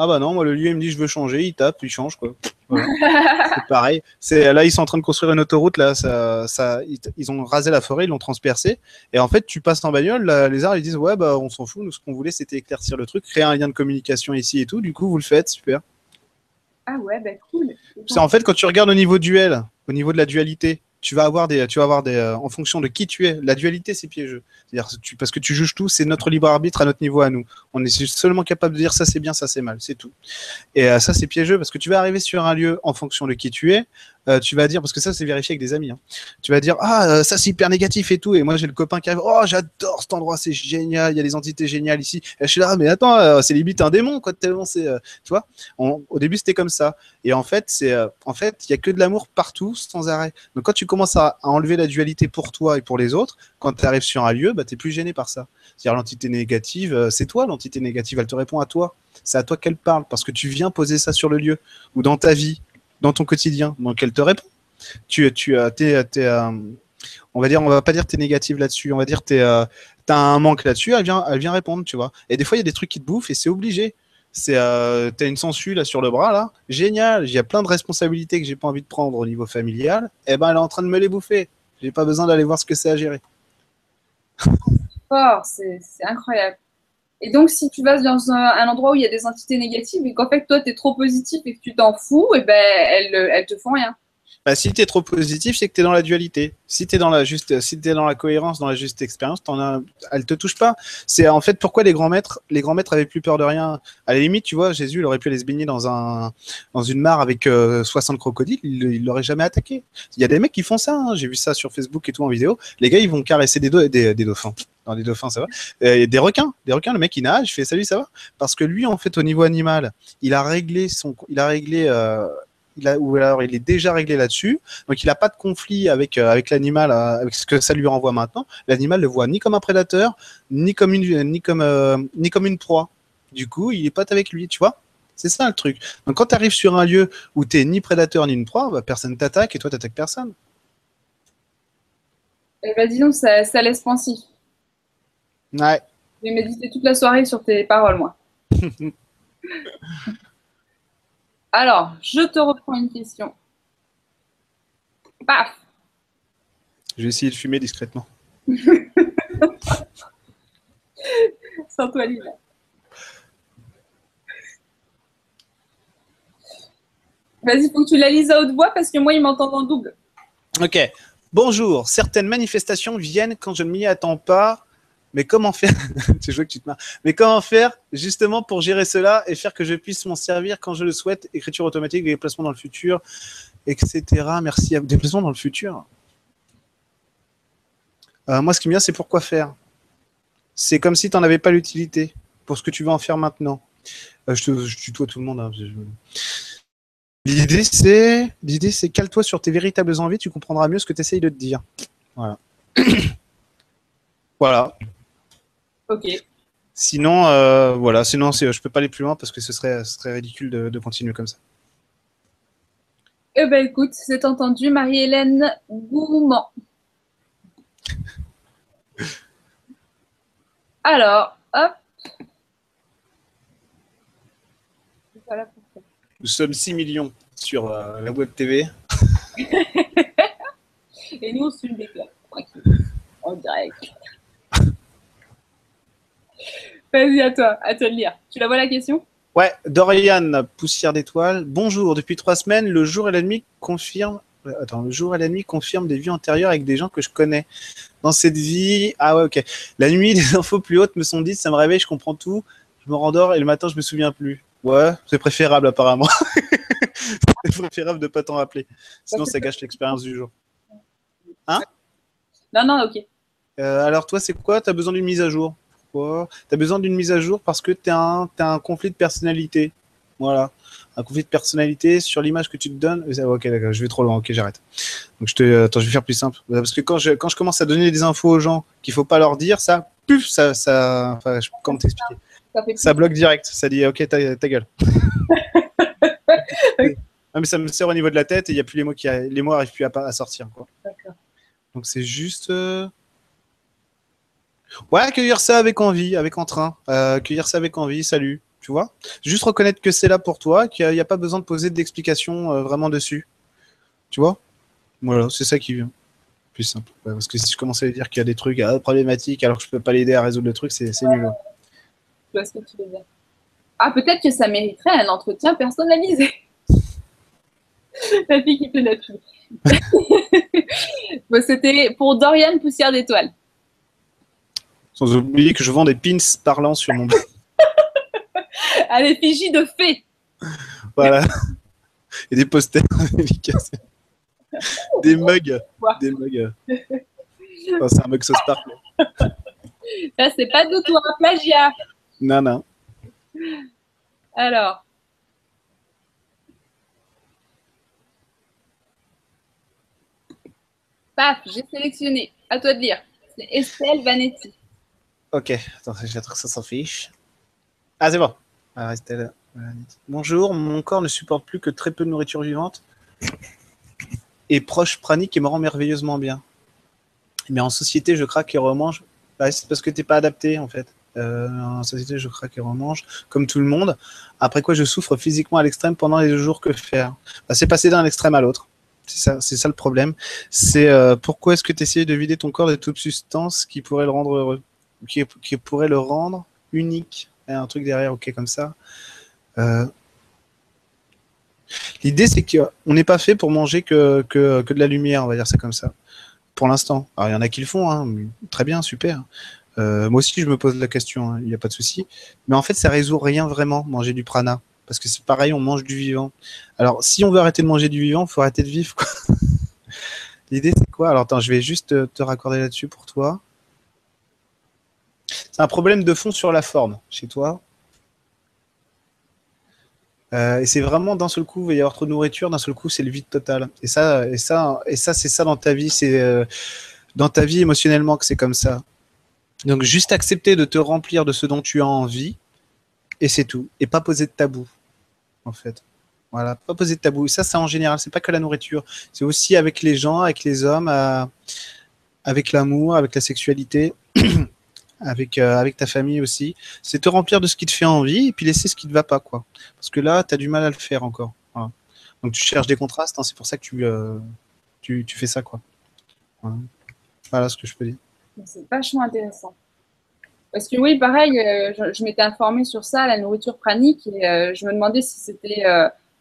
Ah bah non, moi le lieu il me dit je veux changer, il tape, il change quoi. Voilà. c'est pareil. C'est là ils sont en train de construire une autoroute là, ça, ça ils, ils ont rasé la forêt, ils l'ont transpercée et en fait tu passes en bagnole, là, les arbres ils disent ouais bah on s'en fout, nous ce qu'on voulait c'était éclaircir le truc, créer un lien de communication ici et tout. Du coup vous le faites, super. Ah ouais, bah cool. C'est en fait quand tu regardes au niveau duel, au niveau de la dualité, tu vas avoir des, tu vas avoir des, euh, en fonction de qui tu es. La dualité, c'est piégeux. C'est-à-dire, parce que tu juges tout, c'est notre libre arbitre à notre niveau à nous. On est seulement capable de dire ça c'est bien, ça c'est mal, c'est tout. Et euh, ça c'est piégeux parce que tu vas arriver sur un lieu en fonction de qui tu es. Euh, tu vas dire, parce que ça c'est vérifié avec des amis, hein. tu vas dire ah euh, ça c'est hyper négatif et tout, et moi j'ai le copain qui arrive, oh j'adore cet endroit, c'est génial, il y a des entités géniales ici. Et je suis là, mais attends, euh, c'est limite un démon quoi, tellement c'est, tu vois. On- au début c'était comme ça, et en fait c'est, en fait il y a que de l'amour partout sans arrêt. Donc quand tu commences à, enlever la dualité pour toi et pour les autres, quand tu arrives sur un lieu, bah t'es plus gêné par ça. C'est-à-dire l'entité négative, c'est toi l'entité négative, elle te répond à toi. C'est à toi qu'elle parle parce que tu viens poser ça sur le lieu ou dans ta vie, dans ton quotidien, donc elle te répond. Tu, tu t'es, t'es, euh, on va dire, on va pas dire t'es négative là-dessus, on va dire t'es, euh, t'as un manque là-dessus, elle vient, elle vient répondre, tu vois. Et des fois il y a des trucs qui te bouffent et c'est obligé. C'est, euh, t'as une sangsue là sur le bras là, génial. Il y a plein de responsabilités que j'ai pas envie de prendre au niveau familial. Et ben elle est en train de me les bouffer. J'ai pas besoin d'aller voir ce que c'est à gérer. Fort, c'est c'est incroyable. Et donc, si tu vas dans un, endroit où il y a des entités négatives et qu'en fait, toi, tu trop positif et que tu t'en fous, et ben, elles, elles te font rien. Bah, si tu es trop positif, c'est que tu es dans la dualité. Si tu es dans la juste si t'es dans la cohérence, dans la juste expérience, as elle te touche pas. C'est en fait pourquoi les grands maîtres, les grands maîtres avaient plus peur de rien? À la limite, tu vois, Jésus, il aurait pu aller se baigner dans un dans une mare avec euh, 60 crocodiles, il l'aurait jamais attaqué. Il y a des mecs qui font ça, hein. j'ai vu ça sur Facebook et tout en vidéo. Les gars, ils vont caresser des, des, des dauphins. Dans les dauphins, ça va. Euh, des requins, des requins, le mec il nage, il fait salut, ça va? Parce que lui en fait au niveau animal, il a réglé son il a réglé euh, il a, ou alors il est déjà réglé là-dessus, donc il n'a pas de conflit avec, euh, avec l'animal, euh, avec ce que ça lui renvoie maintenant. L'animal le voit ni comme un prédateur, ni comme une, ni comme, euh, ni comme une proie. Du coup, il est pote avec lui, tu vois C'est ça le truc. Donc quand tu arrives sur un lieu où tu ni prédateur ni une proie, bah, personne t'attaque et toi t'attaques personne. Et ben, dis donc, ça, ça laisse pensif. Ouais. Je vais méditer toute la soirée sur tes paroles, moi. Alors, je te reprends une question. Paf Je vais essayer de fumer discrètement. Sans toi, Lila. Vas-y, faut que tu la lises à haute voix parce que moi, il m'entend en double. Ok. Bonjour. Certaines manifestations viennent quand je ne m'y attends pas. Mais comment faire que tu te marres. Mais comment faire justement pour gérer cela et faire que je puisse m'en servir quand je le souhaite Écriture automatique, déplacement dans le futur, etc. Merci. À... Déplacement dans le futur. Euh, moi, ce qui me vient, c'est pourquoi faire. C'est comme si tu n'en avais pas l'utilité pour ce que tu veux en faire maintenant. Euh, je, tutoie tout le monde. hein, L'idée, c'est, l'idée, c'est cale-toi sur tes véritables envies, tu comprendras mieux ce que tu essayes de te dire. Voilà. voilà. Ok. Sinon, euh, voilà. Sinon, c'est, je peux pas aller plus loin parce que ce serait, ce serait ridicule de, de continuer comme ça. Eh ben, écoute, c'est entendu, Marie-Hélène Gourmand. Alors, hop. Voilà pour ça. Nous sommes 6 millions sur euh, la web TV. Et nous, on se des tranquille. En direct. Vas-y, à toi, à toi de lire. Tu la vois la question? Ouais, Dorian, poussière d'étoiles. Bonjour, depuis trois semaines, le jour et la nuit confirment. euh, Attends, le jour et la nuit confirment des vies antérieures avec des gens que je connais. Dans cette vie, ah ouais, ok. La nuit, les infos plus hautes me sont dites, ça me réveille, je comprends tout, je me rendors et le matin, je me souviens plus. Ouais, c'est préférable apparemment. c'est préférable de pas t'en rappeler. Sinon, ça gâche l'expérience du jour. Non, non, ok. Euh, alors toi, c'est quoi? T'as besoin d'une mise à jour? Pourquoi T'as besoin d'une mise à jour parce que t'as un, t'as un conflit de personnalité. Voilà. Un conflit de personnalité sur l'image que tu te donnes. Euh, Ok, d'accord, je vais trop loin. Ok, j'arrête. Donc je te, attends, je vais faire plus simple. Euh, Parce que quand je, quand je commence à donner des infos aux gens qu'il faut pas leur dire, ça, puf, ça, ça, enfin, je, comment t'expliquer Ça bloque direct. Ça dit, ok, ta, ta gueule. Mais ça me sert au niveau de la tête et il y a plus les mots qui, a- les mots arrivent plus à, pas- à sortir, quoi. D'accord. Donc c'est juste. euh, Ouais, accueillir ça avec envie, avec entrain. Euh, accueillir ça avec envie, salut. Tu vois? Juste reconnaître que c'est là pour toi, qu'il n'y a, pas besoin de poser d'explications euh, vraiment dessus. Tu vois? Voilà, c'est ça qui vient. Plus simple. parce que si je commençais à dire qu'il y a des trucs ah, problématiques alors que je peux pas l'aider à résoudre le truc, c'est nul. Je vois ce que tu veux dire. Ah, peut-être que ça mériterait un entretien personnalisé. La fille qui fait la C'était pour Dorian Poussière d'étoiles. Sans oublier que je vends des pins parlants sur mon à l'effigie de fées. Voilà. Et des posters des mugs. Des mugs. c'est un mug sauce sparkle. Ça, c'est pas de toi, un plagiat. Non, non. Alors. Paf, j'ai sélectionné. À toi de lire. C'est Estelle Vanetti. Ok, attends, j'ai que ça s'en fiche. Ah, c'est bon. Bonjour, mon corps ne supporte plus que très peu de nourriture vivante et proche pranique et me rend merveilleusement bien. Mais en société, je craque et remange. Bah, c'est parce que tu n'es pas adapté en fait. Euh, en société, je craque et remange, comme tout le monde. Après quoi, je souffre physiquement à l'extrême pendant les jours que faire. Bah, c'est passé d'un extrême à l'autre. C'est ça, ça le problème. C'est euh, pourquoi est-ce que tu essayes de vider ton corps de toute substance qui pourrait le rendre heureux, qui, pourrait le rendre unique. un truc derrière, ok, comme ça. Euh, l'idée, c'est qu'on n'est pas fait pour manger que, que, que, de la lumière, on va dire ça comme ça. Pour l'instant. Alors, il y en a qui le font, hein, très bien, super. Euh, moi aussi, je me pose la question, hein, il n'y a pas de souci. Mais en fait, ça résout rien vraiment, manger du prana. Parce que c'est pareil, on mange du vivant. Alors, si on veut arrêter de manger du vivant, il faut arrêter de vivre. L'idée, c'est quoi? Alors, attends, je vais juste te, te raccorder là-dessus pour toi. C'est un problème de fond sur la forme chez toi. Euh, et c'est vraiment d'un seul coup, il va y avoir trop de nourriture, d'un seul coup, c'est le vide total. Et ça, et ça, et ça, c'est ça dans ta vie, c'est euh, dans ta vie émotionnellement que c'est comme ça. Donc juste accepter de te remplir de ce dont tu as envie, et c'est tout. Et pas poser de tabou, en fait. Voilà, pas poser de tabou. Ça, c'est en général, c'est pas que la nourriture. C'est aussi avec les gens, avec les hommes, avec l'amour, avec la sexualité. avec, euh, avec ta famille aussi. C'est te remplir de ce qui te fait envie et puis laisser ce qui ne te va pas. quoi. Parce que là, tu as du mal à le faire encore. Donc tu cherches des contrastes, hein, c'est pour ça que tu, euh, tu, tu, fais ça. quoi. Voilà. ce que je peux dire. C'est vachement intéressant. Parce que oui, pareil, euh, je, m'étais informée sur ça, la nourriture pranique, et je me demandais si c'était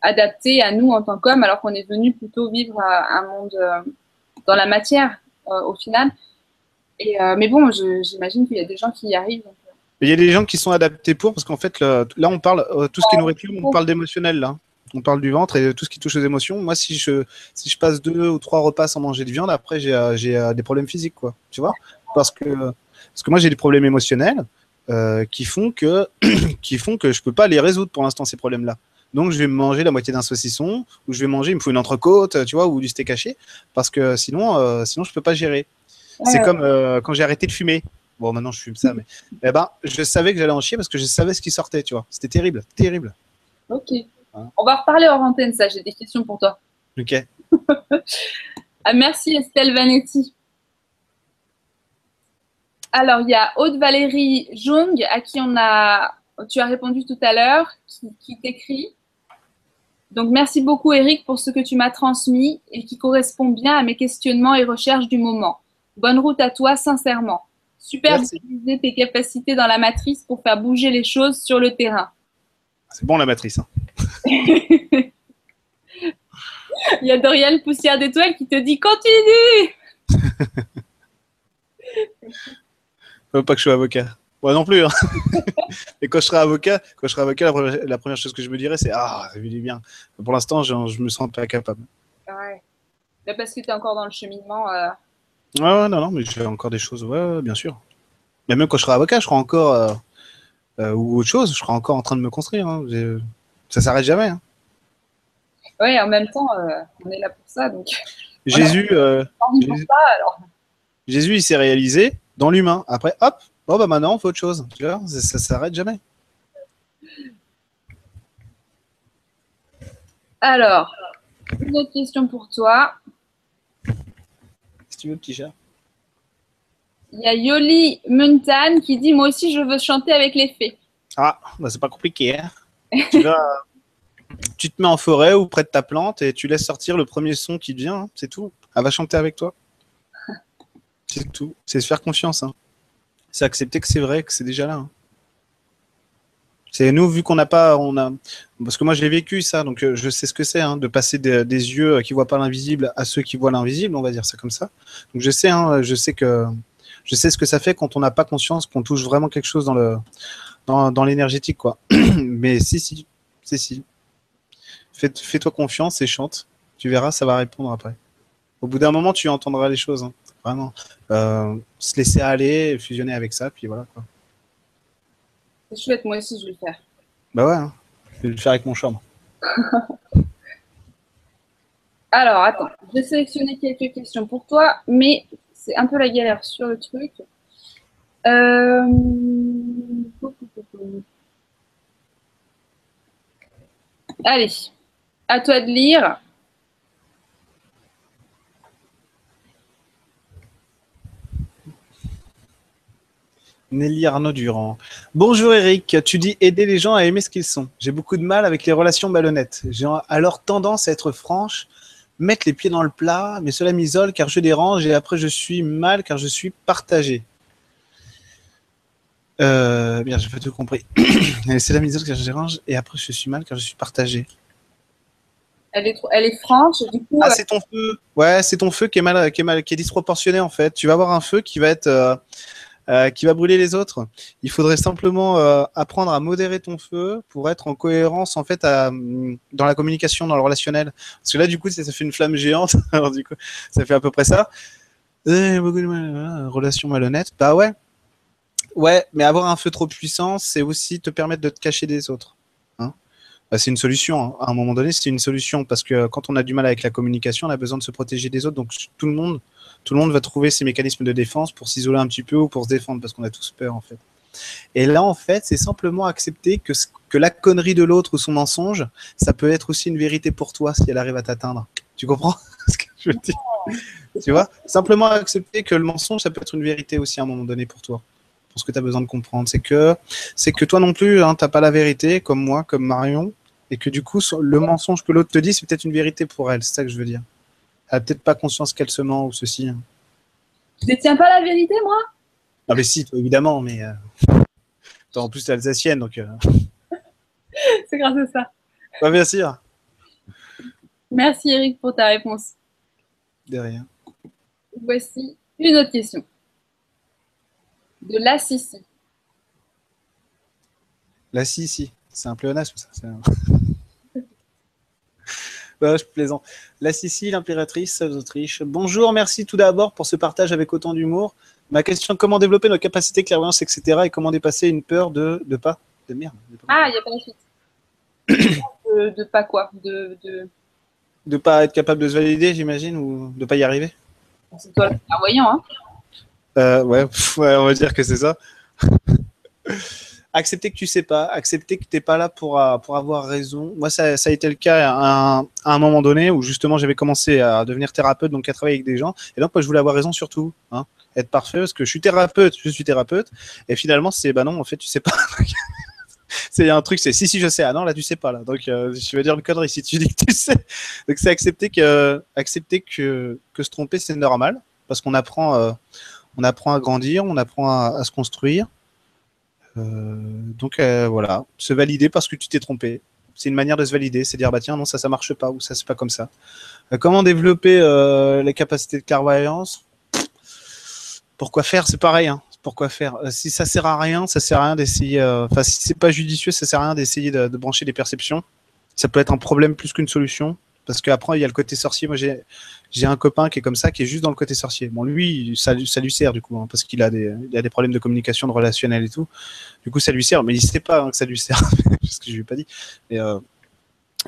adapté à nous en tant qu'hommes, alors qu'on est venu plutôt vivre un monde dans la matière au final. Euh, mais bon, j'imagine qu'il y a des gens qui y arrivent. Euh. Il y a des gens qui sont adaptés pour, parce qu'en fait, là, on parle, euh, tout ce qui est nourriture, on parle d'émotionnel, là. On parle du ventre et tout ce qui touche aux émotions. Moi, si je, si je passe deux ou trois repas sans manger de viande, après, j'ai des problèmes physiques, quoi. Tu vois? Parce que, parce que moi, j'ai des problèmes émotionnels qui, font que, qui font que je peux pas les résoudre pour l'instant, ces problèmes-là. Donc, je vais manger la moitié d'un saucisson, ou je vais manger, il me faut une entrecôte, tu vois, ou du steak haché, parce que sinon, sinon je peux pas gérer. C'est comme euh, quand j'ai arrêté de fumer. Bon, maintenant je fume ça, mais eh ben, je savais que j'allais en chier parce que je savais ce qui sortait, tu vois. C'était terrible, terrible. Ok. On va reparler hors antenne, ça. J'ai des questions pour toi. Ok. ah, merci Estelle Vanetti. Alors, il y a Aude-Valérie Jung, à qui on a, tu as répondu tout à l'heure, qui, qui t'écrit. Donc, merci beaucoup, Eric, pour ce que tu m'as transmis et qui correspond bien à mes questionnements et recherches du moment. Bonne route à toi, sincèrement. Super d'utiliser tes capacités dans la matrice pour faire bouger les choses sur le terrain. C'est bon la matrice. Hein. Il y a Dorian Poussière d'étoiles qui te dit continue. Faut pas que je sois avocat. Moi non plus. Hein. Et quand je serai avocat, quand je serai avocat, la première, chose que je me dirais, c'est ah, ça fait du bien. Pour l'instant, je, je me sens pas capable. Ouais. parce que tu es encore dans le cheminement. Euh, Ouais, non, non, mais j'ai encore des choses, ouais, bien sûr. Mais même quand je serai avocat, je serai encore, euh, euh, ou autre chose, je serai encore en train de me construire. Hein. Ça s'arrête jamais. Hein. Ouais, en même temps, euh, on est là pour ça. Donc... Jésus, Jésus, il s'est réalisé dans l'humain. Après, hop, bon, bah maintenant, on fait autre chose. Tu vois, ça, ça s'arrête jamais. Alors, une autre question pour toi tu veux, petit chat. Il y a Yoli Muntan qui dit Moi aussi, je veux chanter avec les fées. Ah, bah, c'est pas compliqué. Hein. tu, tu te mets en forêt ou près de ta plante et tu laisses sortir le premier son qui te vient. Hein, c'est tout. Elle va chanter avec toi. C'est tout. C'est se faire confiance. Hein. C'est accepter que c'est vrai, que c'est déjà là. Hein. C'est nous, vu qu'on n'a pas, on a, parce que moi je l'ai vécu ça, donc euh, je sais ce que c'est, de passer des, yeux qui voient pas l'invisible à ceux qui voient l'invisible, on va dire ça comme ça. Donc je sais, je sais que, je sais ce que ça fait quand on n'a pas conscience qu'on touche vraiment quelque chose dans le, dans, l'énergétique, quoi. Mais si, si, si, si. Fais-toi confiance et chante. Tu verras, ça va répondre après. Au bout d'un moment, tu entendras les choses. Hein. Vraiment. Euh, se laisser aller, fusionner avec ça, puis voilà. Quoi. C'est chouette, moi aussi, je vais le faire. Bah ouais, hein. je vais le faire avec mon chambre. Alors, attends, j'ai sélectionné quelques questions pour toi, mais c'est un peu la galère sur le truc. Euh... Allez, à toi de lire. Nelly Arnaud Durand. Bonjour Eric, tu dis aider les gens à aimer ce qu'ils sont. J'ai beaucoup de mal avec les relations malhonnêtes. J'ai alors tendance à être franche, mettre les pieds dans le plat, mais cela m'isole car je dérange et après je suis mal car je suis partagé. Euh, bien, j'ai pas tout compris. c'est la car je dérange et après je suis mal car je suis partagé. Elle est, elle est franche, du coup. Ah, c'est ton feu. Ouais, c'est ton feu qui est mal, qui est mal, qui est disproportionné en fait. Tu vas avoir un feu qui va être, euh, euh, qui va brûler les autres. Il faudrait simplement euh, apprendre à modérer ton feu pour être en cohérence en fait dans la communication, dans le relationnel. Parce que là, du coup, ça, fait une flamme géante. Alors du coup, ça fait à peu près ça. Eh, relation malhonnête. Bah ouais. Ouais, mais avoir un feu trop puissant, c'est aussi te permettre de te cacher des autres. Bah, c'est une solution. Hein. À un moment donné, c'est une solution parce que quand on a du mal avec la communication, on a besoin de se protéger des autres. Donc tout le monde tout le monde va trouver ses mécanismes de défense pour s'isoler un petit peu ou pour se défendre parce qu'on a tous peur en fait. Et là, en fait, c'est simplement accepter que, que la connerie de l'autre ou son mensonge, ça peut être aussi une vérité pour toi si elle arrive à t'atteindre. Tu comprends ce que je veux dire? Tu vois? Simplement accepter que le mensonge, ça peut être une vérité aussi à un moment donné pour toi. Pour ce que tu as besoin de comprendre. C'est que, c'est que toi non plus, hein, tu n'as pas la vérité, comme moi, comme Marion. Et que du coup, le mensonge que l'autre te dit, c'est peut-être une vérité pour elle. C'est ça que je veux dire. Elle n'a peut-être pas conscience qu'elle se ment ou ceci. Hein. Je ne détiens pas la vérité, moi? Ah, mais si, évidemment, mais. Euh, en plus, es alsacienne, donc. Euh. C'est grâce à ça. Pas bien sûr. Merci, Eric, pour ta réponse. De rien. Voici une autre question. De la Sissi. La Sissi, c'est un pléonasme, ça. je plaisante. La Sicile, l'impératrice d'Autriche. Bonjour, merci tout d'abord pour ce partage avec autant d'humour. Ma question, comment développer nos capacités, clairvoyance, etc. et comment dépasser une peur de, de pas De merde. ah, il n'y a pas la suite. de, pas quoi? De de pas être capable de se valider, j'imagine, ou de pas y arriver? C'est toi le clairvoyant, hein euh, ouais, on va dire que c'est ça accepter que tu sais pas, accepter que tu n'es pas là pour, euh, pour avoir raison. Moi, ça, ça a été le cas à un, moment donné où justement j'avais commencé à devenir thérapeute, donc à travailler avec des gens. Et donc, moi, je voulais avoir raison sur tout, hein, être parfait, parce que je suis thérapeute, je suis thérapeute. Et finalement, c'est bah non, en fait, tu sais pas. c'est un truc, c'est si, si, je sais. Ah non, là, tu sais pas, là. Donc, euh, je vais dire une connerie si tu dis que tu sais. Donc, c'est accepter que, accepter que, que se tromper, c'est normal, parce qu'on apprend, euh, on apprend à grandir, on apprend à se construire. Euh, donc euh, voilà, se valider parce que tu t'es trompé. C'est une manière de se valider, c'est dire bah tiens non ça ça marche pas ou ça c'est pas comme ça. Euh, comment développer les capacités de clairvoyance Pourquoi faire? C'est pareil. Hein. Pourquoi faire? Si ça sert à rien, ça sert à rien d'essayer. Enfin si c'est pas judicieux, ça sert à rien d'essayer de, de brancher des perceptions. Ça peut être un problème plus qu'une solution. Parce qu'après, il y a le côté sorcier. Moi, j'ai, un copain qui est comme ça, qui est juste dans le côt sorcier. Bon, lui, ça, lui sert du coup, hein, parce qu'il a des, problèmes de communication, de relationnel et tout. Du coup, ça lui sert, mais il sait pas hein, que ça lui sert, parce que je lui ai pas dit. Mais, euh,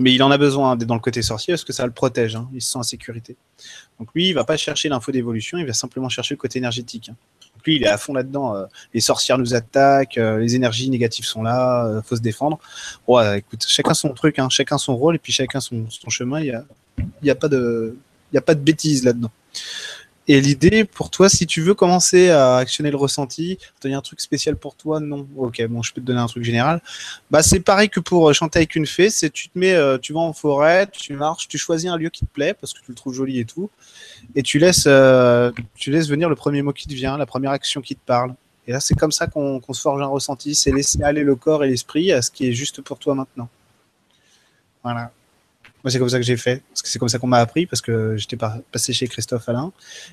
il en a besoin d'être dans le côté sorcier parce que ça le protège. Hein, il se sent en sécurité. Donc lui, il va pas chercher l'info d'évolution, il va simplement chercher le côté énergétique. Lui, il est à fond là-dedans. Euh, les sorcières nous attaquent, euh, les énergies négatives sont là, euh, faut se défendre. Ouais, écoute, chacun son truc, hein, chacun son rôle et puis chacun son, chemin. Il y a, y a pas de, y a pas de bêtises là-dedans. Et l'idée pour toi, si tu veux commencer à actionner le ressenti, donner un truc spécial pour toi, non. Ok, bon, je peux te donner un truc général. Bah, c'est pareil que pour euh, chanter avec une fée. C'est tu te mets, euh, tu vas en forêt, tu marches, tu choisis un lieu qui te plaît parce que tu le trouves joli et tout, et tu laisses, euh, tu laisses venir le premier mot qui te vient, la première action qui te parle. Et là, c'est comme ça qu'on se forge un ressenti. C'est laisser aller le corps et l'esprit à ce qui est juste pour toi maintenant. Voilà. Moi, c'est comme ça que j'ai fait. Parce que c'est comme ça qu'on m'a appris, parce que j'étais passé chez Christophe Alain.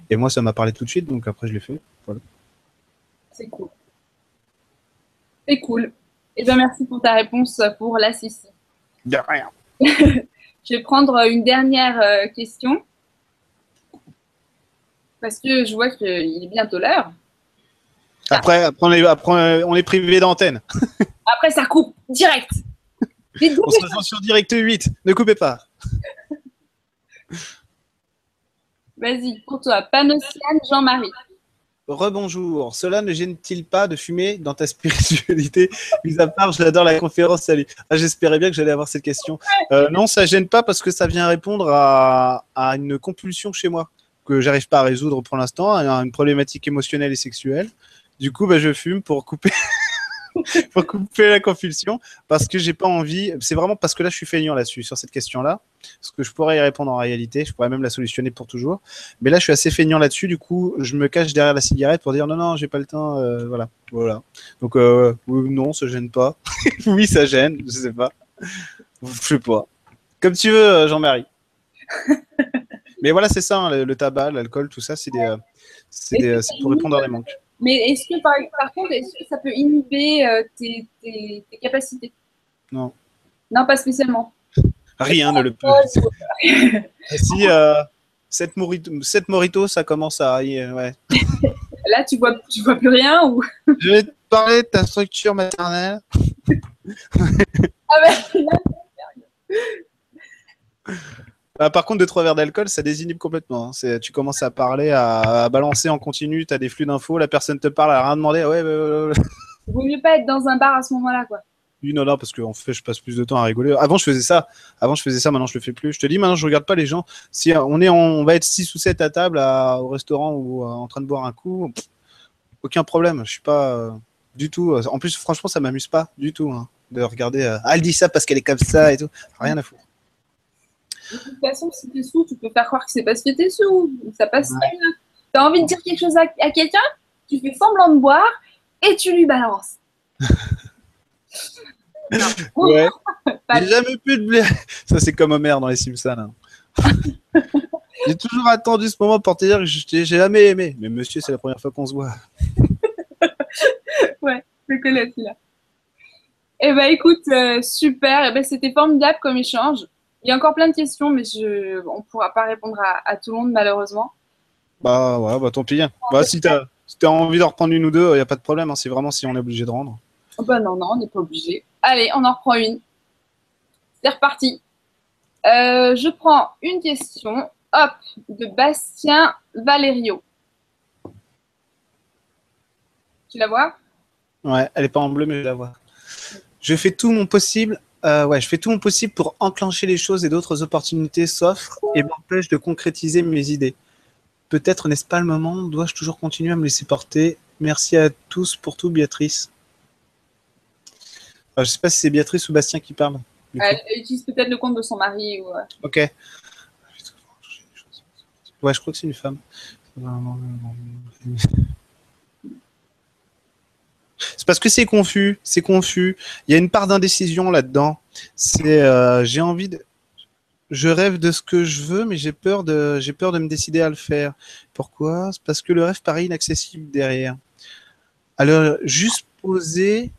Et moi, ça m'a parlé tout de suite, donc après, je l'ai fait. Voilà. C'est cool. C'est cool. Et eh bien, merci pour ta réponse pour la Sissi. De rien. je vais prendre une dernière euh, question. Parce que je vois qu'il est bientôt l'heure. Après, après, on est, après, on est privé d'antenne. après, ça coupe direct. On se retrouve sur Direct 8. Ne coupez pas. Vas-y, pour toi, Panociane Jean-Marie. Rebonjour. Cela ne gêne-t-il pas de fumer dans ta spiritualité? Mis à part, je l'adore la conférence. Salut. Ah, J'espérais bien que j'allais avoir cette question. Euh, non, ça gêne pas parce que ça vient répondre à, à une compulsion chez moi que j'arrive pas à résoudre pour l'instant, une problématique émotionnelle et sexuelle. Du coup, bah, je fume pour couper pour couper la confusion parce que j'ai pas envie. C'est vraiment parce que là, je suis feignant là-dessus, sur cette question-là. Parce que je pourrais y répondre en réalité, je pourrais même la solutionner pour toujours. Mais là, je suis assez feignant là-dessus. Du coup, je me cache derrière la cigarette pour dire non, non, j'ai pas le temps. Euh, voilà. voilà. Donc, euh, non, ça gêne pas. oui, ça gêne, je sais pas. Je sais pas. Comme tu veux, euh, Jean-Marie. Mais voilà, c'est ça, hein, le, tabac, l'alcool, tout ça, c'est des, pour répondre à des manques. Mais est-ce que par, contre, est-ce que ça peut inhiber euh, tes, tes, capacités? Non. Non, pas spécialement. Rien ne le peut. si euh, 7 moritos, ça commence à. Ouais. Là, tu vois, tu vois plus rien ou? Je vais te parler de ta structure maternelle. ah ben, bah, par contre, deux trois verres d'alcool, ça désinhibe complètement. Hein. Tu commences à parler, à, balancer en continu, tu as des flux d'infos, la personne te parle, elle a rien demandé. Ouais, ouais, Vaut mieux pas être dans un bar à ce moment-là, quoi. Oui, non, non, parce qu'en fait, je passe plus de temps à rigoler. Avant, je faisais ça. Avant, je faisais ça. Maintenant, je le fais plus. Je te dis, maintenant, je regarde pas les gens. Si on est, on va être 6 ou 7 à table au restaurant ou euh, en train de boire un coup, aucun problème. Je suis pas euh, du tout. Euh, en plus, franchement, ça m'amuse pas du tout hein, de regarder. ah, elle dit ça parce qu'elle est comme ça et tout. Rien à foutre. De toute façon, si t'es sous, tu peux faire croire que c'est parce que t'es sous. Ça passe très bien. T'as envie de dire quelque chose à, quelqu'un, tu fais semblant de boire et tu lui balances. ouais. J'ai jamais pu de blé. Ça, c'est comme Homer dans les Simpsons. Hein. j'ai toujours attendu ce moment pour te dire que j'ai jamais aimé. Mais monsieur, c'est la première fois qu'on se voit. ouais, je connais celui-là. Eh ben écoute, euh, super. Eh ben, c'était formidable comme échange. Il y a encore plein de questions, mais je, on ne pourra pas répondre à, tout le monde, malheureusement. Bah ouais, bah tant pis. Hein. Bah, si tu as, envie d'en reprendre une ou deux, il n'y a pas de problème. Hein. C'est vraiment si on est obligé de rendre. Bah non, non, on n'est pas obligé. Allez, on en reprend une. C'est reparti. Euh, je prends une question. Hop, de Bastien Valerio. Tu la vois? Ouais, elle n'est pas en bleu, mais je la vois. Je fais tout mon possible euh, ouais, je fais tout mon possible pour enclencher les choses et d'autres opportunités s'offrent et m'empêchent de concrétiser mes idées. Peut-être n'est-ce pas le moment Dois-je toujours continuer à me laisser porter? Merci à tous pour tout, Béatrice. je ne sais pas si c'est Béatrice ou Bastien qui parle. Elle utilise peut-être le compte de son mari. Ou... Ok. Ouais, je crois que c'est une femme. C'est parce que c'est confus, c'est confus. Il y a une part d'indécision là-dedans. C'est, euh, j'ai envie de, je rêve de ce que je veux, mais j'ai peur de, j'ai peur de me décider à le faire. Pourquoi? C'est parce que le rêve paraît inaccessible derrière. Alors, juste poser,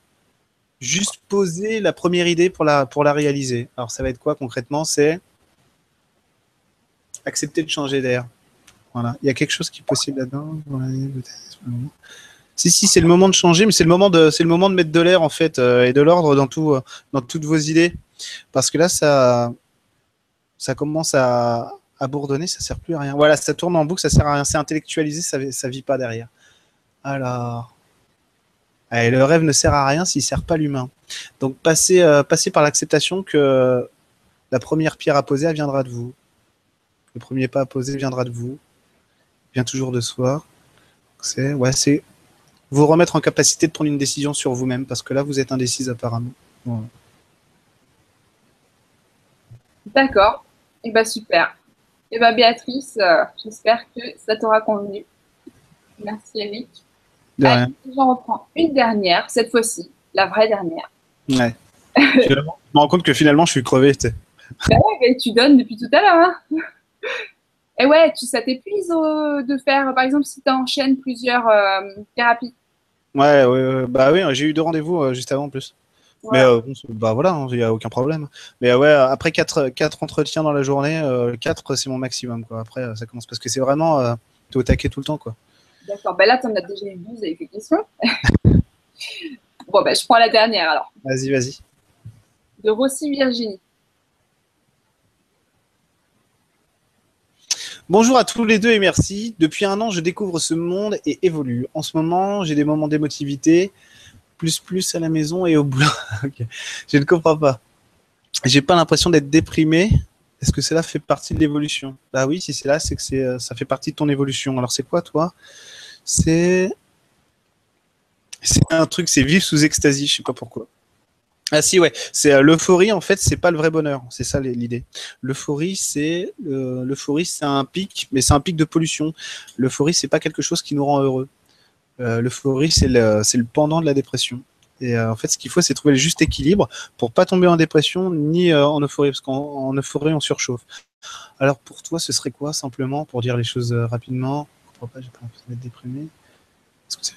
juste poser la première idée pour la, pour la réaliser. Alors, ça va être quoi concrètement? C'est accepter de changer d'air. Voilà. Il y a quelque chose qui est possible là-dedans? Si, si, c'est le moment de changer, mais c'est le moment de, c'est le moment de mettre de l'air en fait euh, et de l'ordre dans tout, euh, dans toutes vos idées, parce que là, ça, ça commence à, bourdonner, ça sert plus à rien. Voilà, ça tourne en boucle, ça sert à rien, c'est intellectualisé, ça, ça vit pas derrière. Alors, et le rêve ne sert à rien s'il sert pas l'humain. Donc, passez, euh, par l'acceptation que la première pierre à poser, elle viendra de vous. Le premier pas à poser viendra de vous. vient toujours de soi. C'est ouais, c'est vous remettre en capacité de prendre une décision sur vous-même parce que là, vous êtes indécise apparemment. D'accord. Et eh ben super. Et eh ben Béatrice, euh, j'espère que ça t'aura convenu. Merci Eric. J'en reprends une dernière, cette fois-ci, la vraie dernière. Ouais. je me rends compte que finalement, je suis crevé. Tu bah ouais, tu donnes depuis tout à l'heure. Hein. Et ouais, tu, ça t'épuise euh, de faire, par exemple, si tu enchaînes plusieurs euh, thérapies. Ouais, ouais, bah oui, j'ai eu deux rendez-vous euh, juste avant en plus. Mais bah voilà, il hein, n'y a aucun problème. Mais ouais, après quatre, quatre entretiens dans la journée, quatre c'est mon maximum. Quoi. Après, ça commence parce que c'est vraiment, tu es au taquet tout le temps. quoi. D'accord, bah là, tu en as déjà eu 12 avec les questions. bon, bah je prends la dernière alors. Vas-y, vas-y. De Rossi Virginie. Bonjour à tous les deux et merci. Depuis un an, je découvre ce monde et évolue. En ce moment, j'ai des moments d'émotivité, plus plus à la maison et au boulot. Je ne comprends pas. J'ai pas l'impression d'être déprimé. Est-ce que cela fait partie de l'évolution? Bah oui, si c'est là, c'est que euh, ça fait partie de ton évolution. Alors c'est quoi toi? C'est c'est un truc, c'est vivre sous extasie. Je sais pas pourquoi. Ah si ouais, c'est euh, l'euphorie en fait, c'est pas le vrai bonheur, c'est ça l'idée. L'euphorie c'est l'euphorie c'est un pic, mais c'est un pic de pollution. L'euphorie c'est pas quelque chose qui nous rend heureux. Euh, l'euphorie c'est le pendant de la dépression. Et euh, en fait, ce qu'il faut, c'est trouver le juste équilibre pour pas tomber en dépression ni en euphorie, parce qu'en euphorie on surchauffe. Alors pour toi, ce serait quoi simplement pour dire les choses rapidement? Je pas, j'ai pas l'impression d'être déprimé. Est-ce que ça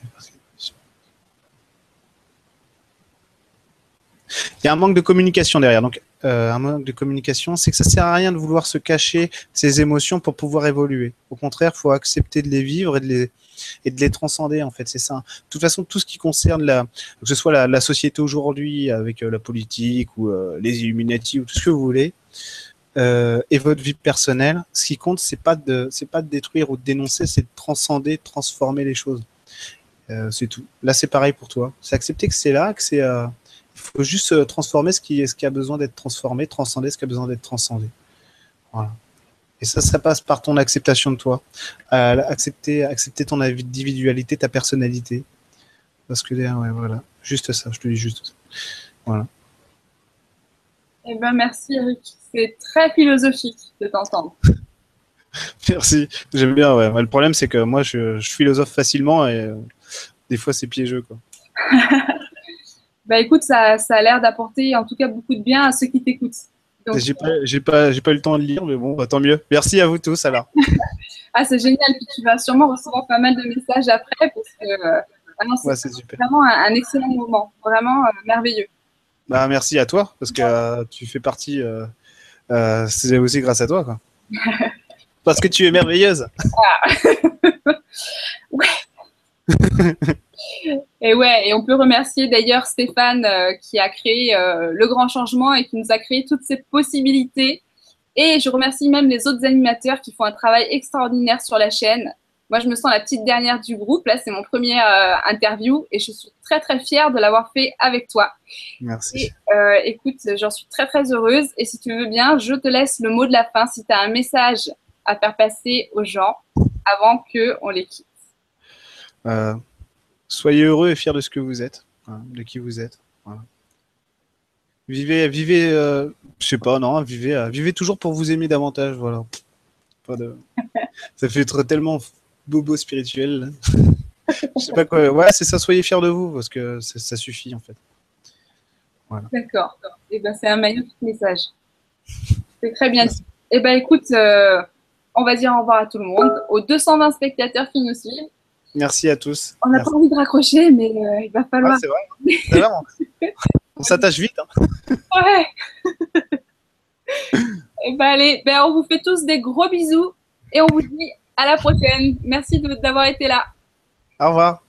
Il y a un manque de communication derrière. Donc, euh, un manque de communication, c'est que ça sert à rien de vouloir se cacher ses émotions pour pouvoir évoluer. Au contraire, il faut accepter de les vivre et de les, et de les transcender, en fait. C'est ça. De toute façon, tout ce qui concerne la, que ce soit la, société aujourd'hui avec euh, la politique ou euh, les Illuminati ou tout ce que vous voulez, et votre vie personnelle, ce qui compte, c'est pas de, c'est pas de détruire ou de dénoncer, c'est de transcender, de transformer les choses. c'est tout. Là, c'est pareil pour toi. C'est accepter que c'est là, que c'est faut juste euh, transformer ce qui, ce qui a besoin d'être transformé, transcender ce qui a besoin d'être transcendé. Voilà. Et ça, ça passe par ton acceptation de toi. Euh, accepter, accepter ton individualité, ta personnalité. Parce que ouais, voilà. Juste ça, je te dis juste ça. Voilà. Eh ben, merci Eric. C'est très philosophique de t'entendre. merci. J'aime bien, ouais. Le problème, c'est que moi, je, je, philosophe facilement et euh, des fois, c'est piégeux, quoi. bah écoute, ça, ça a l'air d'apporter en tout cas beaucoup de bien à ceux qui t'écoutent. J'ai pas, j'ai pas, j'ai pas eu le temps de lire, mais bon, bah, tant mieux. Merci à vous tous alors. ah, c'est génial. Puis tu vas sûrement recevoir pas mal de messages après parce que euh, c'est vraiment un, excellent moment, vraiment euh, merveilleux. Bah, merci à toi parce que euh, tu fais partie. c'est aussi grâce à toi, quoi. parce que tu es merveilleuse. Ah. ouais. Et ouais, et on peut remercier d'ailleurs Stéphane euh, qui a créé euh, le grand changement et qui nous a créé toutes ces possibilités. Et je remercie même les autres animateurs qui font un travail extraordinaire sur la chaîne. Moi, je me sens la petite dernière du groupe. Là, c'est mon premier euh, interview et je suis très, très fière de l'avoir fait avec toi. Merci. écoute, j'en suis très, très heureuse. Et si tu veux bien, je te laisse le mot de la fin si tu as un message à faire passer aux gens avant qu'on les quitte. Soyez heureux et fiers de ce que vous êtes, de qui vous êtes. Vivez, vivez, euh, je sais pas, non, vivez, euh, vivez toujours pour vous aimer davantage, voilà. ça fait être tellement bobo spirituel. je sais pas quoi. Ouais, c'est ça. Soyez fiers de vous parce que ça, suffit en fait. D'accord. Et eh ben c'est un magnifique message. C'est très bien dit. Et eh ben écoute, euh, on va dire au revoir à tout le monde, aux 220 spectateurs qui nous suivent. Merci à tous. On n'a pas envie de raccrocher, mais euh, il va falloir. c'est vrai. C'est vrai. on s'attache vite. Hein. Ouais. et eh ben allez, ben, on vous fait tous des gros bisous et on vous dit à la prochaine. Merci d'avoir été là. Au revoir.